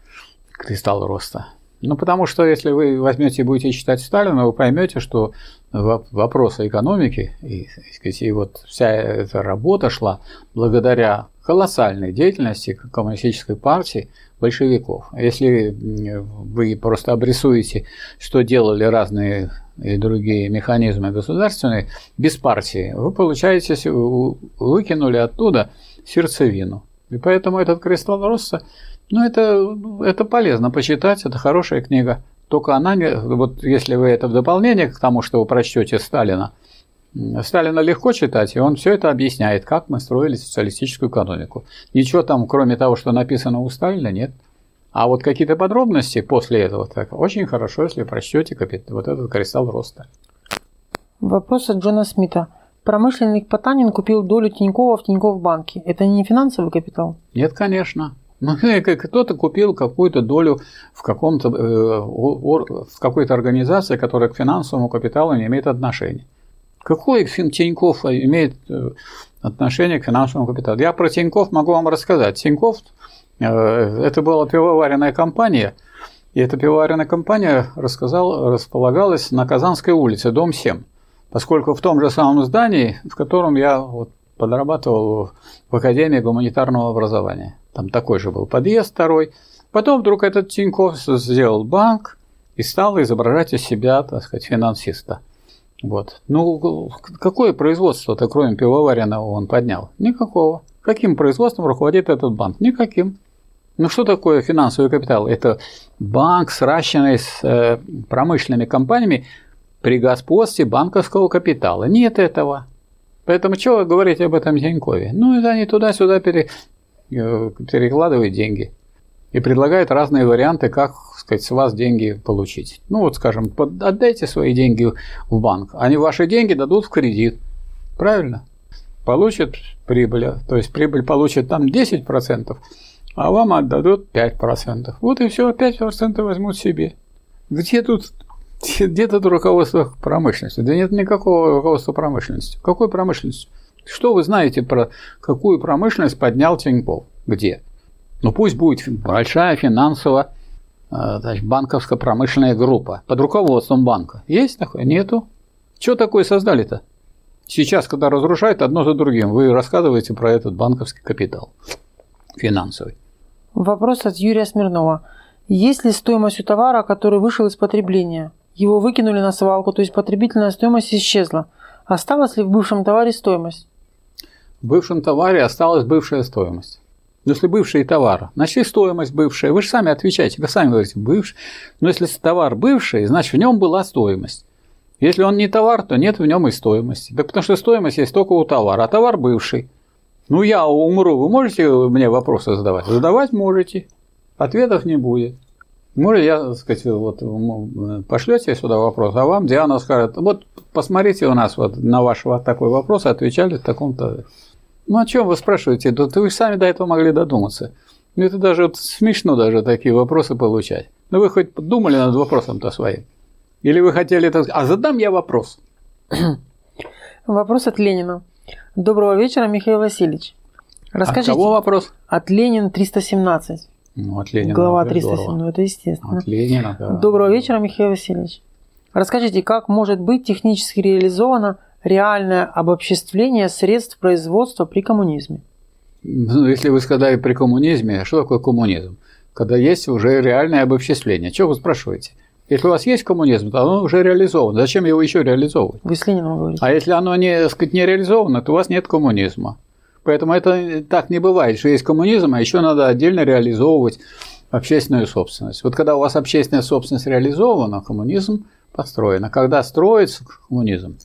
Кристалл роста. Ну, потому что если вы возьмете и будете читать Сталина, вы поймете, что вопросы экономики и, и вот вся эта работа шла благодаря колоссальной деятельности коммунистической партии большевиков. Если вы просто обрисуете, что делали разные и другие механизмы государственные без партии, вы получаете, выкинули оттуда сердцевину. И поэтому этот кристалл роста, ну это, это полезно почитать, это хорошая книга. Только она, вот если вы это в дополнение к тому, что вы прочтете Сталина, Сталина легко читать, и он все это объясняет, как мы строили социалистическую экономику. Ничего там, кроме того, что написано у Сталина, нет. А вот какие-то подробности после этого, так очень хорошо, если прочтете вот этот кристалл роста. Вопрос от Джона Смита. Промышленник Потанин купил долю Тинькова в Тинькофф банке. Это не финансовый капитал? Нет, конечно. Ну, кто-то купил какую-то долю в, каком-то, э, в какой-то организации, которая к финансовому капиталу не имеет отношения. Какой Тиньков имеет э, отношение к финансовому капиталу? Я про Тиньков могу вам рассказать. Тиньков э, – это была пивоваренная компания, и эта пивоваренная компания рассказал, располагалась на Казанской улице, дом 7, поскольку в том же самом здании, в котором я вот подрабатывал в Академии гуманитарного образования. Там такой же был подъезд второй. Потом вдруг этот Тиньков сделал банк и стал изображать из себя, так сказать, финансиста – вот. Ну, какое производство-то, кроме пивоваренного, он поднял? Никакого. Каким производством руководит этот банк? Никаким. Ну, что такое финансовый капитал? Это банк, сращенный с э, промышленными компаниями при господстве банковского капитала. Нет этого. Поэтому что вы говорите об этом Тинькове? Ну, это они туда-сюда пере, э, перекладывают деньги и предлагают разные варианты, как сказать, с вас деньги получить. Ну вот, скажем, отдайте свои деньги в банк, они ваши деньги дадут в кредит. Правильно? Получат прибыль, то есть прибыль получит там 10%, а вам отдадут 5%. Вот и все, 5% возьмут себе. Где тут где тут руководство промышленности? Да нет никакого руководства промышленности. Какой промышленности? Что вы знаете про какую промышленность поднял Тинькофф? Где? Ну пусть будет большая финансовая значит, банковско-промышленная группа под руководством банка. Есть такое? Нету. Что такое создали-то? Сейчас, когда разрушают одно за другим, вы рассказываете про этот банковский капитал финансовый. Вопрос от Юрия Смирнова. Есть ли стоимость у товара, который вышел из потребления? Его выкинули на свалку, то есть потребительная стоимость исчезла. Осталась ли в бывшем товаре стоимость? В бывшем товаре осталась бывшая стоимость. Если бывший товар, значит стоимость бывшая. Вы же сами отвечаете, вы сами говорите бывший. Но если товар бывший, значит в нем была стоимость. Если он не товар, то нет в нем и стоимости. Да потому что стоимость есть только у товара, а товар бывший. Ну, я умру, вы можете мне вопросы задавать? Задавать можете. Ответов не будет. Может, я, так сказать, вот пошлете сюда вопрос, а вам Диана скажет, вот посмотрите у нас вот на ваш такой вопрос, отвечали в таком-то. Ну, о чем вы спрашиваете? Да вы сами до этого могли додуматься. Ну, это даже вот смешно даже такие вопросы получать. Ну, вы хоть думали над вопросом-то своим? Или вы хотели это... А задам я вопрос. Вопрос от Ленина. Доброго вечера, Михаил Васильевич. Расскажите. От кого вопрос? От Ленина 317. Ну, от Ленина. Глава 307, ну это естественно. От Ленина, да. Доброго вечера, Михаил Васильевич. Расскажите, как может быть технически реализовано реальное обобществление средств производства при коммунизме? Ну, если вы сказали при коммунизме, что такое коммунизм? Когда есть уже реальное обобществление. Чего вы спрашиваете? Если у вас есть коммунизм, то оно уже реализовано. Зачем его еще реализовывать? Вы с Лениным говорите. А если оно не, сказать, не реализовано, то у вас нет коммунизма. Поэтому это так не бывает, что есть коммунизм, а еще надо отдельно реализовывать общественную собственность. Вот когда у вас общественная собственность реализована, коммунизм построен. А когда строится коммунизм,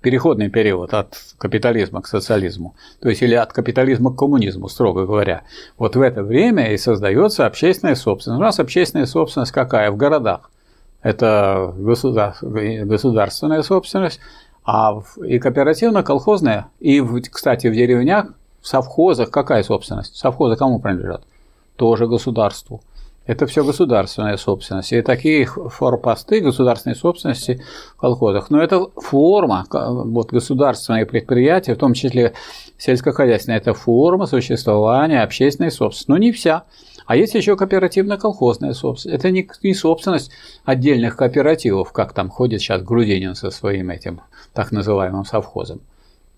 переходный период от капитализма к социализму, то есть или от капитализма к коммунизму, строго говоря, вот в это время и создается общественная собственность. У нас общественная собственность какая? В городах. Это государственная собственность, а и кооперативно-колхозная, и, кстати, в деревнях в совхозах какая собственность? Совхозы кому принадлежат? Тоже государству. Это все государственная собственность. И такие форпосты государственной собственности в колхозах. Но это форма, вот государственные предприятия, в том числе сельскохозяйственная, это форма существования общественной собственности. Но не вся. А есть еще кооперативно-колхозная собственность. Это не, не собственность отдельных кооперативов, как там ходит сейчас Грудинин со своим этим так называемым совхозом.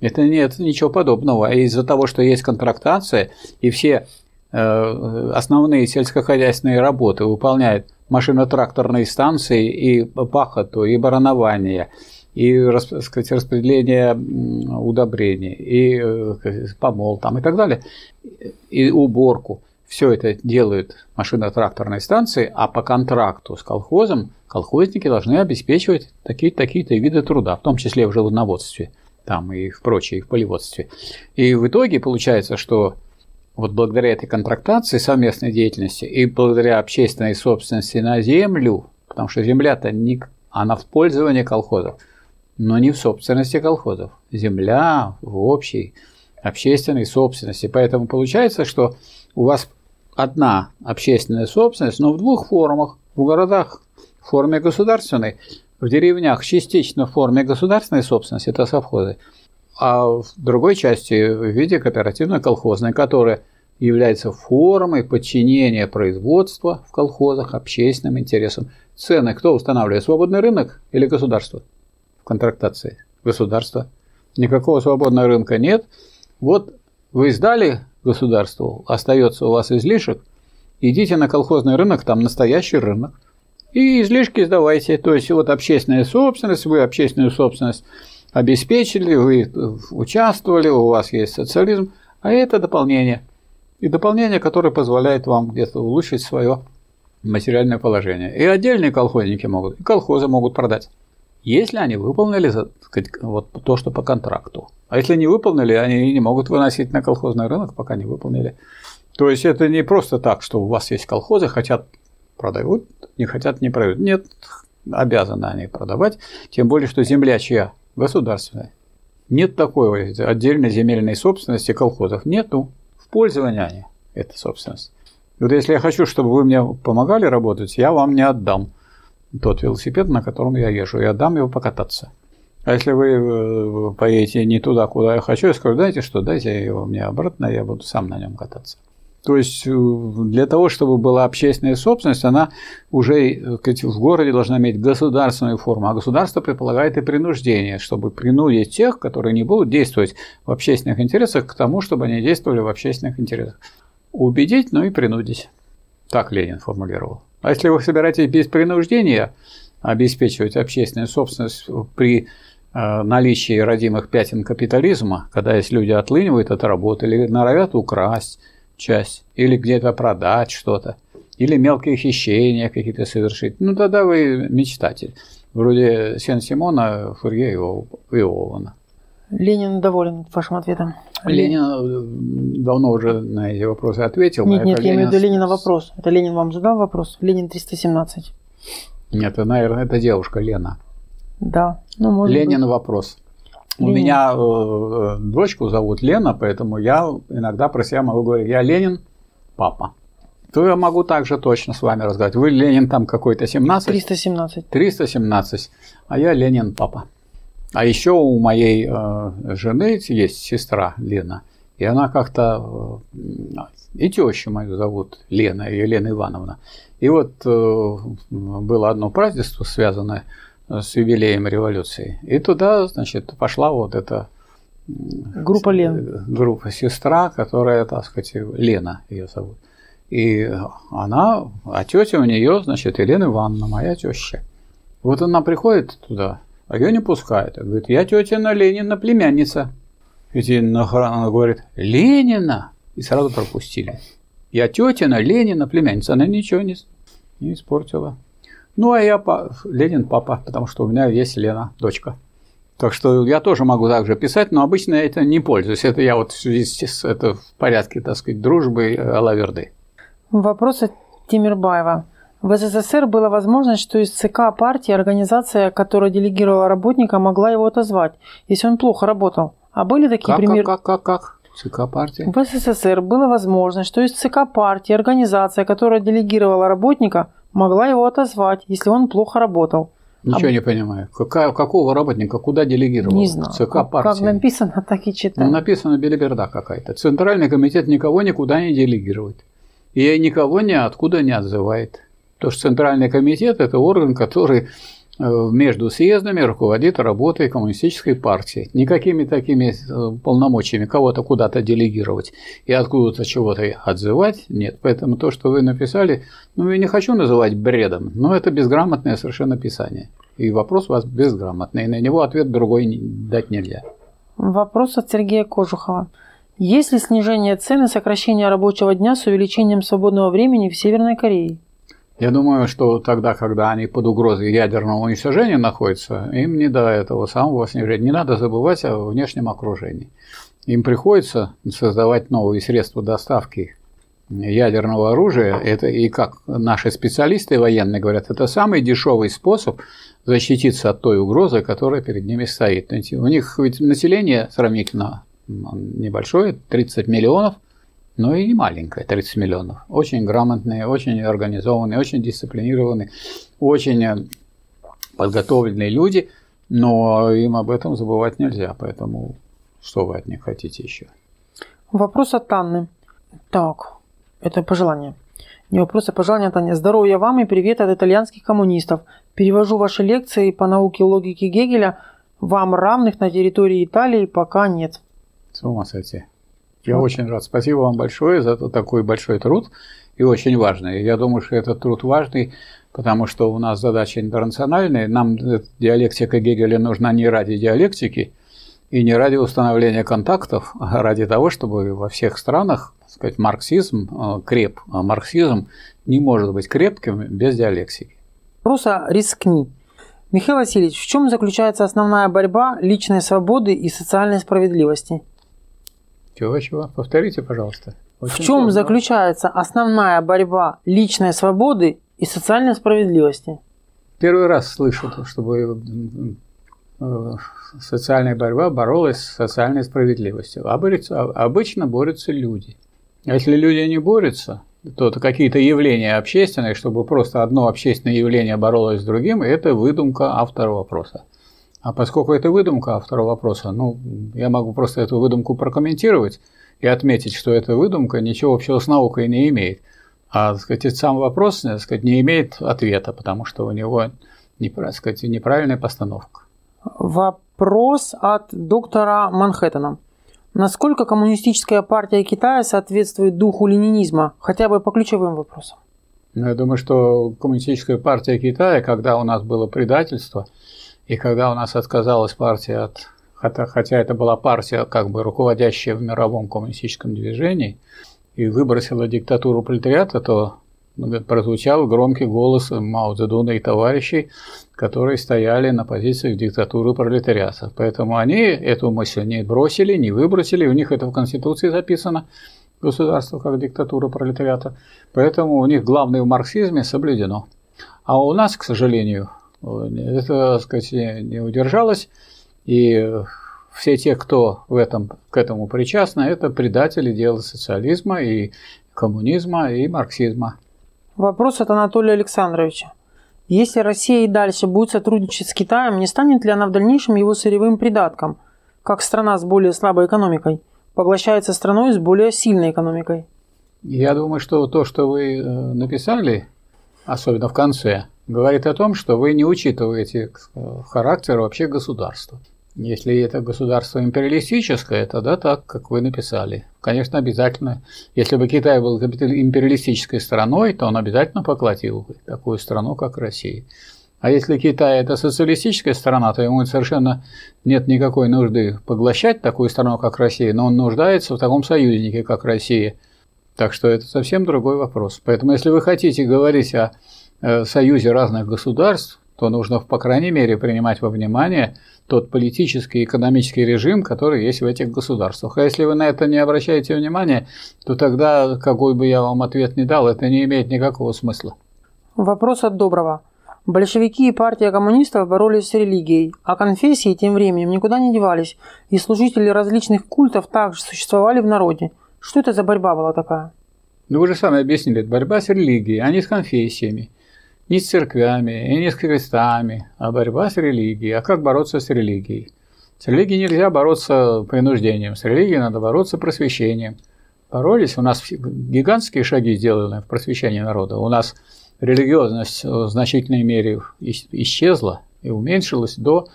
Это нет ничего подобного. А из-за того, что есть контрактация, и все основные сельскохозяйственные работы выполняют машино-тракторные станции и пахоту, и баранование, и сказать, распределение удобрений, и э, помол там, и так далее, и уборку. Все это делают машино-тракторные станции, а по контракту с колхозом колхозники должны обеспечивать такие-то такие виды труда, в том числе в животноводстве – там и в прочее, и в полеводстве. И в итоге получается, что вот благодаря этой контрактации, совместной деятельности и благодаря общественной собственности на землю, потому что земля-то не, она в пользовании колхозов, но не в собственности колхозов. Земля в общей общественной собственности. Поэтому получается, что у вас одна общественная собственность, но в двух формах. В городах в форме государственной, в деревнях частично в форме государственной собственности, это совхозы, а в другой части в виде кооперативно-колхозной, которая является формой подчинения производства в колхозах общественным интересам. Цены кто устанавливает? Свободный рынок или государство? В контрактации. Государство. Никакого свободного рынка нет. Вот вы сдали государству, остается у вас излишек, идите на колхозный рынок, там настоящий рынок – и излишки сдавайте. То есть вот общественная собственность, вы общественную собственность обеспечили, вы участвовали, у вас есть социализм, а это дополнение. И дополнение, которое позволяет вам где-то улучшить свое материальное положение. И отдельные колхозники могут, и колхозы могут продать, если они выполнили сказать, вот то, что по контракту. А если не выполнили, они не могут выносить на колхозный рынок, пока не выполнили. То есть это не просто так, что у вас есть колхозы, хотят продают, не хотят, не продают. Нет, обязаны они продавать, тем более, что земля чья? Государственная. Нет такой отдельной земельной собственности колхозов. Нету. В пользовании они, эта собственность. Вот если я хочу, чтобы вы мне помогали работать, я вам не отдам тот велосипед, на котором я езжу, я отдам его покататься. А если вы э, поедете не туда, куда я хочу, я скажу, дайте что, дайте его мне обратно, я буду сам на нем кататься. То есть э, для того, чтобы была общественная собственность, она уже э, в городе должна иметь государственную форму, а государство предполагает и принуждение, чтобы принудить тех, которые не будут действовать в общественных интересах, к тому, чтобы они действовали в общественных интересах. Убедить, но и принудить. Так Ленин формулировал. А если вы собираетесь без принуждения обеспечивать общественную собственность при э, наличии родимых пятен капитализма, когда есть люди отлынивают от работы или норовят украсть, часть, или где-то продать что-то, или мелкие хищения какие-то совершить, ну тогда вы мечтатель. вроде Сен-Симона, Фурье и Иована. Ленин доволен вашим ответом. Ленин э, давно уже на эти вопросы ответил. Нет, нет, я имею в виду Ленина вопрос. Это Ленин вам задал вопрос? Ленин 317. Нет, это, наверное, это девушка Лена. Да. Ну, может Ленин быть. вопрос. Ленин. У меня э, дочку зовут Лена, поэтому я иногда про себя могу говорить, я Ленин, папа. То я могу также точно с вами разговаривать. Вы Ленин там какой-то 17? 317. 317, а я Ленин папа. А еще у моей э, жены есть сестра Лена, и она как-то э, и тещу мою зовут Лена, Елена Ивановна. И вот э, было одно празднество, связанное с юбилеем революции. И туда, значит, пошла вот эта Группа Лен. э, группа сестра, которая, так сказать, Лена ее зовут. И она, а тетя у нее, значит, Елена Ивановна, моя теща. Вот она приходит туда, а ее не пускают. Говорит, я тетя Ленина племянница. И охрана говорит, Ленина! И сразу пропустили. Я тетина Ленина племянница. Она ничего не, не испортила. Ну, а я па- Ленин папа, потому что у меня есть Лена, дочка. Так что я тоже могу так же писать, но обычно я это не пользуюсь. Это я вот в связи с это в порядке, так сказать, дружбы э, Алаверды. Вопрос от Тимирбаева. В СССР была возможность, что из ЦК партии организация, которая делегировала работника, могла его отозвать, если он плохо работал. А были такие Как, примеры? как, как, как, как? ЦК партии? В СССР была возможность, что из ЦК партии организация, которая делегировала работника, могла его отозвать, если он плохо работал. Ничего не понимаю. Какая, какого работника куда делегировал? Не знаю. ЦК Как- партии. Как написано, так и Ну, читаю. написано белиберда какая-то. Центральный комитет никого никуда не делегирует. И никого ниоткуда не отзывает. Потому что Центральный комитет – это орган, который между съездами руководит работой коммунистической партии. Никакими такими э, полномочиями кого-то куда-то делегировать и откуда-то чего-то отзывать нет. Поэтому то, что вы написали, ну, я не хочу называть бредом, но это безграмотное совершенно писание. И вопрос у вас безграмотный, и на него ответ другой дать нельзя. Вопрос от Сергея Кожухова. Есть ли снижение цены сокращения рабочего дня с увеличением свободного времени в Северной Корее? Я думаю, что тогда, когда они под угрозой ядерного уничтожения находятся, им не до этого самого снижения. Не надо забывать о внешнем окружении. Им приходится создавать новые средства доставки ядерного оружия. Это и как наши специалисты военные говорят, это самый дешевый способ защититься от той угрозы, которая перед ними стоит. У них ведь население сравнительно небольшое, 30 миллионов, но и не маленькая, 30 миллионов. Очень грамотные, очень организованные, очень дисциплинированные, очень э, подготовленные люди, но им об этом забывать нельзя, поэтому что вы от них хотите еще? Вопрос от Анны. Так, это пожелание. Не вопрос, а пожелание от Анны. Здоровья вам и привет от итальянских коммунистов. Перевожу ваши лекции по науке логики Гегеля. Вам равных на территории Италии пока нет. С ума сойти. Я Вот. очень рад. Спасибо вам большое за такой большой труд и очень важный. Я думаю, что этот труд важный, потому что у нас задача интернациональная. Нам диалектика Гегеля нужна не ради диалектики и не ради установления контактов, а ради того, чтобы во всех странах, так сказать, марксизм э, креп. А марксизм не может быть крепким без диалектики. Вопроса «Рискни». Михаил Васильевич, в чем заключается основная борьба личной свободы и социальной справедливости? Чего, чего? Повторите, пожалуйста. В Очень чем сложно. заключается основная борьба личной свободы и социальной справедливости? Первый раз слышу, то, чтобы э, социальная борьба боролась с социальной справедливостью. А а- обычно борются люди. А если люди не борются, то какие-то явления общественные, чтобы просто одно общественное явление боролось с другим, это выдумка автора вопроса. А поскольку это выдумка автора вопроса, ну, я могу просто эту выдумку прокомментировать и отметить, что эта выдумка ничего общего с наукой не имеет. А так сказать, сам вопрос так сказать, не имеет ответа, потому что у него так сказать, неправильная постановка. Вопрос от доктора Манхэттена. Насколько коммунистическая партия Китая соответствует духу ленинизма, хотя бы по ключевым вопросам? Но я думаю, что коммунистическая партия Китая, когда у нас было предательство, и когда у нас отказалась партия от... Хотя, это была партия, как бы руководящая в мировом коммунистическом движении, и выбросила диктатуру пролетариата, то прозвучал громкий голос Мао Цзэдуна и товарищей, которые стояли на позициях диктатуры пролетариата. Поэтому они эту мысль не бросили, не выбросили, у них это в Конституции записано, государство как диктатура пролетариата. Поэтому у них главное в марксизме соблюдено. А у нас, к сожалению, это, так сказать, не удержалось, и все те, кто в этом, к этому причастны, это предатели дела социализма и коммунизма и марксизма. Вопрос от Анатолия Александровича. Если Россия и дальше будет сотрудничать с Китаем, не станет ли она в дальнейшем его сырьевым придатком, как страна с более слабой экономикой поглощается страной с более сильной экономикой? Я думаю, что то, что вы э, написали, особенно в конце, говорит о том, что вы не учитываете э, характер вообще государства. Если это государство империалистическое, тогда так, как вы написали. Конечно, обязательно. Если бы Китай был империалистической страной, то он обязательно поглотил бы такую страну, как Россия. А если Китай это социалистическая страна, то ему совершенно нет никакой нужды поглощать такую страну, как Россия, но он нуждается в таком союзнике, как Россия. Так что это совсем другой вопрос. Поэтому, если вы хотите говорить о союзе разных государств, то нужно, по крайней мере, принимать во внимание – тот политический и экономический режим, который есть в этих государствах. А если вы на это не обращаете внимания, то тогда, какой бы я вам ответ ни дал, это не имеет никакого смысла. Вопрос от Доброго. Большевики и партия коммунистов боролись с религией, а конфессии тем временем никуда не девались, и служители различных культов также существовали в народе. Что это за борьба была такая? Ну, вы же сами объяснили, это борьба с религией, а не с конфессиями не с церквями и не с крестами, а борьба с религией. А как бороться с религией? С религией нельзя бороться принуждением, с религией надо бороться просвещением. Боролись, у нас гигантские шаги сделаны в просвещении народа. У нас религиозность в значительной мере исчезла и уменьшилась до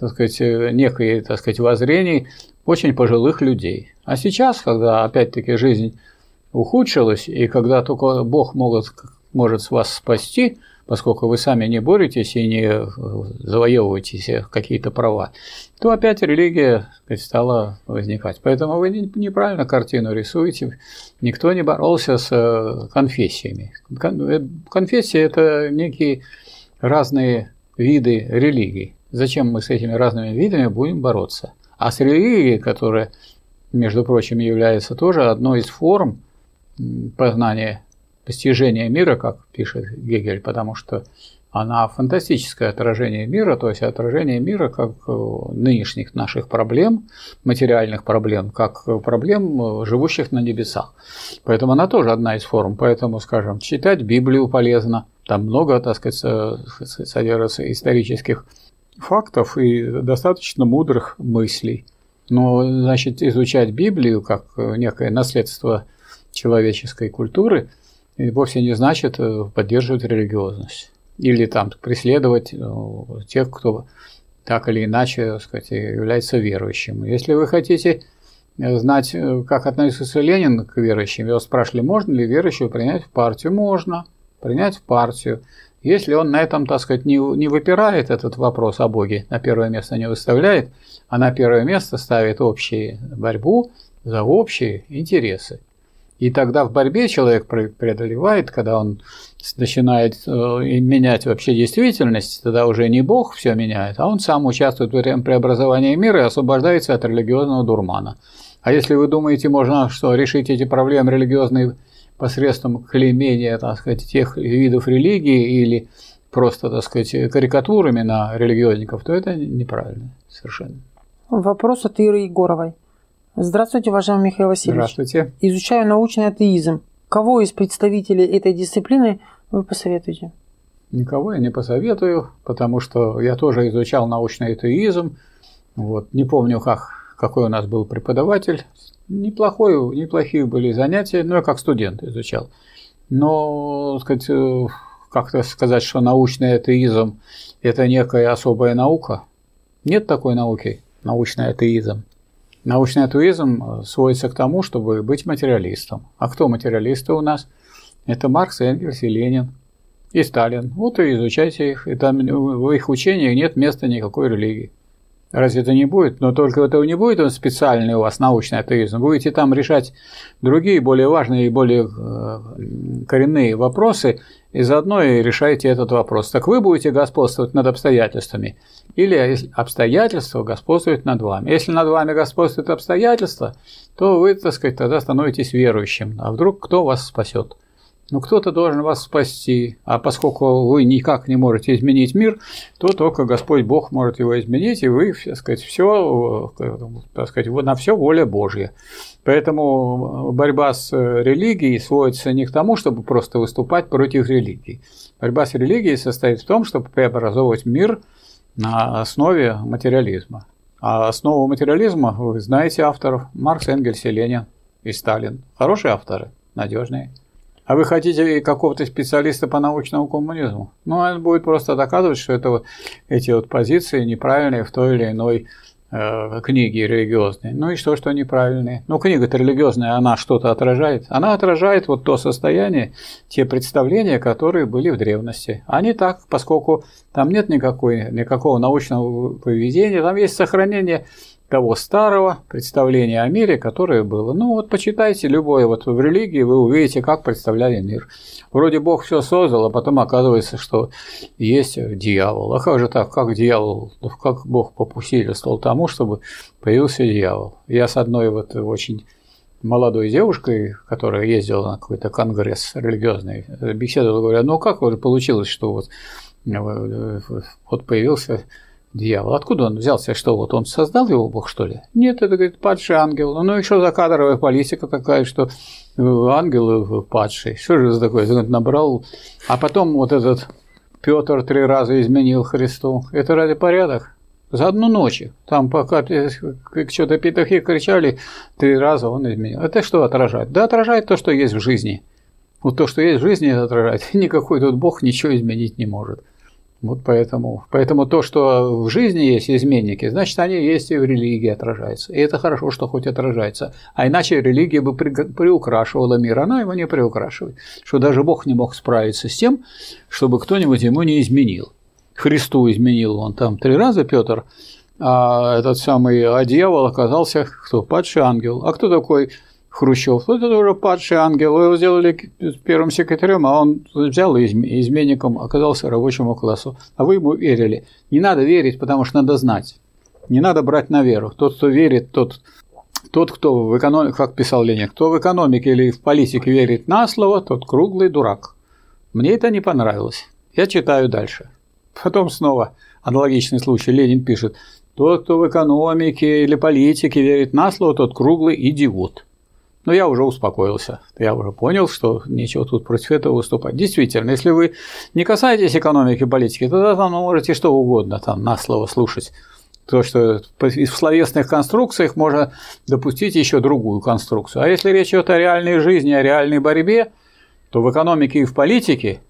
так сказать, некой, так сказать, воззрений очень пожилых людей. А сейчас, когда опять-таки жизнь ухудшилась, и когда только Бог может, может вас спасти, поскольку вы сами не боретесь и не э, завоевываете себе какие-то права, то опять религия стала возникать. Поэтому вы неправильно картину рисуете. Никто не боролся с э, конфессиями. Э, конфессии – это некие разные виды религий. Зачем мы с этими разными видами будем бороться? А с религией, которая, между прочим, является тоже одной из форм познания постижение мира, как пишет Гегель, потому что она фантастическое отражение мира, то есть отражение мира как э, нынешних наших проблем, материальных проблем, как проблем, э, живущих на небесах. Поэтому она тоже одна из форм. Поэтому, скажем, читать Библию полезно. Там много, так сказать, содержится исторических фактов и достаточно мудрых мыслей. Но, значит, изучать Библию как э, некое наследство человеческой культуры – вовсе не значит э, поддерживать религиозность или там преследовать э, тех, кто так или иначе так сказать, является верующим. Если вы хотите э, знать, как относится Ленин к верующим, его спрашивали, можно ли верующего принять в партию? Можно, принять в партию. Если он на этом, так сказать, не, не выпирает этот вопрос о Боге, на первое место не выставляет, а на первое место ставит общую борьбу за общие интересы. И тогда в борьбе человек преодолевает, когда он начинает э, менять вообще действительность, тогда уже не Бог все меняет, а он сам участвует в преобразовании мира и освобождается от религиозного дурмана. А если вы думаете, можно что, решить эти проблемы религиозные посредством клеймения, так сказать, тех видов религии или просто, так сказать, карикатурами на религиозников, то это неправильно совершенно. Вопрос от Иры Егоровой. Здравствуйте, уважаемый Михаил Васильевич. Здравствуйте. Изучаю научный атеизм. Кого из представителей этой дисциплины вы посоветуете? Никого я не посоветую, потому что я тоже изучал научный атеизм. Вот. Не помню, как, какой у нас был преподаватель. Неплохой, неплохие были занятия, но я как студент изучал. Но, сказать, э, как-то сказать, что научный атеизм – это некая особая наука. Нет такой науки, научный атеизм. Научный атеизм э, сводится к тому, чтобы быть материалистом. А кто материалисты у нас? Это Маркс, Энгельс и Ленин. И Сталин. Вот и изучайте их. И там в их учениях нет места никакой религии. Разве это не будет? Но только этого не будет, он специальный у вас научный атеизм. Будете там решать другие, более важные и более э, коренные вопросы, и заодно и решаете этот вопрос. Так вы будете господствовать над обстоятельствами, или обстоятельства господствуют над вами. Если над вами господствуют обстоятельства, то вы, так сказать, тогда становитесь верующим. А вдруг кто вас спасет? Ну, кто-то должен вас спасти, а поскольку вы никак не можете изменить мир, то только Господь Бог может его изменить, и вы, так сказать, все, так сказать, на все воля Божья. Поэтому борьба с религией сводится не к тому, чтобы просто выступать против религии. Борьба с религией состоит в том, чтобы преобразовывать мир на основе материализма. А основу материализма вы знаете авторов Маркс, Энгельс и Ленин и Сталин. Хорошие авторы, надежные. А вы хотите какого-то специалиста по научному коммунизму? Ну, он будет просто доказывать, что это вот эти вот позиции неправильные в той или иной э, книге религиозной. Ну и что, что неправильные? Ну, книга-то религиозная, она что-то отражает. Она отражает вот то состояние, те представления, которые были в древности. Они так, поскольку там нет никакой, никакого научного поведения, там есть сохранение того старого представления о мире, которое было. Ну вот почитайте любое, вот в религии вы увидите, как представляли мир. Вроде Бог все создал, а потом оказывается, что есть дьявол. А как же так, как дьявол, как Бог попустительствовал тому, чтобы появился дьявол? Я с одной вот очень молодой девушкой, которая ездила на какой-то конгресс религиозный, беседовала, говоря, ну как вот получилось, что вот, э, вот появился Дьявол. Откуда он взялся? Что, вот он создал его Бог, что ли? Нет, это, говорит, падший ангел. Ну что за кадровая политика какая, что э, ангел падший? Что же это такое? Набрал. А потом вот этот Петр три раза изменил Христу. Это ради порядок. За одну ночь. Там пока что-то петухи кричали, три раза он изменил. Это что отражает? Да отражает то, что есть в жизни. Вот то, что есть в жизни, это отражает. Никакой тут Бог ничего изменить не может. Вот поэтому, поэтому то, что в жизни есть изменники, значит, они есть и в религии отражаются. И это хорошо, что хоть отражается. А иначе религия бы приукрашивала мир. Она его не приукрашивает. Что даже Бог не мог справиться с тем, чтобы кто-нибудь ему не изменил. Христу изменил он там три раза, Петр, а этот самый а дьявол оказался кто? Падший ангел. А кто такой Хрущев. Это уже падший ангел. Его сделали первым секретарем, а он взял и изменником оказался рабочему классу. А вы ему верили. Не надо верить, потому что надо знать. Не надо брать на веру. Тот, кто верит, тот, тот кто в экономике, как писал Ленин, кто в экономике или в политике верит на слово, тот круглый дурак. Мне это не понравилось. Я читаю дальше. Потом снова аналогичный случай. Ленин пишет, тот, кто в экономике или политике верит на слово, тот круглый идиот. Но я уже успокоился. Я уже понял, что нечего тут против этого выступать. Действительно, если вы не касаетесь экономики и политики, тогда там можете что угодно там на слово слушать. То, что в словесных конструкциях можно допустить еще другую конструкцию. А если речь идет о реальной жизни, о реальной борьбе, то в экономике и в политике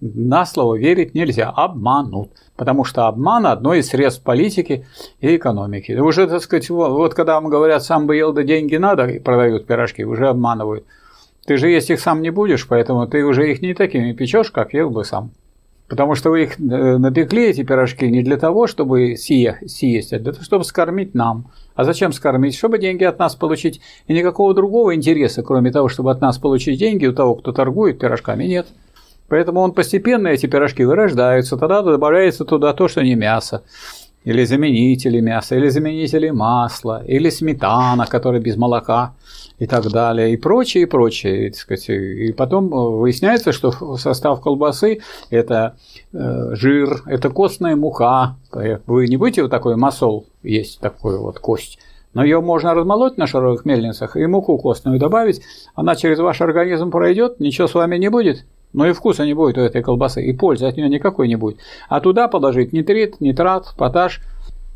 на слово верить нельзя, обманут. Потому что обман – одно из средств политики и экономики. Уже, так сказать, вот когда вам говорят, сам бы ел, да деньги надо, и продают пирожки, уже обманывают. Ты же есть их сам не будешь, поэтому ты уже их не такими печешь, как ел бы сам. Потому что вы их э, напекли, эти пирожки, не для того, чтобы съесть, а для того, чтобы скормить нам. А зачем скормить? Чтобы деньги от нас получить. И никакого другого интереса, кроме того, чтобы от нас получить деньги, у того, кто торгует пирожками, нет. Поэтому он постепенно, эти пирожки вырождаются, тогда добавляется туда то, что не мясо, или заменители мяса, или заменители масла, или сметана, которая без молока и так далее, и прочее, и прочее. И, сказать, и потом выясняется, что состав колбасы – это э, жир, это костная мука. Вы не будете вот такой масол есть, такую вот кость, но ее можно размолоть на шаровых мельницах и муку костную добавить, она через ваш организм пройдет, ничего с вами не будет, но и вкуса не будет у этой колбасы, и пользы от нее никакой не будет. А туда положить нитрит, нитрат, поташ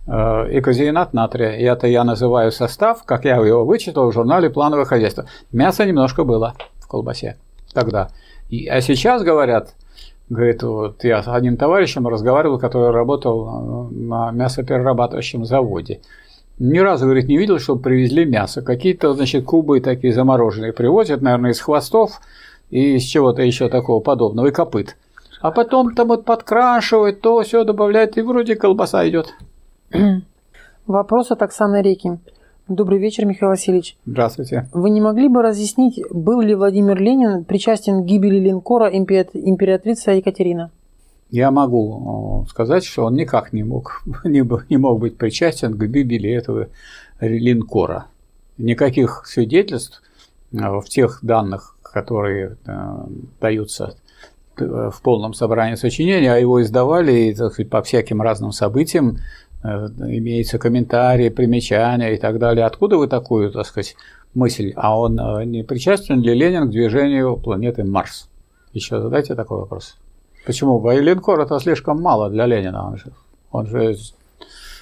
э, и казеинат натрия. И это я называю состав, как я его вычитал в журнале «Плановое хозяйство». Мясо немножко было в колбасе тогда. И, а сейчас говорят, говорит, вот я с одним товарищем разговаривал, который работал э, на мясоперерабатывающем заводе. Ни разу, говорит, не видел, чтобы привезли мясо. Какие-то, значит, кубы такие замороженные привозят, наверное, из хвостов, и из чего-то еще такого подобного, и копыт. А потом там вот подкрашивает, то все добавляет, и вроде колбаса идет. Вопрос от Оксаны Реки. Добрый вечер, Михаил Васильевич. Здравствуйте. Вы не могли бы разъяснить, был ли Владимир Ленин причастен к гибели линкора императрица Екатерина? Я могу сказать, что он никак не мог, не, не мог быть причастен к гибели этого линкора. Никаких свидетельств э, в тех данных, которые э, даются э, в полном собрании сочинения, а его издавали сказать, по всяким разным событиям, имеются комментарии, примечания и так далее. Откуда вы такую, так сказать, мысль? А он не причастен ли Ленин к движению планеты Марс? Еще задайте такой вопрос. Почему? Линкор это слишком мало для Ленина. Он же, он же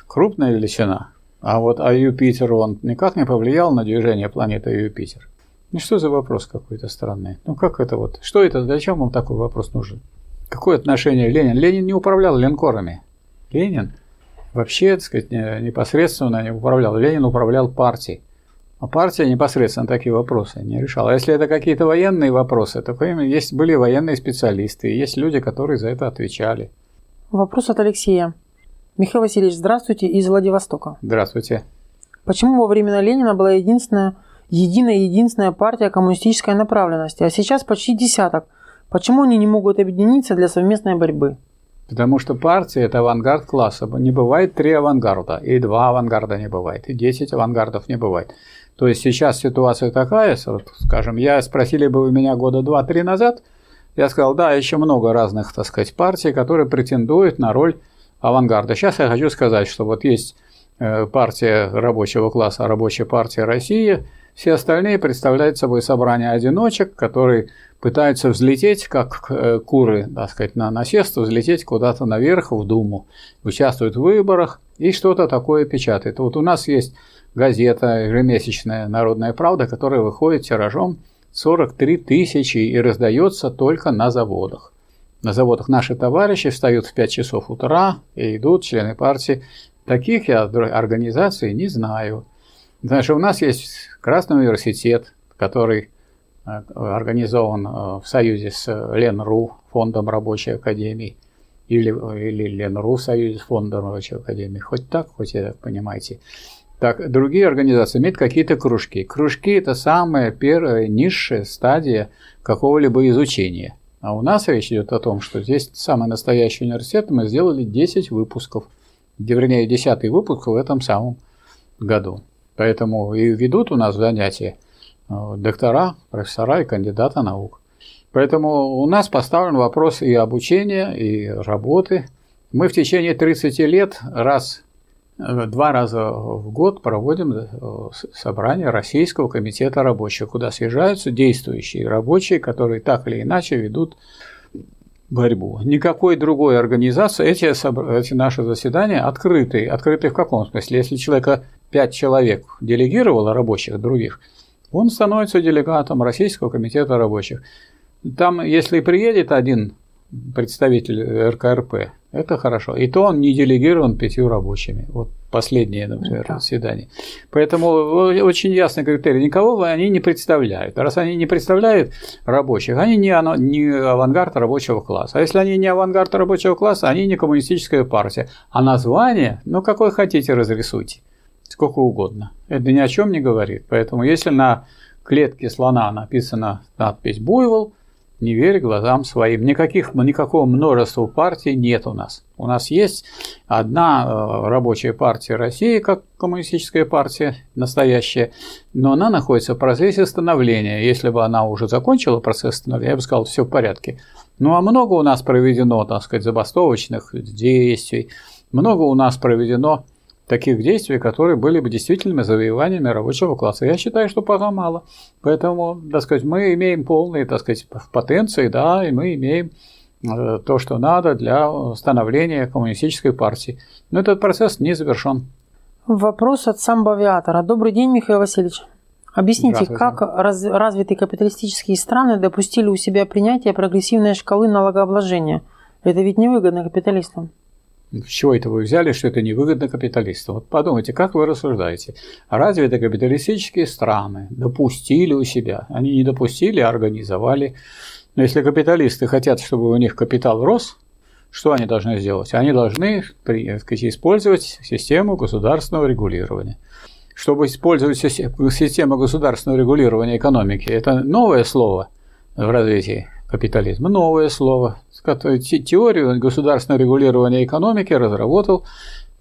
крупная величина. А вот а Юпитер, он никак не повлиял на движение планеты Юпитер. Ну что за вопрос какой-то странный? Ну как это вот? Что это? Зачем вам такой вопрос нужен? Какое отношение Ленин? Ленин не управлял линкорами. Ленин вообще, так сказать, непосредственно не управлял. Ленин управлял партией. А партия непосредственно такие вопросы не решала. А если это какие-то военные вопросы, то есть были военные специалисты, есть люди, которые за это отвечали. Вопрос от Алексея. Михаил Васильевич, здравствуйте из Владивостока. Здравствуйте. Почему во времена Ленина была единственная, единая единственная партия коммунистической направленности, а сейчас почти десяток? Почему они не могут объединиться для совместной борьбы? Потому что партия – это авангард класса. Не бывает три авангарда, и два авангарда не бывает, и десять авангардов не бывает. То есть сейчас ситуация такая, скажем, я спросили бы вы меня года два-три назад, я сказал, да, еще много разных, так сказать, партий, которые претендуют на роль авангарда. Сейчас я хочу сказать, что вот есть э, партия рабочего класса, рабочая партия России, все остальные представляют собой собрание одиночек, которые пытаются взлететь, как э, куры, так сказать, на насест, взлететь куда-то наверх, в Думу, участвуют в выборах и что-то такое печатают. Вот у нас есть газета ежемесячная «Народная правда», которая выходит тиражом 43 тысячи и раздается только на заводах. На заводах наши товарищи встают в 5 часов утра и идут, члены партии. Таких я организаций не знаю. Знаешь, у нас есть Красный университет, который э, организован э, в союзе с Ленру, фондом рабочей академии, или, или Ленру в союзе с фондом рабочей академии. Хоть так, хоть это, понимаете. Так, другие организации имеют какие-то кружки. Кружки – это самая первая низшая стадия какого-либо изучения – а у нас речь идет о том, что здесь самый настоящий университет, мы сделали 10 выпусков, вернее, 10 выпуск в этом самом году. Поэтому и ведут у нас занятия э, доктора, профессора и кандидата наук. Поэтому у нас поставлен вопрос и обучения, и работы. Мы в течение 30 лет раз Э, два раза в год проводим э, собрание Российского комитета рабочих, куда съезжаются действующие рабочие, которые так или иначе ведут борьбу. Никакой другой организации, эти, эти наши заседания открыты. Открыты в каком смысле? Если человека пять человек делегировало рабочих других, он становится делегатом Российского комитета рабочих. Там, если приедет один представитель РКРП, это хорошо. И то он не делегирован пятью рабочими. Вот последнее, например, да. заседание. Поэтому очень ясный критерий. Никого они не представляют. Раз они не представляют рабочих, они не, не авангард рабочего класса. А если они не авангард рабочего класса, они не коммунистическая партия. А название, ну какое хотите, разрисуйте. Сколько угодно. Это ни о чем не говорит. Поэтому если на клетке слона написана надпись «Буйвол», не верь глазам своим. Никаких, никакого множества партий нет у нас. У нас есть одна э, рабочая партия России, как коммунистическая партия настоящая, но она находится в процессе становления. Если бы она уже закончила процесс становления, я бы сказал, все в порядке. Ну а много у нас проведено, так сказать, забастовочных действий, много у нас проведено таких действий, которые были бы действительными завоеваниями рабочего класса. Я считаю, что пока мало. Поэтому, так сказать, мы имеем полные, так сказать, потенции, да, и мы имеем э, то, что надо для становления коммунистической партии. Но этот процесс не завершен. Вопрос от самбо-авиатора. Добрый день, Михаил Васильевич. Объясните, как раз, развитые капиталистические страны допустили у себя принятие прогрессивной шкалы налогообложения? Это ведь невыгодно капиталистам. С чего это вы взяли, что это невыгодно капиталистам? Вот подумайте, как вы рассуждаете. Разве это капиталистические страны допустили у себя? Они не допустили, а организовали. Но если капиталисты хотят, чтобы у них капитал рос, что они должны сделать? Они должны использовать систему государственного регулирования. Чтобы использовать систему государственного регулирования экономики, это новое слово в развитии капитализма, новое слово. Теорию государственного регулирования экономики разработал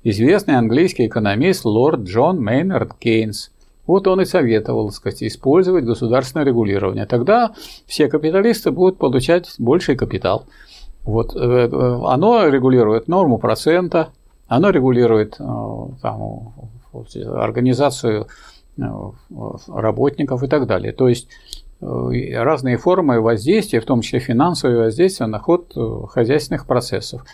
известный английский экономист лорд Джон Мейнард Кейнс. Вот он и советовал, так сказать, использовать государственное регулирование. Тогда все капиталисты будут получать больший капитал. Вот, э, э, оно регулирует норму процента, оно регулирует э, там, организацию работников и так далее. То есть разные формы воздействия, в том числе финансовые воздействия на ход хозяйственных процессов.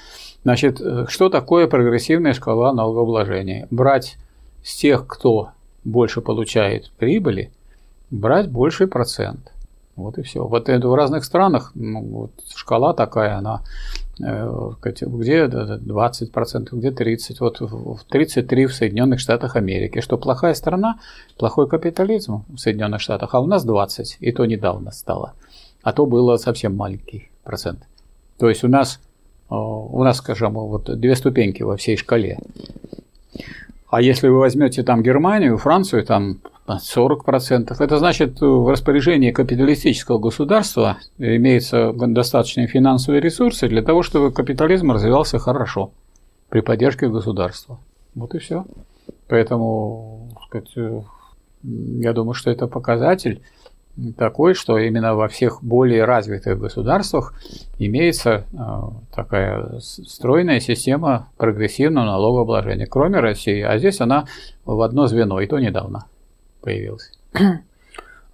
Значит, что такое прогрессивная шкала налогообложения? Брать с тех, кто больше получает прибыли, брать больший процент. Вот и все. Вот это в разных странах ну, вот шкала такая, она э, где 20%, где 30%, вот в 33% в Соединенных Штатах Америки, что плохая страна, плохой капитализм в Соединенных Штатах, а у нас 20, и то недавно стало, а то было совсем маленький процент. То есть у нас, э, у нас, скажем, вот две ступеньки во всей шкале. А если вы возьмете там Германию, Францию, там 40%. Это значит, в распоряжении капиталистического государства имеются достаточные финансовые ресурсы для того, чтобы капитализм развивался хорошо при поддержке государства. Вот и все. Поэтому, сказать, я думаю, что это показатель такой, что именно во всех более развитых государствах имеется э, такая стройная система прогрессивного налогообложения, кроме России. А здесь она в одно звено, и то недавно появился.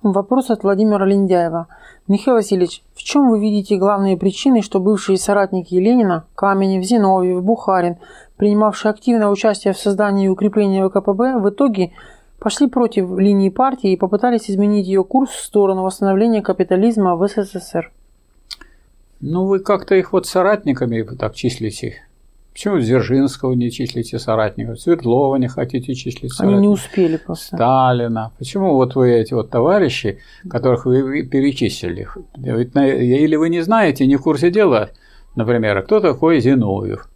Вопрос от Владимира Линдяева. Михаил Васильевич, в чем вы видите главные причины, что бывшие соратники Ленина, Каменев, Зиновьев, Бухарин, принимавшие активное участие в создании и укреплении ВКПБ, в итоге пошли против линии партии и попытались изменить ее курс в сторону восстановления капитализма в СССР? Ну, вы как-то их вот соратниками так числите. Почему Дзержинского не числите соратников? Свердлова не хотите числить соратников? Они не успели просто. Сталина. Почему вот вы эти вот товарищи, которых вы перечислили? Или вы не знаете, не в курсе дела, например, кто такой Зиновьев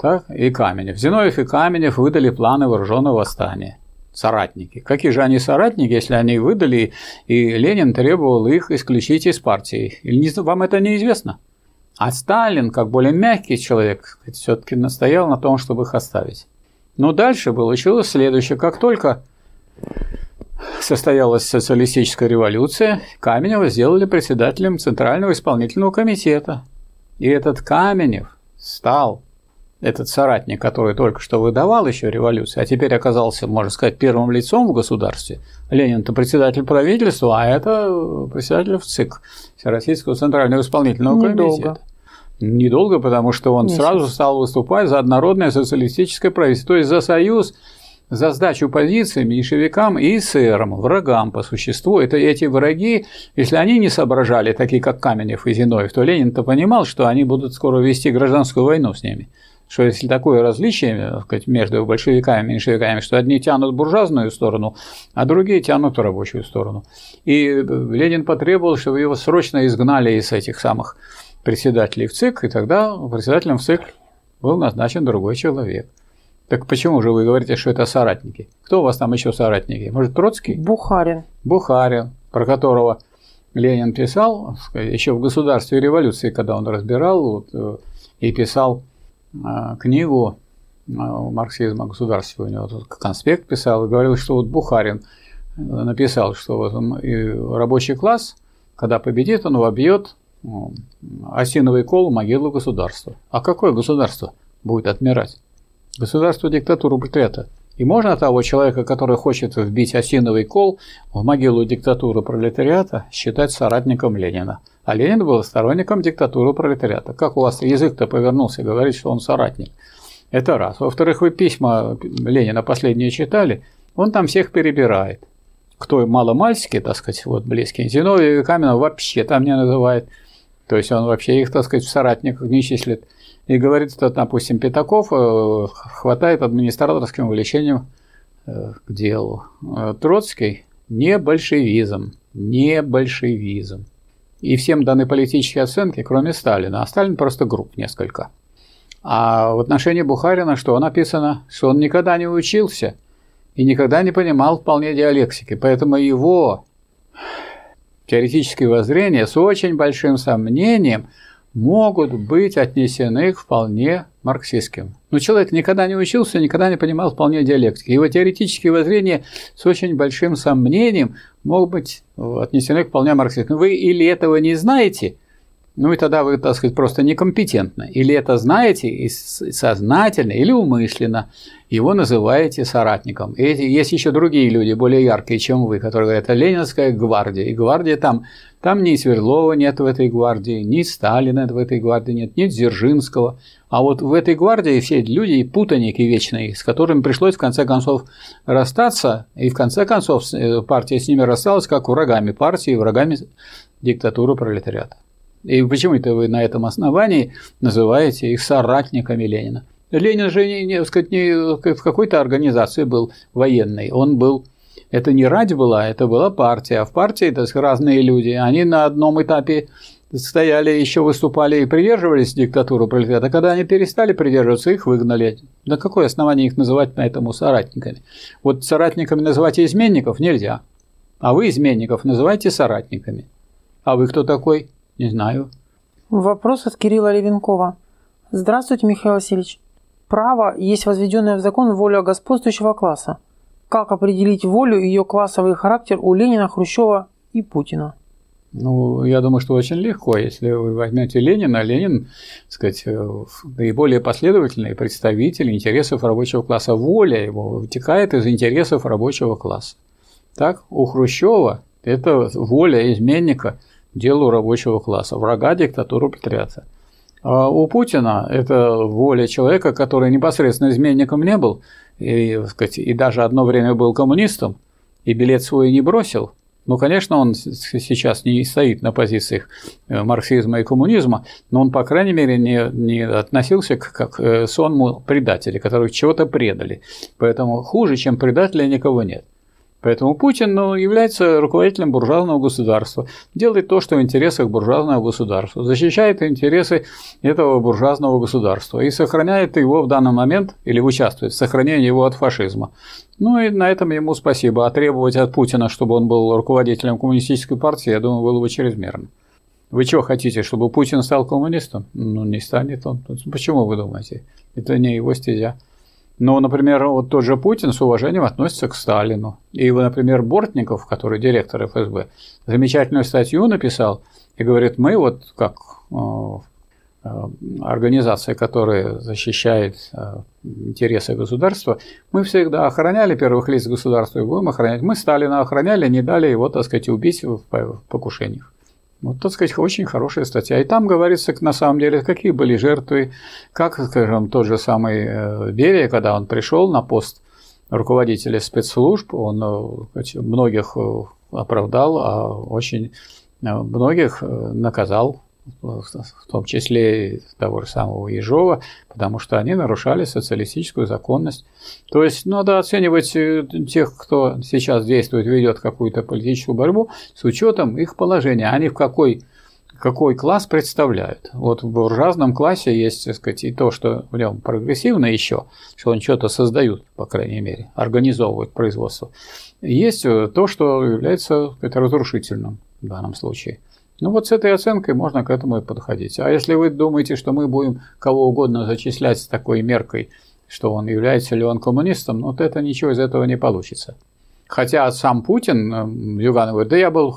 так? и Каменев. Зиновьев и Каменев выдали планы вооруженного восстания. Соратники. Какие же они соратники, если они выдали, и Ленин требовал их исключить из партии? Или вам это неизвестно? А Сталин, как более мягкий человек, все-таки настоял на том, чтобы их оставить. Но дальше получилось следующее. Как только состоялась социалистическая революция, Каменева сделали председателем Центрального исполнительного комитета. И этот Каменев стал, этот соратник, который только что выдавал еще революцию, а теперь оказался, можно сказать, первым лицом в государстве. Ленин-то председатель правительства, а это председатель в ЦИК, Всероссийского Центрального исполнительного Недолго. комитета. Недолго, потому что он Месяц. сразу стал выступать за однородное социалистическое правительство, то есть за союз, за сдачу позиций меньшевикам и эсерам, врагам по существу. Это эти враги, если они не соображали, такие как Каменев и Зиновьев, то Ленин-то понимал, что они будут скоро вести гражданскую войну с ними. Что если такое различие сказать, между большевиками и меньшевиками, что одни тянут буржуазную сторону, а другие тянут рабочую сторону. И Ленин потребовал, чтобы его срочно изгнали из этих самых председателей в ЦИК, и тогда председателем в ЦИК был назначен другой человек. Так почему же вы говорите, что это соратники? Кто у вас там еще соратники? Может, Троцкий? Бухарин. Бухарин, про которого Ленин писал еще в государстве революции, когда он разбирал вот, э, и писал э, книгу э, марксизма государства, у него тут конспект писал и говорил, что вот Бухарин написал, что вот рабочий класс, когда победит, он вобьет осиновый кол в могилу государства. А какое государство будет отмирать? Государство диктатуры пролетариата. И можно того человека, который хочет вбить осиновый кол в могилу диктатуры пролетариата, считать соратником Ленина. А Ленин был сторонником диктатуры пролетариата. Как у вас язык-то повернулся, говорит, что он соратник. Это раз. Во-вторых, вы письма Ленина последние читали, он там всех перебирает. Кто мало-мальски, так сказать, вот близкие. Зиновьев и Каменов вообще там не называет. То есть он вообще их, так сказать, в соратниках не числит. И говорит, что, допустим, Пятаков э, хватает администраторским увлечением э, к делу. Э, Троцкий не большевизм, не большевизм. И всем даны политические оценки, кроме Сталина. А Сталин просто групп несколько. А в отношении Бухарина что написано? Что он никогда не учился и никогда не понимал вполне диалектики. Поэтому его теоретические воззрения с очень большим сомнением могут быть отнесены к вполне марксистским. Но человек никогда не учился, никогда не понимал вполне диалектики. Его теоретические воззрения с очень большим сомнением могут быть отнесены к вполне марксистским. Вы или этого не знаете – ну и тогда вы, так сказать, просто некомпетентны. Или это знаете и сознательно, или умышленно его называете соратником. И есть еще другие люди, более яркие, чем вы, которые говорят, это Ленинская гвардия. И гвардия там, там ни Свердлова нет в этой гвардии, ни Сталина в этой гвардии нет, ни Дзержинского. А вот в этой гвардии все люди путаники вечные, с которыми пришлось в конце концов расстаться, и в конце концов э, партия с ними рассталась как врагами партии, врагами диктатуры пролетариата. И почему это вы на этом основании называете их соратниками Ленина? Ленин же не, не, сказать, не в какой-то организации был военной, он был это не ради была, это была партия. А в партии это разные люди. Они на одном этапе стояли, еще выступали и придерживались диктатуры пролетариата. Когда они перестали придерживаться, их выгнали. На какое основание их называть поэтому соратниками? Вот соратниками называть изменников нельзя. А вы изменников называйте соратниками. А вы кто такой? Не знаю. Вопрос от Кирилла Левенкова. Здравствуйте, Михаил Васильевич. Право есть возведенное в закон воля господствующего класса. Как определить волю и ее классовый характер у Ленина, Хрущева и Путина? Ну, я думаю, что очень легко. Если вы возьмете Ленина, Ленин, так сказать, наиболее последовательный представитель интересов рабочего класса. Воля его вытекает из интересов рабочего класса. Так, у Хрущева это воля изменника делу рабочего класса, врага диктатуры пролетариата. А у Путина это воля человека, который непосредственно изменником не был, и, сказать, и даже одно время был коммунистом, и билет свой не бросил. Ну, конечно, он сейчас не стоит на позициях э, марксизма и коммунизма, но он, по крайней мере, не, не относился к как э, сонму предателей, которые чего-то предали. Поэтому хуже, чем предателя, никого нет. Поэтому Путин ну, является руководителем буржуазного государства, делает то, что в интересах буржуазного государства, защищает интересы этого буржуазного государства и сохраняет его в данный момент или участвует в сохранении его от фашизма. Ну и на этом ему спасибо. А требовать от Путина, чтобы он был руководителем коммунистической партии, я думаю, было бы чрезмерно. Вы что хотите, чтобы Путин стал коммунистом? Ну, не станет он. Почему вы думаете? Это не его стезя. Но, например, вот тот же Путин с уважением относится к Сталину. И, например, Бортников, который директор ФСБ, замечательную статью написал и говорит, мы вот как э, э, организация, которая защищает э, интересы государства, мы всегда охраняли первых лиц государства и будем охранять. Мы Сталина охраняли, не дали его, так сказать, убить в покушениях. Вот, так сказать, очень хорошая статья. И там говорится, на самом деле, какие были жертвы, как, скажем, тот же самый э, Берия, когда он пришел на пост руководителя спецслужб, он э, многих э, оправдал, а очень многих наказал в том числе того же самого Ежова, потому что они нарушали социалистическую законность. То есть надо оценивать э, тех, кто сейчас действует, ведет какую-то политическую борьбу с учетом их положения, они в какой какой класс представляют. Вот в буржуазном классе есть, так сказать, и то, что в нем прогрессивно еще, что он что-то создают, по крайней мере, организовывают производство. Есть э, то, что является сказать, разрушительным в данном случае. Ну вот с этой оценкой можно к этому и подходить. А если вы думаете, что мы будем кого угодно зачислять с такой меркой, что он является ли он коммунистом, ну, вот это ничего из этого не получится. Хотя сам Путин, Зюганов говорит, да я был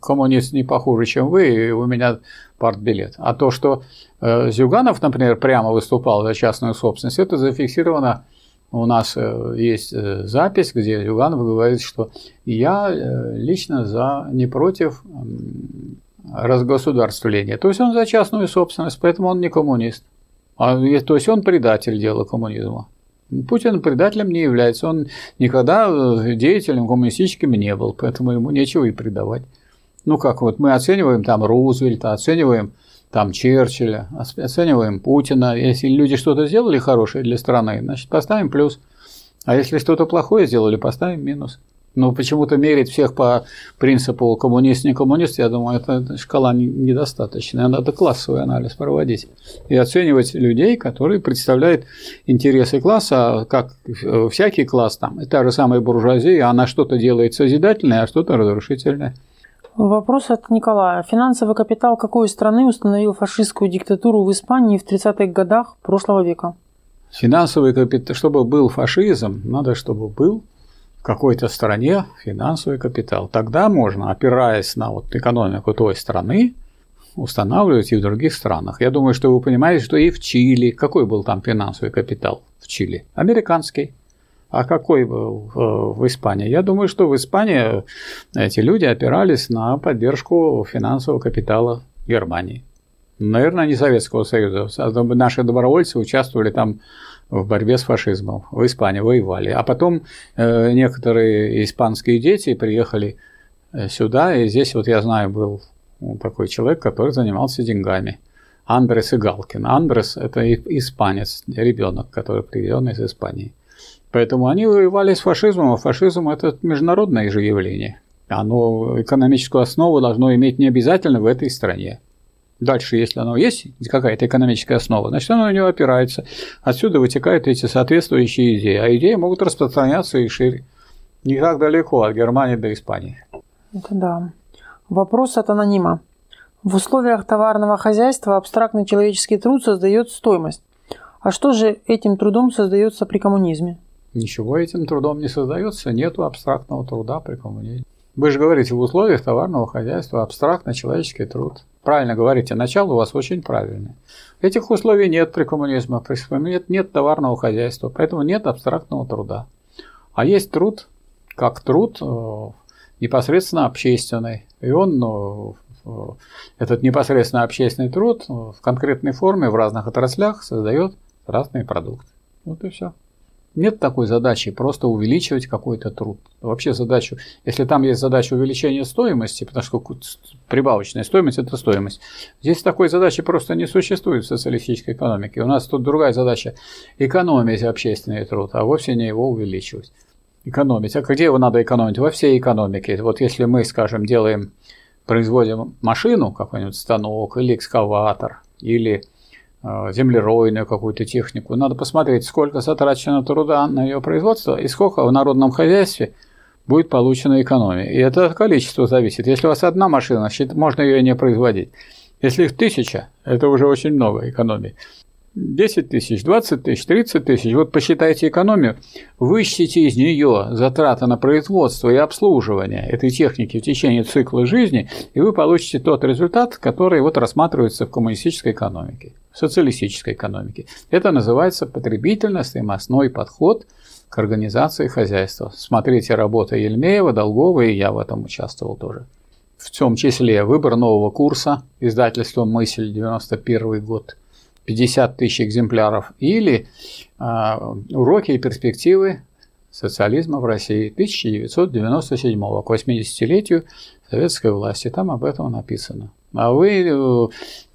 коммунист не похуже, чем вы, и у меня партбилет. А то, что э, Зюганов, например, прямо выступал за частную собственность, это зафиксировано у нас э, есть э, запись, где Зюганов говорит, что я лично за не против разгосударствления. То есть он за частную собственность, поэтому он не коммунист. А, то есть он предатель дела коммунизма. Путин предателем не является, он никогда э, деятелем коммунистическим не был, поэтому ему нечего и предавать. Ну как вот мы оцениваем там Рузвельта, оцениваем там Черчилля, оцениваем Путина. Если люди что-то сделали хорошее для страны, значит поставим плюс. А если что-то плохое сделали, поставим минус. Но почему-то мерить всех по принципу коммунист, не коммунист, я думаю, это шкала недостаточная. Надо классовый анализ проводить и оценивать людей, которые представляют интересы класса, как всякий класс там, и та же самая буржуазия, она что-то делает созидательное, а что-то разрушительное. Вопрос от Николая. Финансовый капитал какой страны установил фашистскую диктатуру в Испании в 30-х годах прошлого века? Финансовый капитал, чтобы был фашизм, надо, чтобы был какой-то стране финансовый капитал. Тогда можно, опираясь на вот экономику той страны, устанавливать и в других странах. Я думаю, что вы понимаете, что и в Чили, какой был там финансовый капитал в Чили? Американский. А какой был в Испании? Я думаю, что в Испании эти люди опирались на поддержку финансового капитала Германии. Наверное, не Советского Союза. Наши добровольцы участвовали там в борьбе с фашизмом. В Испании воевали. А потом э, некоторые испанские дети приехали э, сюда, и здесь вот я знаю, был такой человек, который занимался деньгами. Андрес Игалкин. Андрес – это испанец, ребенок, который приведен из Испании. Поэтому они воевали с фашизмом, а фашизм – это международное же явление. Оно экономическую основу должно иметь не обязательно в этой стране. Дальше, если оно есть, какая-то экономическая основа, значит, оно на него опирается. Отсюда вытекают эти соответствующие идеи. А идеи могут распространяться и шире. Не так далеко от Германии до Испании. Это да. Вопрос от анонима. В условиях товарного хозяйства абстрактный человеческий труд создает стоимость. А что же этим трудом создается при коммунизме? Ничего этим трудом не создается, нет абстрактного труда при коммунизме. Вы же говорите, в условиях товарного хозяйства абстрактно человеческий труд. Правильно говорите, начало у вас очень правильное. Этих условий нет при коммунизме, при нет, нет товарного хозяйства, поэтому нет абстрактного труда. А есть труд, как труд э, непосредственно общественный. И он, э, этот непосредственно общественный труд в конкретной форме в разных отраслях создает разные продукты. Вот и все. Нет такой задачи просто увеличивать какой-то труд. Вообще задачу, если там есть задача увеличения стоимости, потому что прибавочная стоимость – это стоимость, здесь такой задачи просто не существует в социалистической экономике. У нас тут другая задача – экономить общественный труд, а вовсе не его увеличивать. Экономить. А где его надо экономить? Во всей экономике. Вот если мы, скажем, делаем, производим машину, какой-нибудь станок или экскаватор, или землеройную какую-то технику. Надо посмотреть, сколько затрачено труда на ее производство и сколько в народном хозяйстве будет получена экономия. И это количество зависит. Если у вас одна машина, можно ее не производить. Если их тысяча, это уже очень много экономии. 10 тысяч, 20 тысяч, 30 тысяч, вот посчитайте экономию, вычтите из нее затраты на производство и обслуживание этой техники в течение цикла жизни, и вы получите тот результат, который вот рассматривается в коммунистической экономике, в социалистической экономике. Это называется потребительно-стоимостной подход к организации хозяйства. Смотрите работы Ельмеева, Долгова, и я в этом участвовал тоже. В том числе выбор нового курса, издательство «Мысль», 91 год – 50 тысяч экземпляров, или э, «Уроки и перспективы социализма в России 1997 к 80-летию советской власти. Там об этом написано. А вы э,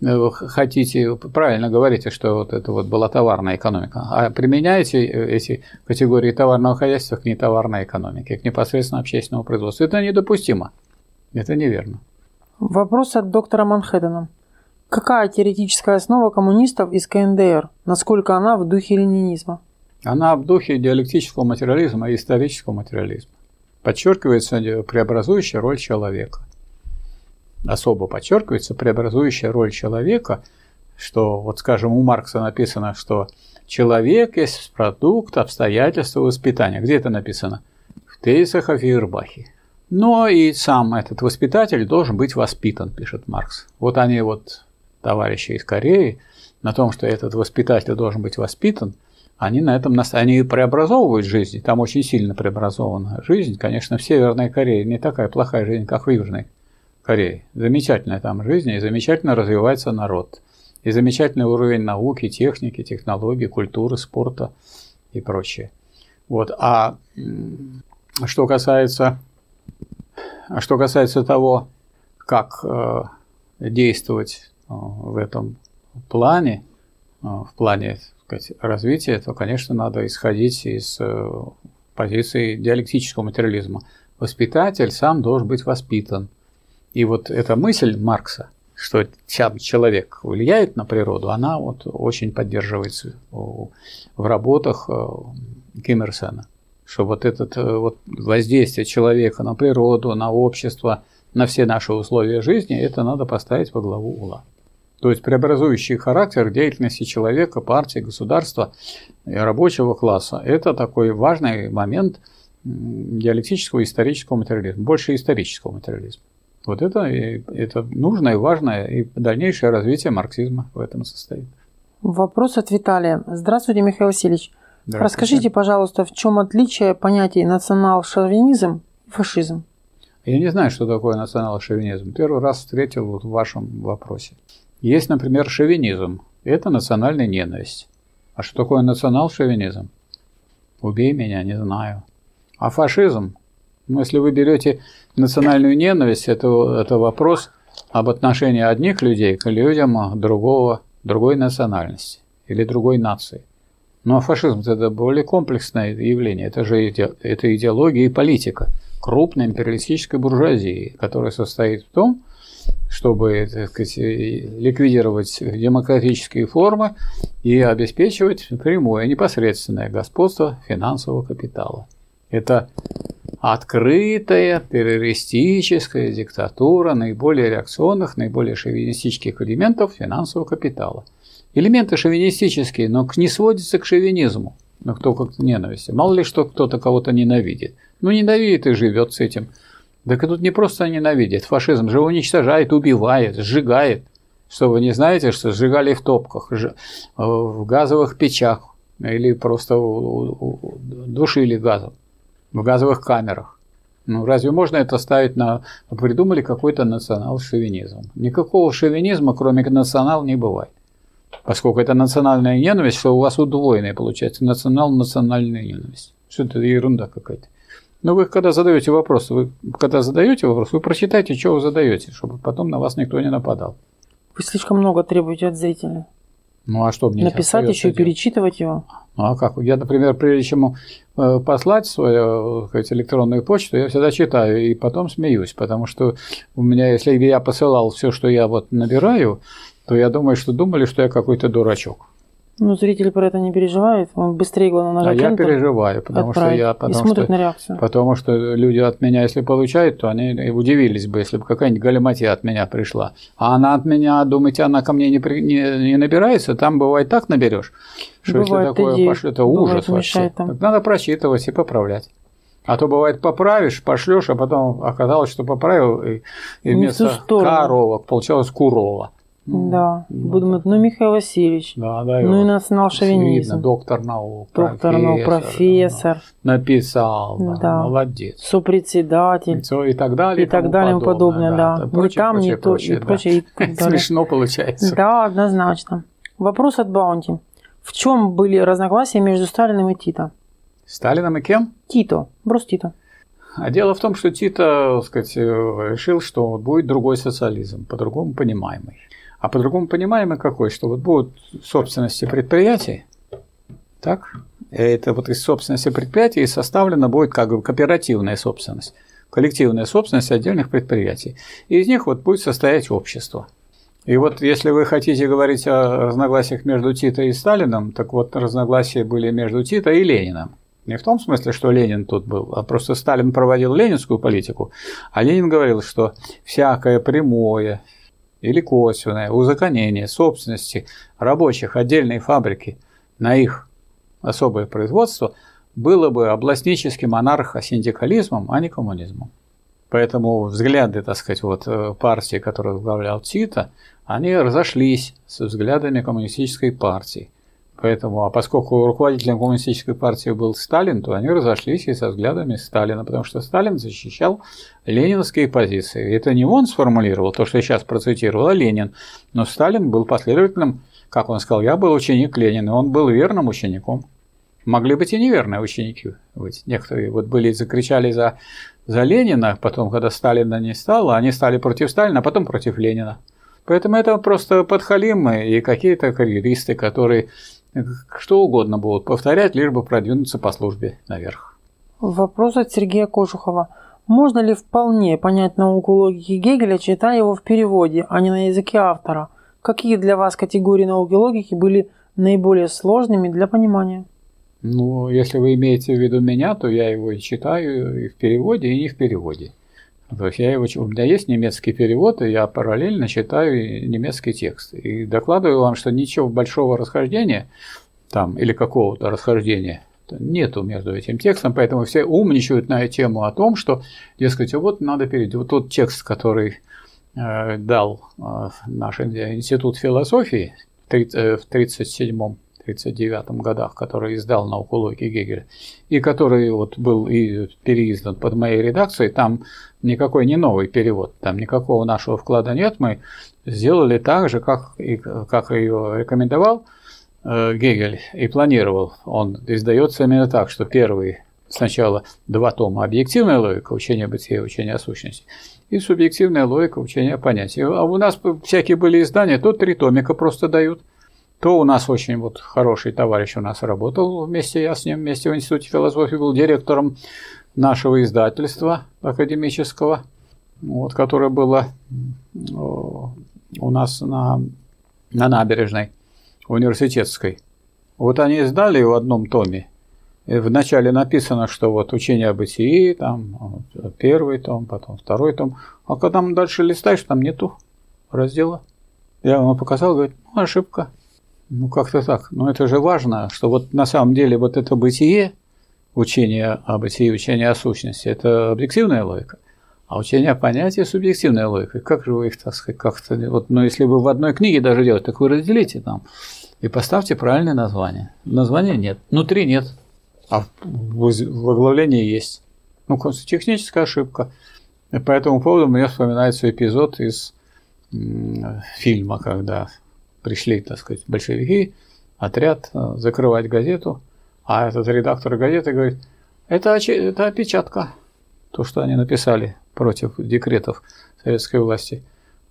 э, хотите, правильно говорите, что вот это вот была товарная экономика, а применяете эти категории товарного хозяйства к нетоварной экономике, к непосредственно общественному производству. Это недопустимо. Это неверно. Вопрос от доктора Манхэттена. Какая теоретическая основа коммунистов из КНДР? Насколько она в духе ленинизма? Она в духе диалектического материализма и исторического материализма. Подчеркивается преобразующая роль человека. Особо подчеркивается преобразующая роль человека, что, вот скажем, у Маркса написано, что человек есть продукт обстоятельства воспитания. Где это написано? В тезисах о Фейербахе. Но и сам этот воспитатель должен быть воспитан, пишет Маркс. Вот они вот товарищи из Кореи на том, что этот воспитатель должен быть воспитан, они на этом они преобразовывают жизнь, там очень сильно преобразована жизнь. Конечно, в Северной Корее не такая плохая жизнь, как в Южной Корее. Замечательная там жизнь, и замечательно развивается народ. И замечательный уровень науки, техники, технологий, культуры, спорта и прочее. Вот. А что касается, что касается того, как э, действовать в этом плане, э, в плане сказать, развития, то, конечно, надо исходить из э, позиции диалектического материализма. воспитатель сам должен быть воспитан. И вот эта мысль Маркса, что человек влияет на природу, она вот очень поддерживается в работах э, Киммерсона. Что вот это э, вот воздействие человека на природу, на общество, на все наши условия жизни, это надо поставить во главу угла. То есть преобразующий характер деятельности человека, партии, государства и рабочего класса – это такой важный момент диалектического и исторического материализма, больше исторического материализма. Вот это, это нужное и важное, и дальнейшее развитие марксизма в этом состоит. Вопрос от Виталия. Здравствуйте, Михаил Васильевич. Расскажите, пожалуйста, в чем отличие понятий национал-шовинизм и фашизм? Я не знаю, что такое национал-шовинизм. Первый раз встретил вот в вашем вопросе. Есть, например, шовинизм. Это национальная ненависть. А что такое национал-шовинизм? Убей меня, не знаю. А фашизм? Ну, если вы берете национальную ненависть, это, это вопрос об отношении одних людей к людям другого, другой национальности или другой нации. Ну а фашизм это более комплексное явление. Это же это идеология и политика крупной империалистической буржуазии, которая состоит в том, чтобы так сказать, ликвидировать демократические формы и обеспечивать прямое непосредственное господство финансового капитала. Это открытая террористическая диктатура наиболее реакционных, наиболее шовинистических элементов финансового капитала. Элементы шовинистические, но не сводятся к шовинизму, но кто как к ненависти. Мало ли что кто-то кого-то ненавидит. Ну, ненавидит и живет с этим. Так и тут не просто ненавидит. Фашизм же уничтожает, убивает, сжигает. Что вы не знаете, что сжигали в топках, в газовых печах или просто душили газом в газовых камерах. Ну, разве можно это ставить на... Придумали какой-то национал-шовинизм. Никакого шовинизма, кроме национал, не бывает. Поскольку это национальная ненависть, что у вас удвоенная получается. Национал-национальная ненависть. Что это ерунда какая-то. Но вы когда задаете вопрос, вы когда задаете вопрос, вы прочитайте, что вы задаете, чтобы потом на вас никто не нападал. Вы слишком много требуете от зрителя. Ну а что мне Написать еще и перечитывать его. Ну а как? Я, например, прежде чем э, послать свою сказать, электронную почту, я всегда читаю и потом смеюсь, потому что у меня, если я посылал все, что я вот набираю, то я думаю, что думали, что я какой-то дурачок. Ну, зритель про это не переживает, он быстрее, главное, нажать А я переживаю, потому отправить. что я... Потому и смотрит что, на реакцию. Потому что люди от меня, если получают, то они удивились бы, если бы какая-нибудь галиматья от меня пришла. А она от меня, думаете, она ко мне не, при, не, не набирается? Там бывает так наберешь, что бывает, если такое пошло, это ужас вообще. Там. надо просчитывать и поправлять. А то бывает поправишь, пошлешь, а потом оказалось, что поправил, и, и вместо коровок получалось курова. Ну, да, ну, буду думать, ну Михаил Васильевич, да, да, ну и национал-шовинизм. Видно, доктор наук, доктор профессор, наук, профессор. Да, написал, да, да, молодец. Сопредседатель. И так далее. И так далее и подобное, да. да. Прочее, там, прочее, не то, и прочее. И Смешно получается. Да, однозначно. Вопрос от Баунти. В чем были разногласия между Сталиным и Тито? Сталином и кем? Тито, брос Тито. А дело в том, что Тито, так сказать, решил, что будет другой социализм, по-другому понимаемый. А по-другому понимаемый какой? Что вот будут собственности предприятий, так? Это вот из собственности предприятий составлена будет как бы кооперативная собственность, коллективная собственность отдельных предприятий. И из них вот будет состоять общество. И вот если вы хотите говорить о разногласиях между Тито и Сталином, так вот разногласия были между Тито и Лениным. Не в том смысле, что Ленин тут был, а просто Сталин проводил ленинскую политику, а Ленин говорил, что всякое прямое, или косвенное узаконение собственности рабочих отдельной фабрики на их особое производство было бы областническим анархосиндикализмом, а не коммунизмом. Поэтому взгляды, так сказать, вот э, партии, которую возглавлял Тита, они разошлись с взглядами коммунистической партии. Поэтому, а поскольку руководителем коммунистической партии был Сталин, то они разошлись и со взглядами Сталина, потому что Сталин защищал ленинские позиции. Это не он сформулировал то, что я сейчас процитировал, а Ленин. Но Сталин был последовательным, как он сказал, я был ученик Ленина, он был верным учеником. Могли быть и неверные ученики быть. Некоторые вот были, закричали за, за Ленина, потом, когда Сталина не стало, они стали против Сталина, а потом против Ленина. Поэтому это просто подхалимы и какие-то карьеристы, которые что угодно будут повторять, лишь бы продвинуться по службе наверх. Вопрос от Сергея Кожухова. Можно ли вполне понять науку логики Гегеля, читая его в переводе, а не на языке автора? Какие для вас категории науки логики были наиболее сложными для понимания? Ну, если вы имеете в виду меня, то я его и читаю и в переводе, и не в переводе. То есть я его, у меня есть немецкий перевод, и я параллельно читаю немецкий текст. И докладываю вам, что ничего большого расхождения там или какого-то расхождения нету между этим текстом, поэтому все умничают на тему о том, что, дескать, вот надо перейти. Вот тот текст, который э, дал э, наш институт философии в 1937 1939 годах, который издал науку логики Гегеля, и который вот был и переиздан под моей редакцией, там никакой не новый перевод, там никакого нашего вклада нет, мы сделали так же, как, и, как ее рекомендовал Э, Гегель и планировал, он издается именно так, что первый сначала два тома объективная логика, учение бытия, учение о сущности, и субъективная логика, учение о понятии. А у нас всякие были издания, то три томика просто дают, то у нас очень вот хороший товарищ у нас работал вместе, я с ним вместе в Институте философии был директором нашего издательства академического, вот, которое было у нас на, на набережной университетской. Вот они издали в одном томе. Вначале написано, что вот учение о бытии, там первый том, потом второй том. А когда там дальше листаешь, там нету раздела. Я ему показал, говорит, ну, ошибка. Ну, как-то так. Но это же важно, что вот на самом деле вот это бытие, учение о бытии, учение о сущности, это объективная логика. А учение о понятии – субъективная логика. Как же вы их, так сказать, как-то… Вот, ну, если вы в одной книге даже делать, так вы разделите там и поставьте правильное название. Названия нет. Внутри нет. А в оглавлении есть. Ну, техническая ошибка. И по этому поводу мне вспоминается эпизод из фильма, когда пришли, так сказать, большевики, отряд э, закрывать газету, а этот редактор газеты говорит, это, это опечатка, то, что они написали против декретов советской власти.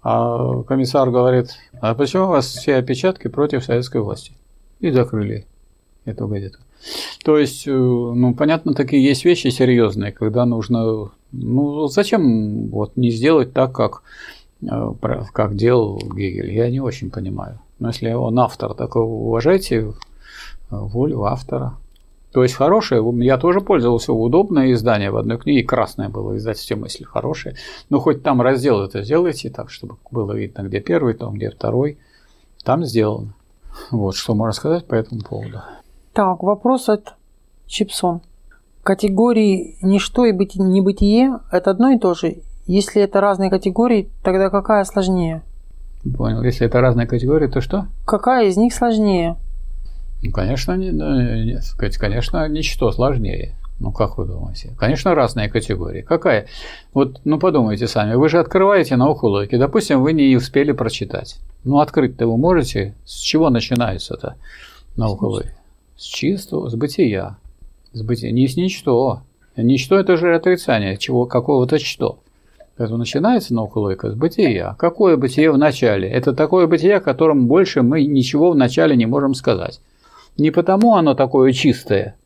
А комиссар говорит, а почему у вас все опечатки против советской власти? И закрыли эту газету. То есть, э, ну, понятно, такие есть вещи серьезные, когда нужно, ну, зачем вот не сделать так, как, э, как делал Гегель, я не очень понимаю. Но если он автор, так уважайте волю автора. То есть хорошее, я тоже пользовался, удобное издание в одной книге, красное было издательство мысли, хорошее. Но хоть там раздел это сделайте так, чтобы было видно, где первый том, где второй. Там сделано. Вот что можно сказать по этому поводу. Так, вопрос от Чипсон. Категории ничто и быть, небытие – это одно и то же? Если это разные категории, тогда какая сложнее? Понял. Если это разные категории, то что? Какая из них сложнее? Ну, конечно, не, не, конечно, ничто сложнее. Ну, как вы думаете? Конечно, разные категории. Какая? Вот, ну, подумайте сами. Вы же открываете науку логики. Допустим, вы не успели прочитать. Ну, открыть-то вы можете. С чего начинается-то наука логики? С чистого, с бытия. С бытия. Не с ничто. Ничто – это же отрицание чего, какого-то что. Поэтому начинается наука логика с бытия. Какое бытие в начале? Это такое бытие, о котором больше мы ничего в начале не можем сказать. Не потому оно такое чистое,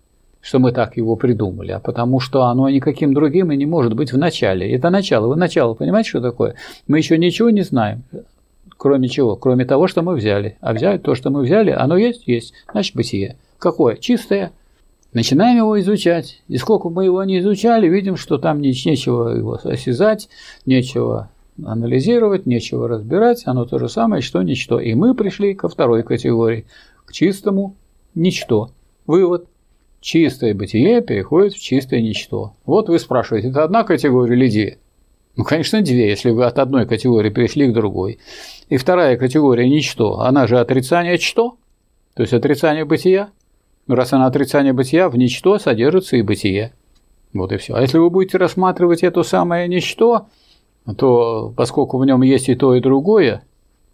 что мы так его придумали, а потому что оно никаким другим и не может быть в начале. Это начало. Вы начало понимаете, что такое? Мы еще ничего не знаем. Кроме чего? Кроме того, что мы взяли. А взяли то, что мы взяли, оно есть? Есть. Значит, бытие. Какое? Чистое. Начинаем его изучать. И сколько мы его не изучали, видим, что там нечего его осязать, нечего анализировать, нечего разбирать. Оно то же самое, что ничто. И мы пришли ко второй категории, к чистому ничто. Вывод. Чистое бытие переходит в чистое ничто. Вот вы спрашиваете, это одна категория или две? Ну, конечно, две, если вы от одной категории перешли к другой. И вторая категория – ничто. Она же отрицание что? То есть отрицание бытия. Ну, раз она отрицание бытия, в ничто содержится и бытие. Вот и все. А если вы будете рассматривать это самое ничто, то поскольку в нем есть и то, и другое,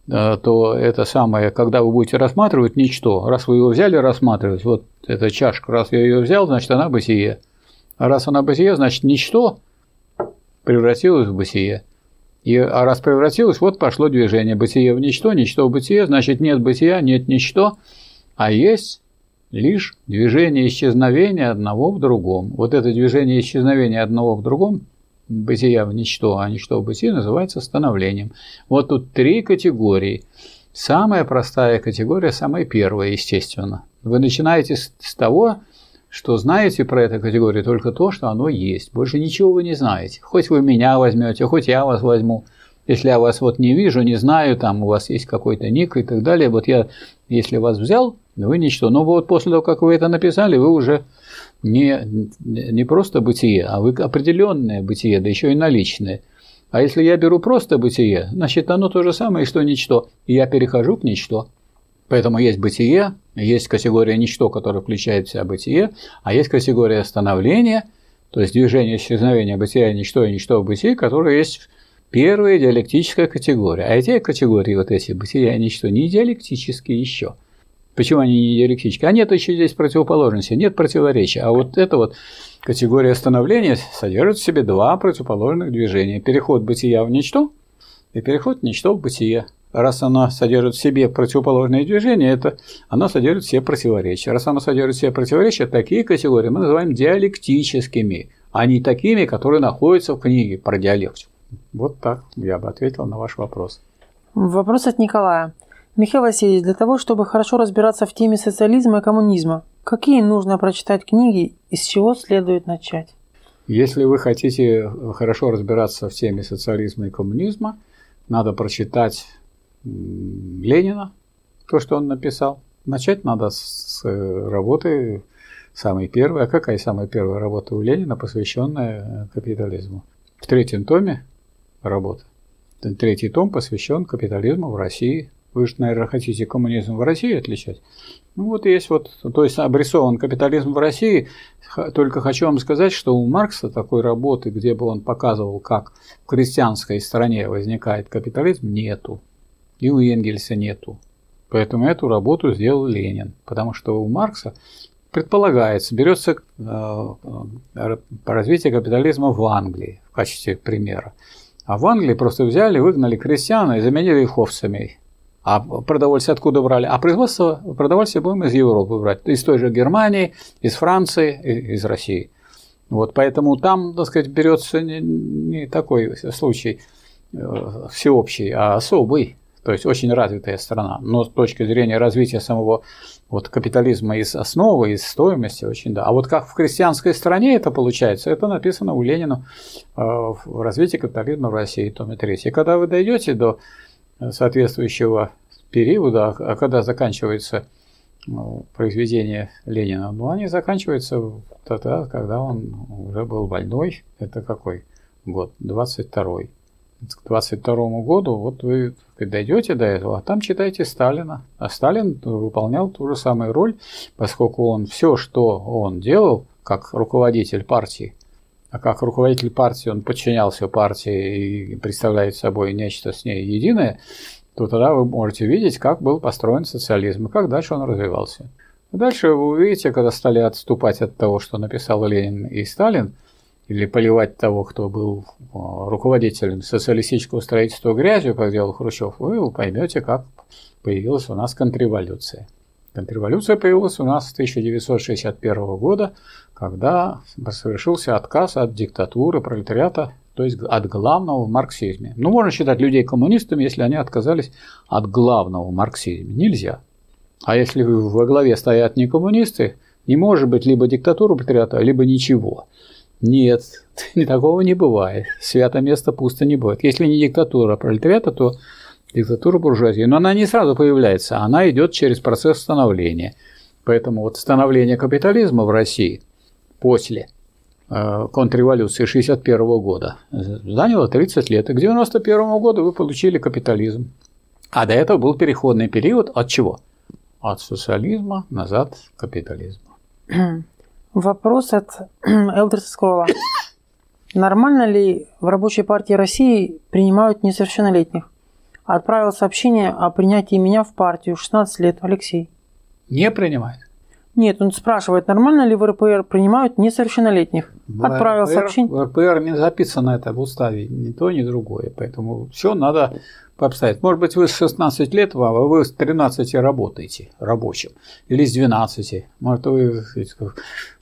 то это самое, когда вы будете рассматривать ничто, раз вы его взяли рассматривать, вот эта чашка, раз я ее взял, значит она бытие. А раз она бытие, значит ничто превратилось в бытие. И, а раз превратилось, вот пошло движение. Бытие в ничто, ничто в бытие, значит нет бытия, нет ничто, а есть лишь движение исчезновения одного в другом. Вот это движение исчезновения одного в другом бытия в ничто, а ничто в бытии называется становлением. Вот тут три категории. Самая простая категория, самая первая, естественно. Вы начинаете с, с того, что знаете про эту категорию только то, что оно есть. Больше ничего вы не знаете. Хоть вы меня возьмете, хоть я вас возьму. Если я вас вот не вижу, не знаю, там у вас есть какой-то ник и так далее, вот я, если вас взял, вы ничто. Но вот после того, как вы это написали, вы уже не, не просто бытие, а вы определенное бытие, да еще и наличное. А если я беру просто бытие, значит оно то же самое, что ничто, и я перехожу к ничто. Поэтому есть бытие, есть категория ничто, которая включает в себя бытие, а есть категория становления, то есть движение исчезновения бытия, ничто и ничто в бытии, которая есть первая диалектическая категория. А эти категории, вот эти бытия и ничто, не диалектические еще. Почему они не диалектические? А нет еще здесь противоположности, нет противоречия. А вот эта вот категория становления содержит в себе два противоположных движения. Переход бытия в ничто и переход ничто в бытие. Раз она содержит в себе противоположные движения, это она содержит все противоречия. Раз она содержит все противоречия, такие категории мы называем диалектическими, а не такими, которые находятся в книге про диалектику. Вот так я бы ответил на ваш вопрос. Вопрос от Николая. Михаил Васильевич, для того, чтобы хорошо разбираться в теме социализма и коммунизма, какие нужно прочитать книги и с чего следует начать? Если вы хотите хорошо разбираться в теме социализма и коммунизма, надо прочитать Ленина, то, что он написал. Начать надо с работы самой первой. А какая самая первая работа у Ленина, посвященная капитализму? В третьем томе работы. Третий том посвящен капитализму в России. Вы же, наверное, хотите коммунизм в России отличать. Ну вот есть вот, то есть обрисован капитализм в России. Только хочу вам сказать, что у Маркса такой работы, где бы он показывал, как в крестьянской стране возникает капитализм, нету и у Энгельса нету. Поэтому эту работу сделал Ленин, потому что у Маркса предполагается, берется э, э, развитие капитализма в Англии в качестве примера. А в Англии просто взяли, выгнали крестьян и заменили их овцами. А продовольствие откуда брали? А производство продовольствия будем из Европы брать. Из той же Германии, из Франции, из России. Вот, поэтому там, так сказать, берется не, не такой случай э, всеобщий, а особый то есть очень развитая страна. Но с точки зрения развития самого вот, капитализма из основы, из стоимости, очень да. А вот как в крестьянской стране это получается, это написано у Ленина э, в развитии капитализма в России, томе 3. И когда вы дойдете до соответствующего периода, а когда заканчивается ну, произведение Ленина, ну, они заканчиваются тогда, когда он уже был больной. Это какой год? 22-й к 22 году, вот вы дойдете до этого, а там читайте Сталина. А Сталин выполнял ту же самую роль, поскольку он все, что он делал, как руководитель партии, а как руководитель партии он подчинялся партии и представляет собой нечто с ней единое, то тогда вы можете видеть, как был построен социализм и как дальше он развивался. Дальше вы увидите, когда стали отступать от того, что написал Ленин и Сталин, или поливать того, кто был а, руководителем социалистического строительства грязью, как делал Хрущев, вы поймете, как появилась у нас контрреволюция. Контрреволюция появилась у нас с 1961 года, когда совершился отказ от диктатуры пролетариата, то есть от главного в марксизме. Ну, можно считать людей коммунистами, если они отказались от главного в марксизме. Нельзя. А если во главе стоят не коммунисты, не может быть либо диктатура пролетариата, либо ничего. Нет, такого не бывает. Свято место пусто не бывает. Если не диктатура пролетариата, то диктатура буржуазии. Но она не сразу появляется, она идет через процесс становления. Поэтому вот становление капитализма в России после э, контрреволюции 1961 года заняло 30 лет. И к 1991 году вы получили капитализм. А до этого был переходный период от чего? От социализма назад к капитализму. Вопрос от Элдерса Скролла. Нормально ли в Рабочей партии России принимают несовершеннолетних? Отправил сообщение о принятии меня в партию 16 лет. Алексей. Не принимает? Нет, он спрашивает, нормально ли в РПР принимают несовершеннолетних. В Отправил РПР, сообщение. В РПР не записано это в уставе, ни то, ни другое. Поэтому все надо пообстоять. Может быть, вы с 16 лет, а вы с 13 работаете рабочим. Или с 12. Может, вы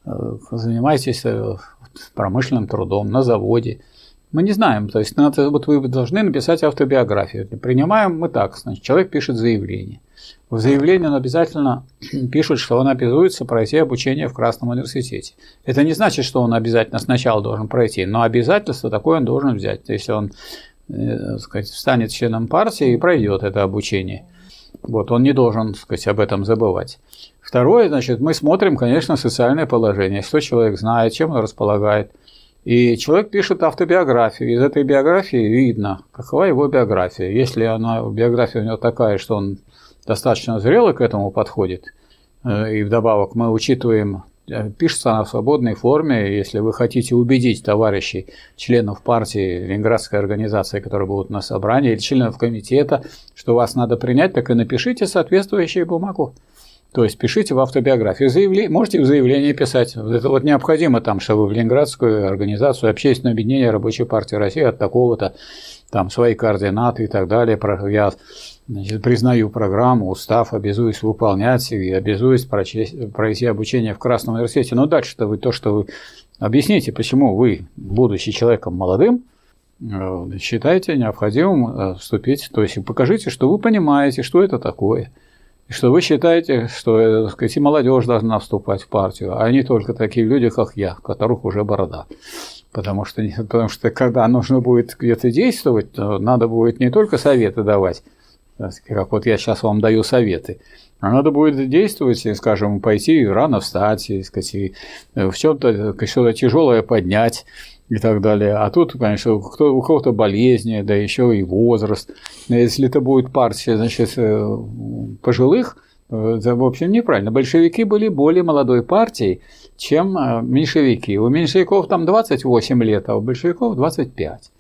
э, занимаетесь э, промышленным трудом на заводе Мы не знаем, то есть надо, вот вы должны написать автобиографию. Принимаем мы так, значит, человек пишет заявление. В заявлении он обязательно пишет, что он обязуется пройти обучение в Красном университете. Это не значит, что он обязательно сначала должен пройти, но обязательство такое он должен взять. Если он э, сказать, станет членом партии и пройдет это обучение. Вот, он не должен сказать, об этом забывать. Второе, значит, мы смотрим, конечно, социальное положение, что человек знает, чем он располагает. И человек пишет автобиографию. Из этой биографии видно, какова его биография. Если она, биография у него такая, что он достаточно зрелый к этому подходит, э, и вдобавок мы учитываем, э, пишется она в свободной форме, если вы хотите убедить товарищей, членов партии, ленинградской организации, которые будут на собрании, или членов комитета, что вас надо принять, так и напишите соответствующую бумагу. То есть пишите в автобиографию. Заявле... Можете в заявлении писать. Это вот необходимо там, чтобы в Ленинградскую организацию Общественное объединение Рабочей партии России от такого-то, там свои координаты и так далее. Я значит, признаю программу, устав, обязуюсь выполнять и обязуюсь прочесть, пройти обучение в Красном университете. Но дальше-то вы то, что вы объясните, почему вы, будучи человеком молодым, э, считаете необходимым э, вступить, то есть покажите, что вы понимаете, что это такое – что вы считаете, что э, так сказать, и молодежь должна вступать в партию, а не только такие люди, как я, у которых уже борода. Потому что, потому что когда нужно будет где-то действовать, то надо будет не только советы давать, как вот я сейчас вам даю советы, а надо будет действовать, скажем, пойти рано встать, и, сказать, и э, в чем-то что-то тяжелое поднять, и так далее. А тут, конечно, кто, у кого-то болезни, да еще и возраст. Если это будет партия, значит, э, пожилых, э, это, в общем, неправильно. Большевики были более молодой партией, чем э, меньшевики. У меньшевиков там 28 лет, а у большевиков 25.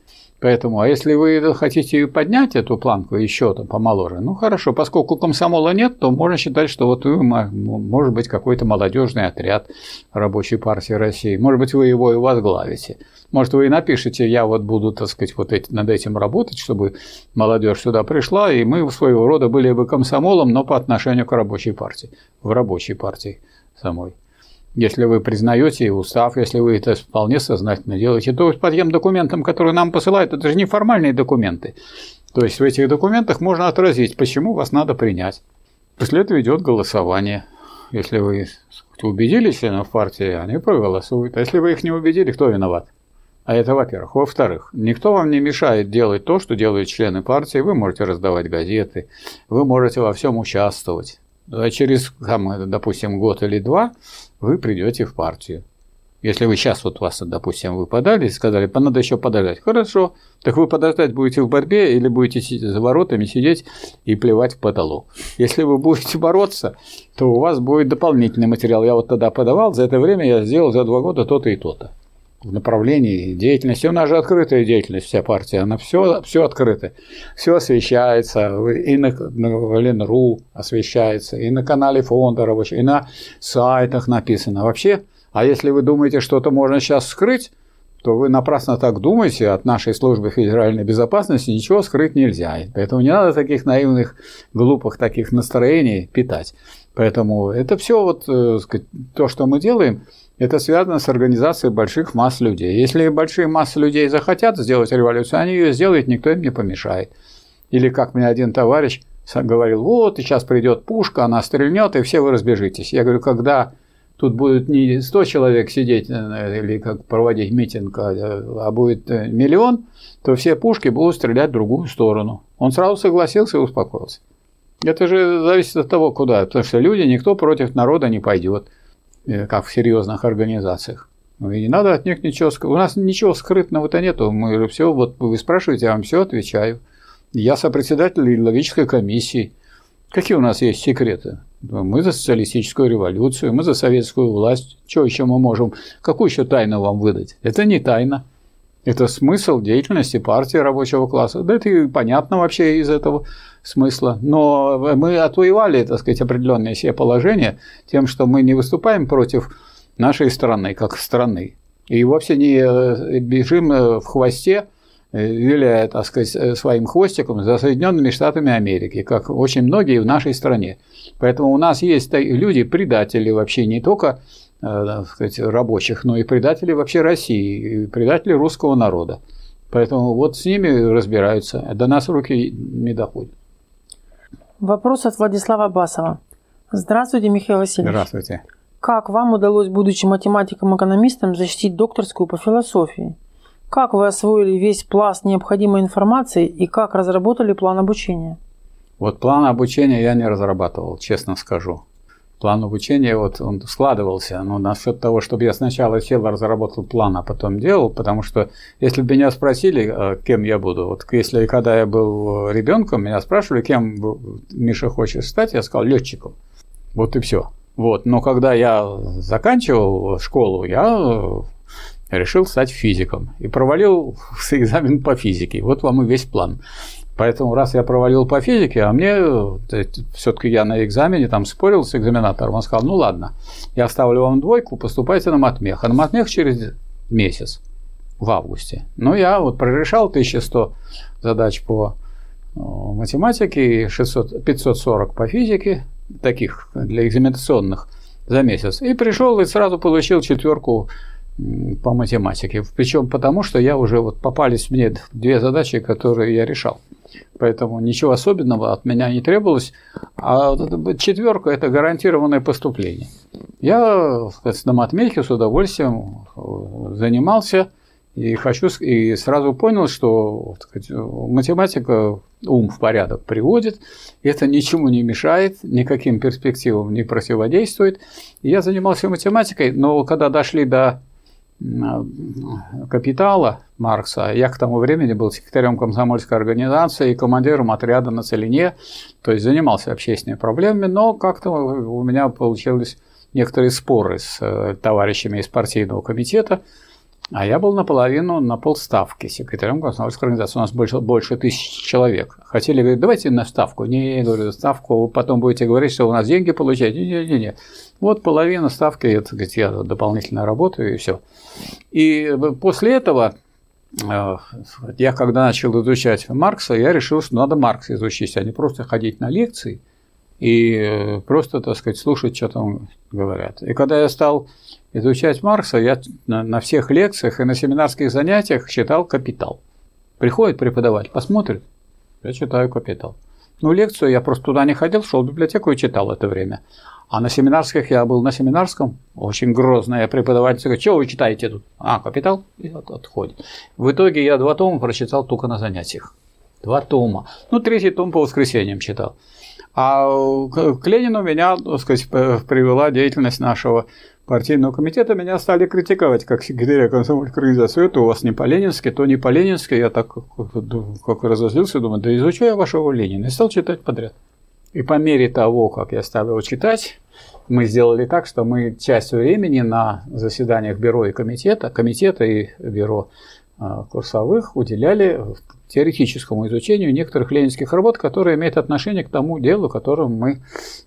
Поэтому, а если вы хотите поднять эту планку еще там помоложе, ну хорошо, поскольку комсомола нет, то можно считать, что вот вы, может быть, какой-то молодежный отряд рабочей партии России, может быть, вы его и возглавите. Может, вы и напишите, я вот буду, так сказать, вот эти, над этим работать, чтобы молодежь сюда пришла, и мы своего рода были бы комсомолом, но по отношению к рабочей партии, в рабочей партии самой. Если вы признаете устав, если вы это вполне сознательно делаете, то по тем документам, которые нам посылают, это же не формальные документы. То есть в этих документах можно отразить, почему вас надо принять. После этого идет голосование. Если вы убедили членов партии, они проголосуют. А если вы их не убедили, кто виноват? А это во-первых. Во-вторых, никто вам не мешает делать то, что делают члены партии. Вы можете раздавать газеты, вы можете во всем участвовать. А через, там, допустим, год или два вы придете в партию. Если вы сейчас вот вас, допустим, вы подали и сказали, надо еще подождать. Хорошо, так вы подождать будете в борьбе или будете за воротами сидеть и плевать в потолок. Если вы будете бороться, то у вас будет дополнительный материал. Я вот тогда подавал, за это время я сделал за два года то-то и то-то в направлении деятельности. У нас же открытая деятельность, вся партия, она все, все открыто. Все освещается, и на, на Ленру освещается, и на канале фонда рабочего, и на сайтах написано. Вообще, а если вы думаете, что-то можно сейчас скрыть, то вы напрасно так думаете, от нашей службы федеральной безопасности ничего скрыть нельзя. Поэтому не надо таких наивных, глупых таких настроений питать. Поэтому это все вот э, то, что мы делаем – это связано с организацией больших масс людей. Если большие массы людей захотят сделать революцию, они ее сделают, никто им не помешает. Или как мне один товарищ говорил, вот сейчас придет пушка, она стрельнет, и все вы разбежитесь. Я говорю, когда тут будет не 100 человек сидеть э, или как проводить митинг, а, а будет э, миллион, то все пушки будут стрелять в другую сторону. Он сразу согласился и успокоился. Это же зависит от того, куда. Потому что люди, никто против народа не пойдет. Э, как в серьезных организациях. Ну, и не надо от них ничего скрыть. У нас ничего скрытного-то нету. Мы все, вот вы спрашиваете, я вам все отвечаю. Я сопредседатель идеологической комиссии. Какие у нас есть секреты? Мы за социалистическую революцию, мы за советскую власть. Что еще мы можем? Какую еще тайну вам выдать? Это не тайна. Это смысл деятельности партии рабочего класса. Да это и понятно вообще из этого смысла. Но мы отвоевали, так сказать, определенные все положения тем, что мы не выступаем против нашей страны, как страны. И вовсе не э, бежим э, в хвосте, э, виляя, так сказать, своим хвостиком за Соединенными Штатами Америки, как очень многие в нашей стране. Поэтому у нас есть люди, предатели вообще не только так сказать, рабочих, но и предатели вообще России, и предатели русского народа. Поэтому вот с ними разбираются. До нас руки не доходят. Вопрос от Владислава Басова. Здравствуйте, Михаил Васильевич. Здравствуйте. Как вам удалось, будучи математиком-экономистом, защитить докторскую по философии? Как вы освоили весь пласт необходимой информации и как разработали план обучения? Вот план обучения я не разрабатывал, честно скажу план обучения, вот он складывался. Но насчет того, чтобы я сначала сел, разработал план, а потом делал, потому что если бы меня спросили, э, кем я буду, вот если когда я был ребенком, меня спрашивали, кем Миша хочет стать, я сказал летчиком. Вот и все. Вот. Но когда я заканчивал школу, я решил стать физиком и провалил экзамен по физике. Вот вам и весь план. Поэтому раз я провалил по физике, а мне все-таки я на экзамене там спорил с экзаменатором, он сказал, ну ладно, я ставлю вам двойку, поступайте на матмех. А на матмех через месяц, в августе. Ну, я вот прорешал 1100 задач по математике и 600, 540 по физике, таких для экзаменационных за месяц. И пришел и сразу получил четверку по математике. Причем потому, что я уже вот попались мне две задачи, которые я решал. Поэтому ничего особенного от меня не требовалось. А четверка – это гарантированное поступление. Я сказать, на матмехе с удовольствием э, занимался и хочу и сразу понял, что сказать, математика ум в порядок приводит, это ничему не мешает, никаким перспективам не противодействует. Я занимался математикой, но когда дошли до капитала Маркса. Я к тому времени был секретарем комсомольской организации и командиром отряда на Целине, то есть занимался общественными проблемами, но как-то у меня получились некоторые споры с э, товарищами из партийного комитета, а я был наполовину, на полставки секретарем комсомольской организации. У нас больше, больше тысячи человек. Хотели говорить, давайте на ставку. Не, я говорю, ставку, вы потом будете говорить, что у нас деньги получаете. Не-не-не. Вот половина ставки, это, говорит, я дополнительно работаю и все. И после этого э, я когда начал изучать Маркса, я решил, что надо Маркса изучить, а не просто ходить на лекции и э, просто, так сказать, слушать, что там говорят. И когда я стал изучать Маркса, я на всех лекциях и на семинарских занятиях читал «Капитал». Приходит преподаватель, посмотрит, я читаю «Капитал». Ну, лекцию я просто туда не ходил, шел в библиотеку и читал это время. А на семинарских я был на семинарском, очень грозная преподаватель говорит, что вы читаете тут? А, «Капитал» и отходит. В итоге я два тома прочитал только на занятиях. Два тома. Ну, третий том по воскресеньям читал. А к Ленину меня, так сказать, привела деятельность нашего партийного комитета меня стали критиковать как секретаря комсомольской организации. Это у вас не по-ленински, то не по-ленински. Я так как разозлился, думаю, да изучу я вашего Ленина. И стал читать подряд. И по мере того, как я стал его читать, мы сделали так, что мы часть времени на заседаниях бюро и комитета, комитета и бюро а, курсовых уделяли теоретическому изучению некоторых ленинских работ, которые имеют отношение к тому делу, которым мы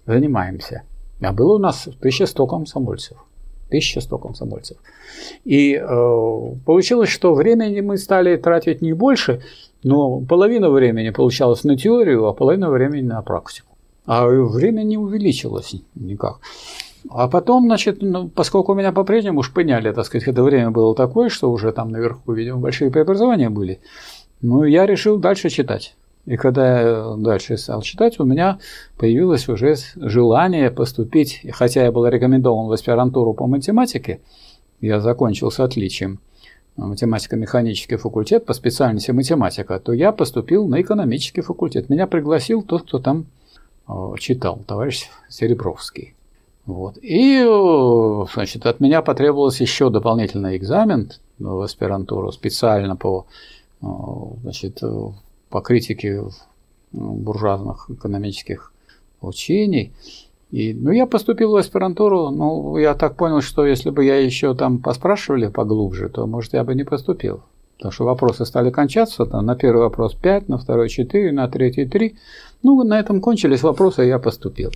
занимаемся. А было у нас 1100 комсомольцев. 1100 комсомольцев. И э, получилось, что времени мы стали тратить не больше, но половина времени получалось на теорию, а половина времени на практику. А время не увеличилось никак. А потом, значит, ну, поскольку меня по-прежнему шпыняли, так сказать, это время было такое, что уже там наверху, видимо, большие преобразования были, ну, я решил дальше читать. И когда я дальше стал читать, у меня появилось уже желание поступить, хотя я был рекомендован в аспирантуру по математике, я закончил с отличием математико-механический факультет по специальности математика, то я поступил на экономический факультет. Меня пригласил тот, кто там э, читал, товарищ Серебровский. Вот. И, э, значит, от меня потребовался еще дополнительный экзамен в аспирантуру специально по, э, значит, по критике буржуазных экономических учений. И, ну, я поступил в аспирантуру, ну, я так понял, что если бы я еще там поспрашивали поглубже, то, может, я бы не поступил. Потому что вопросы стали кончаться, там, на первый вопрос 5, на второй 4, на третий 3. Ну, на этом кончились вопросы, и я поступил.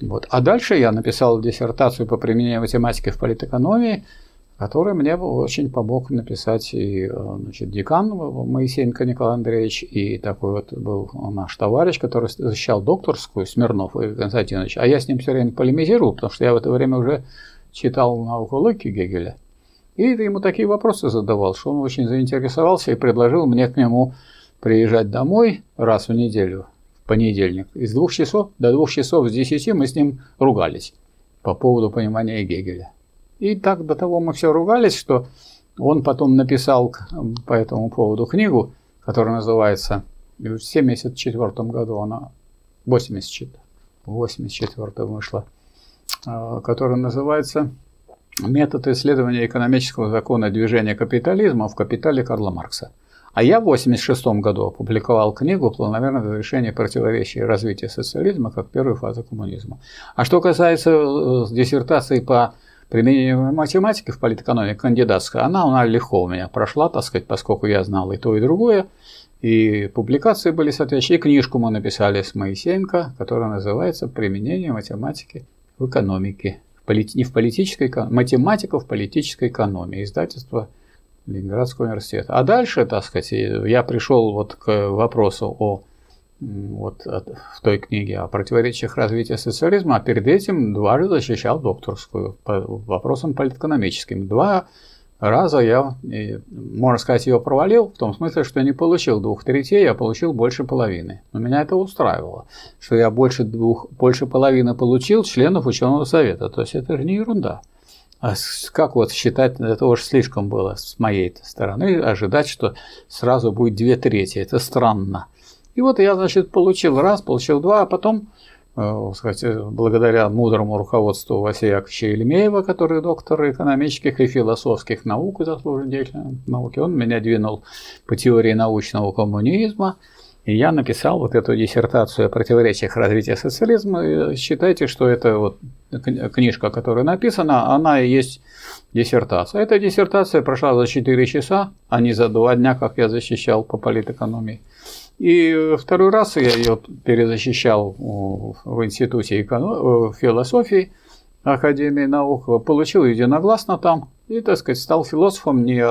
Вот. А дальше я написал диссертацию по применению математики в политэкономии – который мне очень помог написать и э, значит, декан Моисеенко Николай Андреевич, и такой вот был наш товарищ, который защищал докторскую, Смирнов Игорь Константинович, а я с ним все время полемизировал, потому что я в это время уже читал науку логики Гегеля, И ему такие вопросы задавал, что он очень заинтересовался и предложил мне к нему приезжать домой раз в неделю, в понедельник. Из двух часов до двух часов с десяти мы с ним ругались по поводу понимания Гегеля. И так до того мы все ругались, что он потом написал по этому поводу книгу, которая называется в 1974 году, она 84, 84 вышла, а, которая называется «Метод исследования экономического закона движения капитализма в капитале Карла Маркса». А я в 1986 году опубликовал книгу «Планомерное разрешение противоречий развития социализма как первой фазы коммунизма». А что касается э, диссертации по применению математики в политэкономике кандидатская, она, она легко у меня прошла, так сказать, поскольку я знал и то, и другое. И публикации были соответствующие. И книжку мы написали с Моисеенко, которая называется «Применение математики в экономике». Не в политической, математика в политической экономии. Издательство Ленинградского университета. А дальше, так сказать, я пришел вот к вопросу о вот в той книге о противоречиях развития социализма, а перед этим дважды защищал докторскую по вопросам политэкономическим. Два раза я, можно сказать, ее провалил, в том смысле, что не получил двух третей, я получил больше половины. Но меня это устраивало, что я больше, двух, больше половины получил членов ученого совета. То есть это же не ерунда. А как вот считать, это уж слишком было с моей стороны, ожидать, что сразу будет две трети. Это странно. И вот я, значит, получил раз, получил два, а потом, сказать, благодаря мудрому руководству Василия Яковлевича Ельмеева, который доктор экономических и философских наук, заслуженный деятель науки, он меня двинул по теории научного коммунизма, и я написал вот эту диссертацию о противоречиях развития социализма. И считайте, что это вот книжка, которая написана, она и есть диссертация. Эта диссертация прошла за 4 часа, а не за 2 дня, как я защищал по политэкономии. И второй раз я ее перезащищал в Институте эконом... философии Академии наук, получил единогласно там и, так сказать, стал философом, не,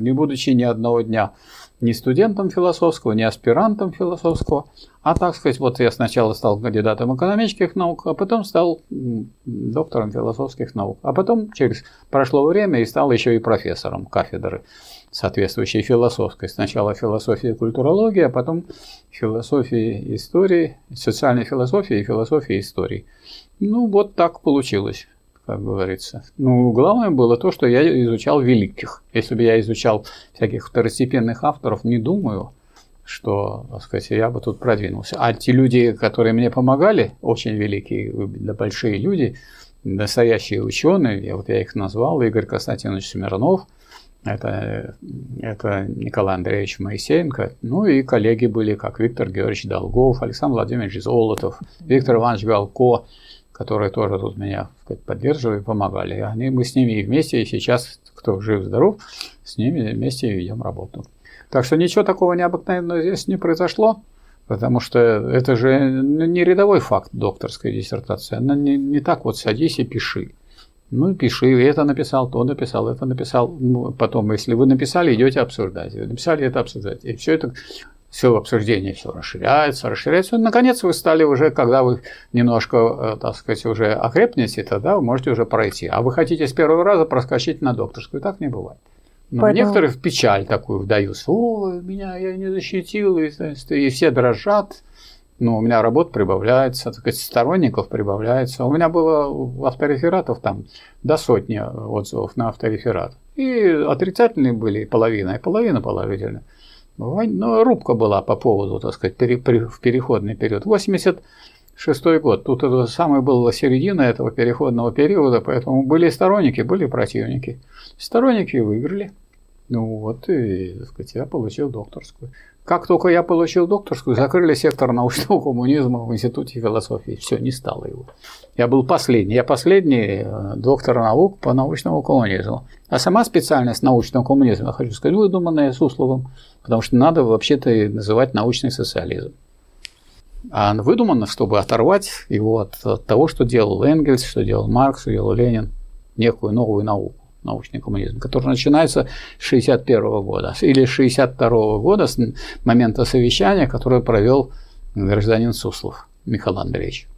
не будучи ни одного дня не студентом философского, не аспирантом философского, а так сказать, вот я сначала стал кандидатом экономических наук, а потом стал доктором философских наук, а потом через прошло время и стал еще и профессором кафедры соответствующей философской. Сначала философия и культурология, а потом философия истории, социальной философии и философия истории. Ну, вот так получилось как говорится. Ну, главное было то, что я изучал великих. Если бы я изучал всяких второстепенных авторов, не думаю, что, так сказать, я бы тут продвинулся. А те люди, которые мне помогали, очень великие, да большие люди, настоящие ученые, я, вот я их назвал, Игорь Константинович Смирнов, это, это Николай Андреевич Моисеенко, ну и коллеги были, как Виктор Георгиевич Долгов, Александр Владимирович Золотов, Виктор Иванович Галко, которые тоже тут меня сказать, поддерживали, помогали. Они, мы с ними и вместе, и сейчас, кто жив-здоров, с ними вместе ведем работу. Так что ничего такого необыкновенного здесь не произошло, потому что это же не рядовой факт докторской диссертации. Она не, не так вот садись и пиши. Ну, пиши, это написал, то написал, это написал. Ну, потом, если вы написали, идете обсуждать. Вы написали это обсуждать. И все это все обсуждение все расширяется, расширяется. И, наконец, вы стали уже, когда вы немножко, э, так сказать, уже окрепнете, тогда вы можете уже пройти. А вы хотите с первого раза проскочить на докторскую. Так не бывает. Но Понял. некоторые в печаль такую вдаются. О, меня я не защитил, и, и все дрожат. Ну, у меня работа прибавляется, так сказать, сторонников прибавляется. У меня было авторефератов там до сотни отзывов на автореферат. И отрицательные были половина, и половина положительная. Ну, рубка была по поводу, так сказать, пере, пере, в переходный период. 86 год. Тут это самая была середина этого переходного периода, поэтому были сторонники, были противники. Сторонники выиграли. Ну вот, и, так сказать, я получил докторскую. Как только я получил докторскую, закрыли сектор научного коммунизма в Институте философии. Все, не стало его. Я был последний. Я последний э, доктор наук по научному коммунизму. А сама специальность научного коммунизма, хочу сказать, выдуманная Сусловым, потому что надо вообще-то называть научный социализм. А выдумано, чтобы оторвать его от, от того, что делал Энгельс, что делал Маркс, что делал Ленин, некую новую науку научный коммунизм, который начинается с 61 года или 62 года с момента совещания, которое провел гражданин Суслов Михаил Андреевич.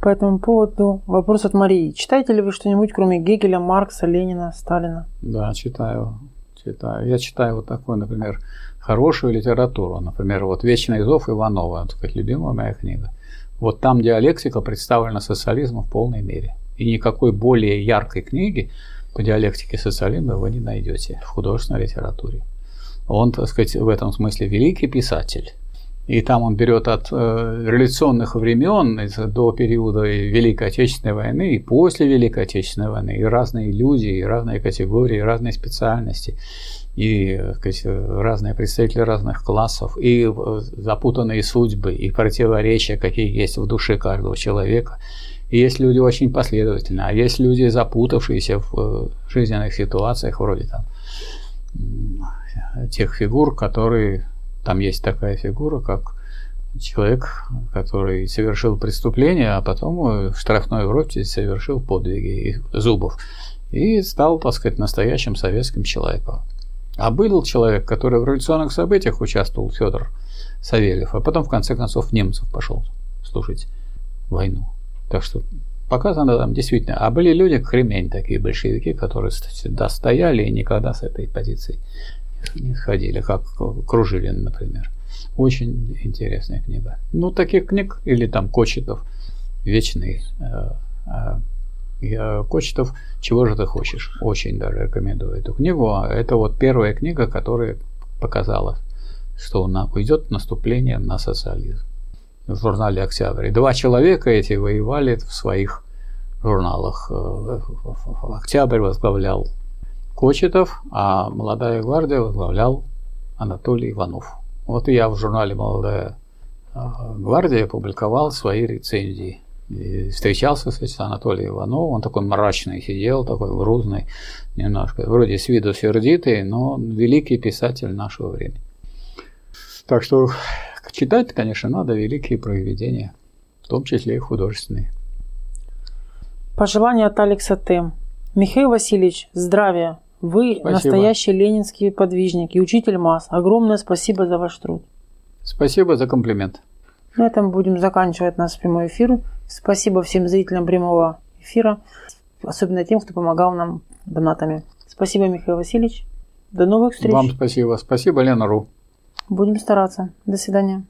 по этому поводу вопрос от Марии. Читаете ли вы что-нибудь, кроме Гегеля, Маркса, Ленина, Сталина? Да, читаю. читаю. Я читаю вот такую, например, хорошую литературу. Например, вот «Вечный зов» Иванова, так сказать, любимая моя книга. Вот там диалектика представлена социализмом в полной мере. И никакой более яркой книги по диалектике социализма вы не найдете в художественной литературе. Он, так сказать, в этом смысле великий писатель. И там он берет от э, революционных времен до периода Великой Отечественной войны и после Великой Отечественной войны, и разные люди, и разные категории, и разные специальности, и сказать, разные представители разных классов, и э, запутанные судьбы, и противоречия, какие есть в душе каждого человека. Есть люди очень последовательные, а есть люди, запутавшиеся в э, жизненных ситуациях, вроде там тех фигур, которые там есть такая фигура, как человек, который совершил преступление, а потом в штрафной Европе совершил подвиги зубов и стал, так сказать, настоящим советским человеком. А был человек, который в революционных событиях участвовал, Федор Савельев, а потом в конце концов немцев пошел служить войну. Так что показано там действительно. А были люди, кремень такие большевики, которые всегда стояли и никогда с этой позиции не сходили, как Кружилин, например. Очень интересная книга. Ну, таких книг, или там Кочетов, вечный э, э, Кочетов «Чего же ты хочешь?» Очень даже рекомендую эту книгу. Это вот первая книга, которая показала, что на, уйдет наступление на социализм в журнале «Октябрь». два человека эти воевали в своих журналах. Э, «Октябрь» возглавлял Кочетов, а «Молодая гвардия» возглавлял Анатолий Иванов. Вот я в журнале «Молодая а, гвардия» публиковал свои рецензии. И встречался с Анатолием Ивановым, он такой мрачный сидел, такой грузный, немножко, вроде с виду сердитый, но великий писатель нашего времени. Так что читать, конечно, надо великие произведения, в том числе и художественные. Пожелание от Алекса Т. Михаил Васильевич, здравия, вы спасибо. настоящий ленинский подвижник и учитель масс. Огромное спасибо за ваш труд. Спасибо за комплимент. На этом будем заканчивать наш прямой эфир. Спасибо всем зрителям прямого эфира, особенно тем, кто помогал нам донатами. Спасибо, Михаил Васильевич. До новых встреч. Вам спасибо. Спасибо, Лена Ру. Будем стараться. До свидания.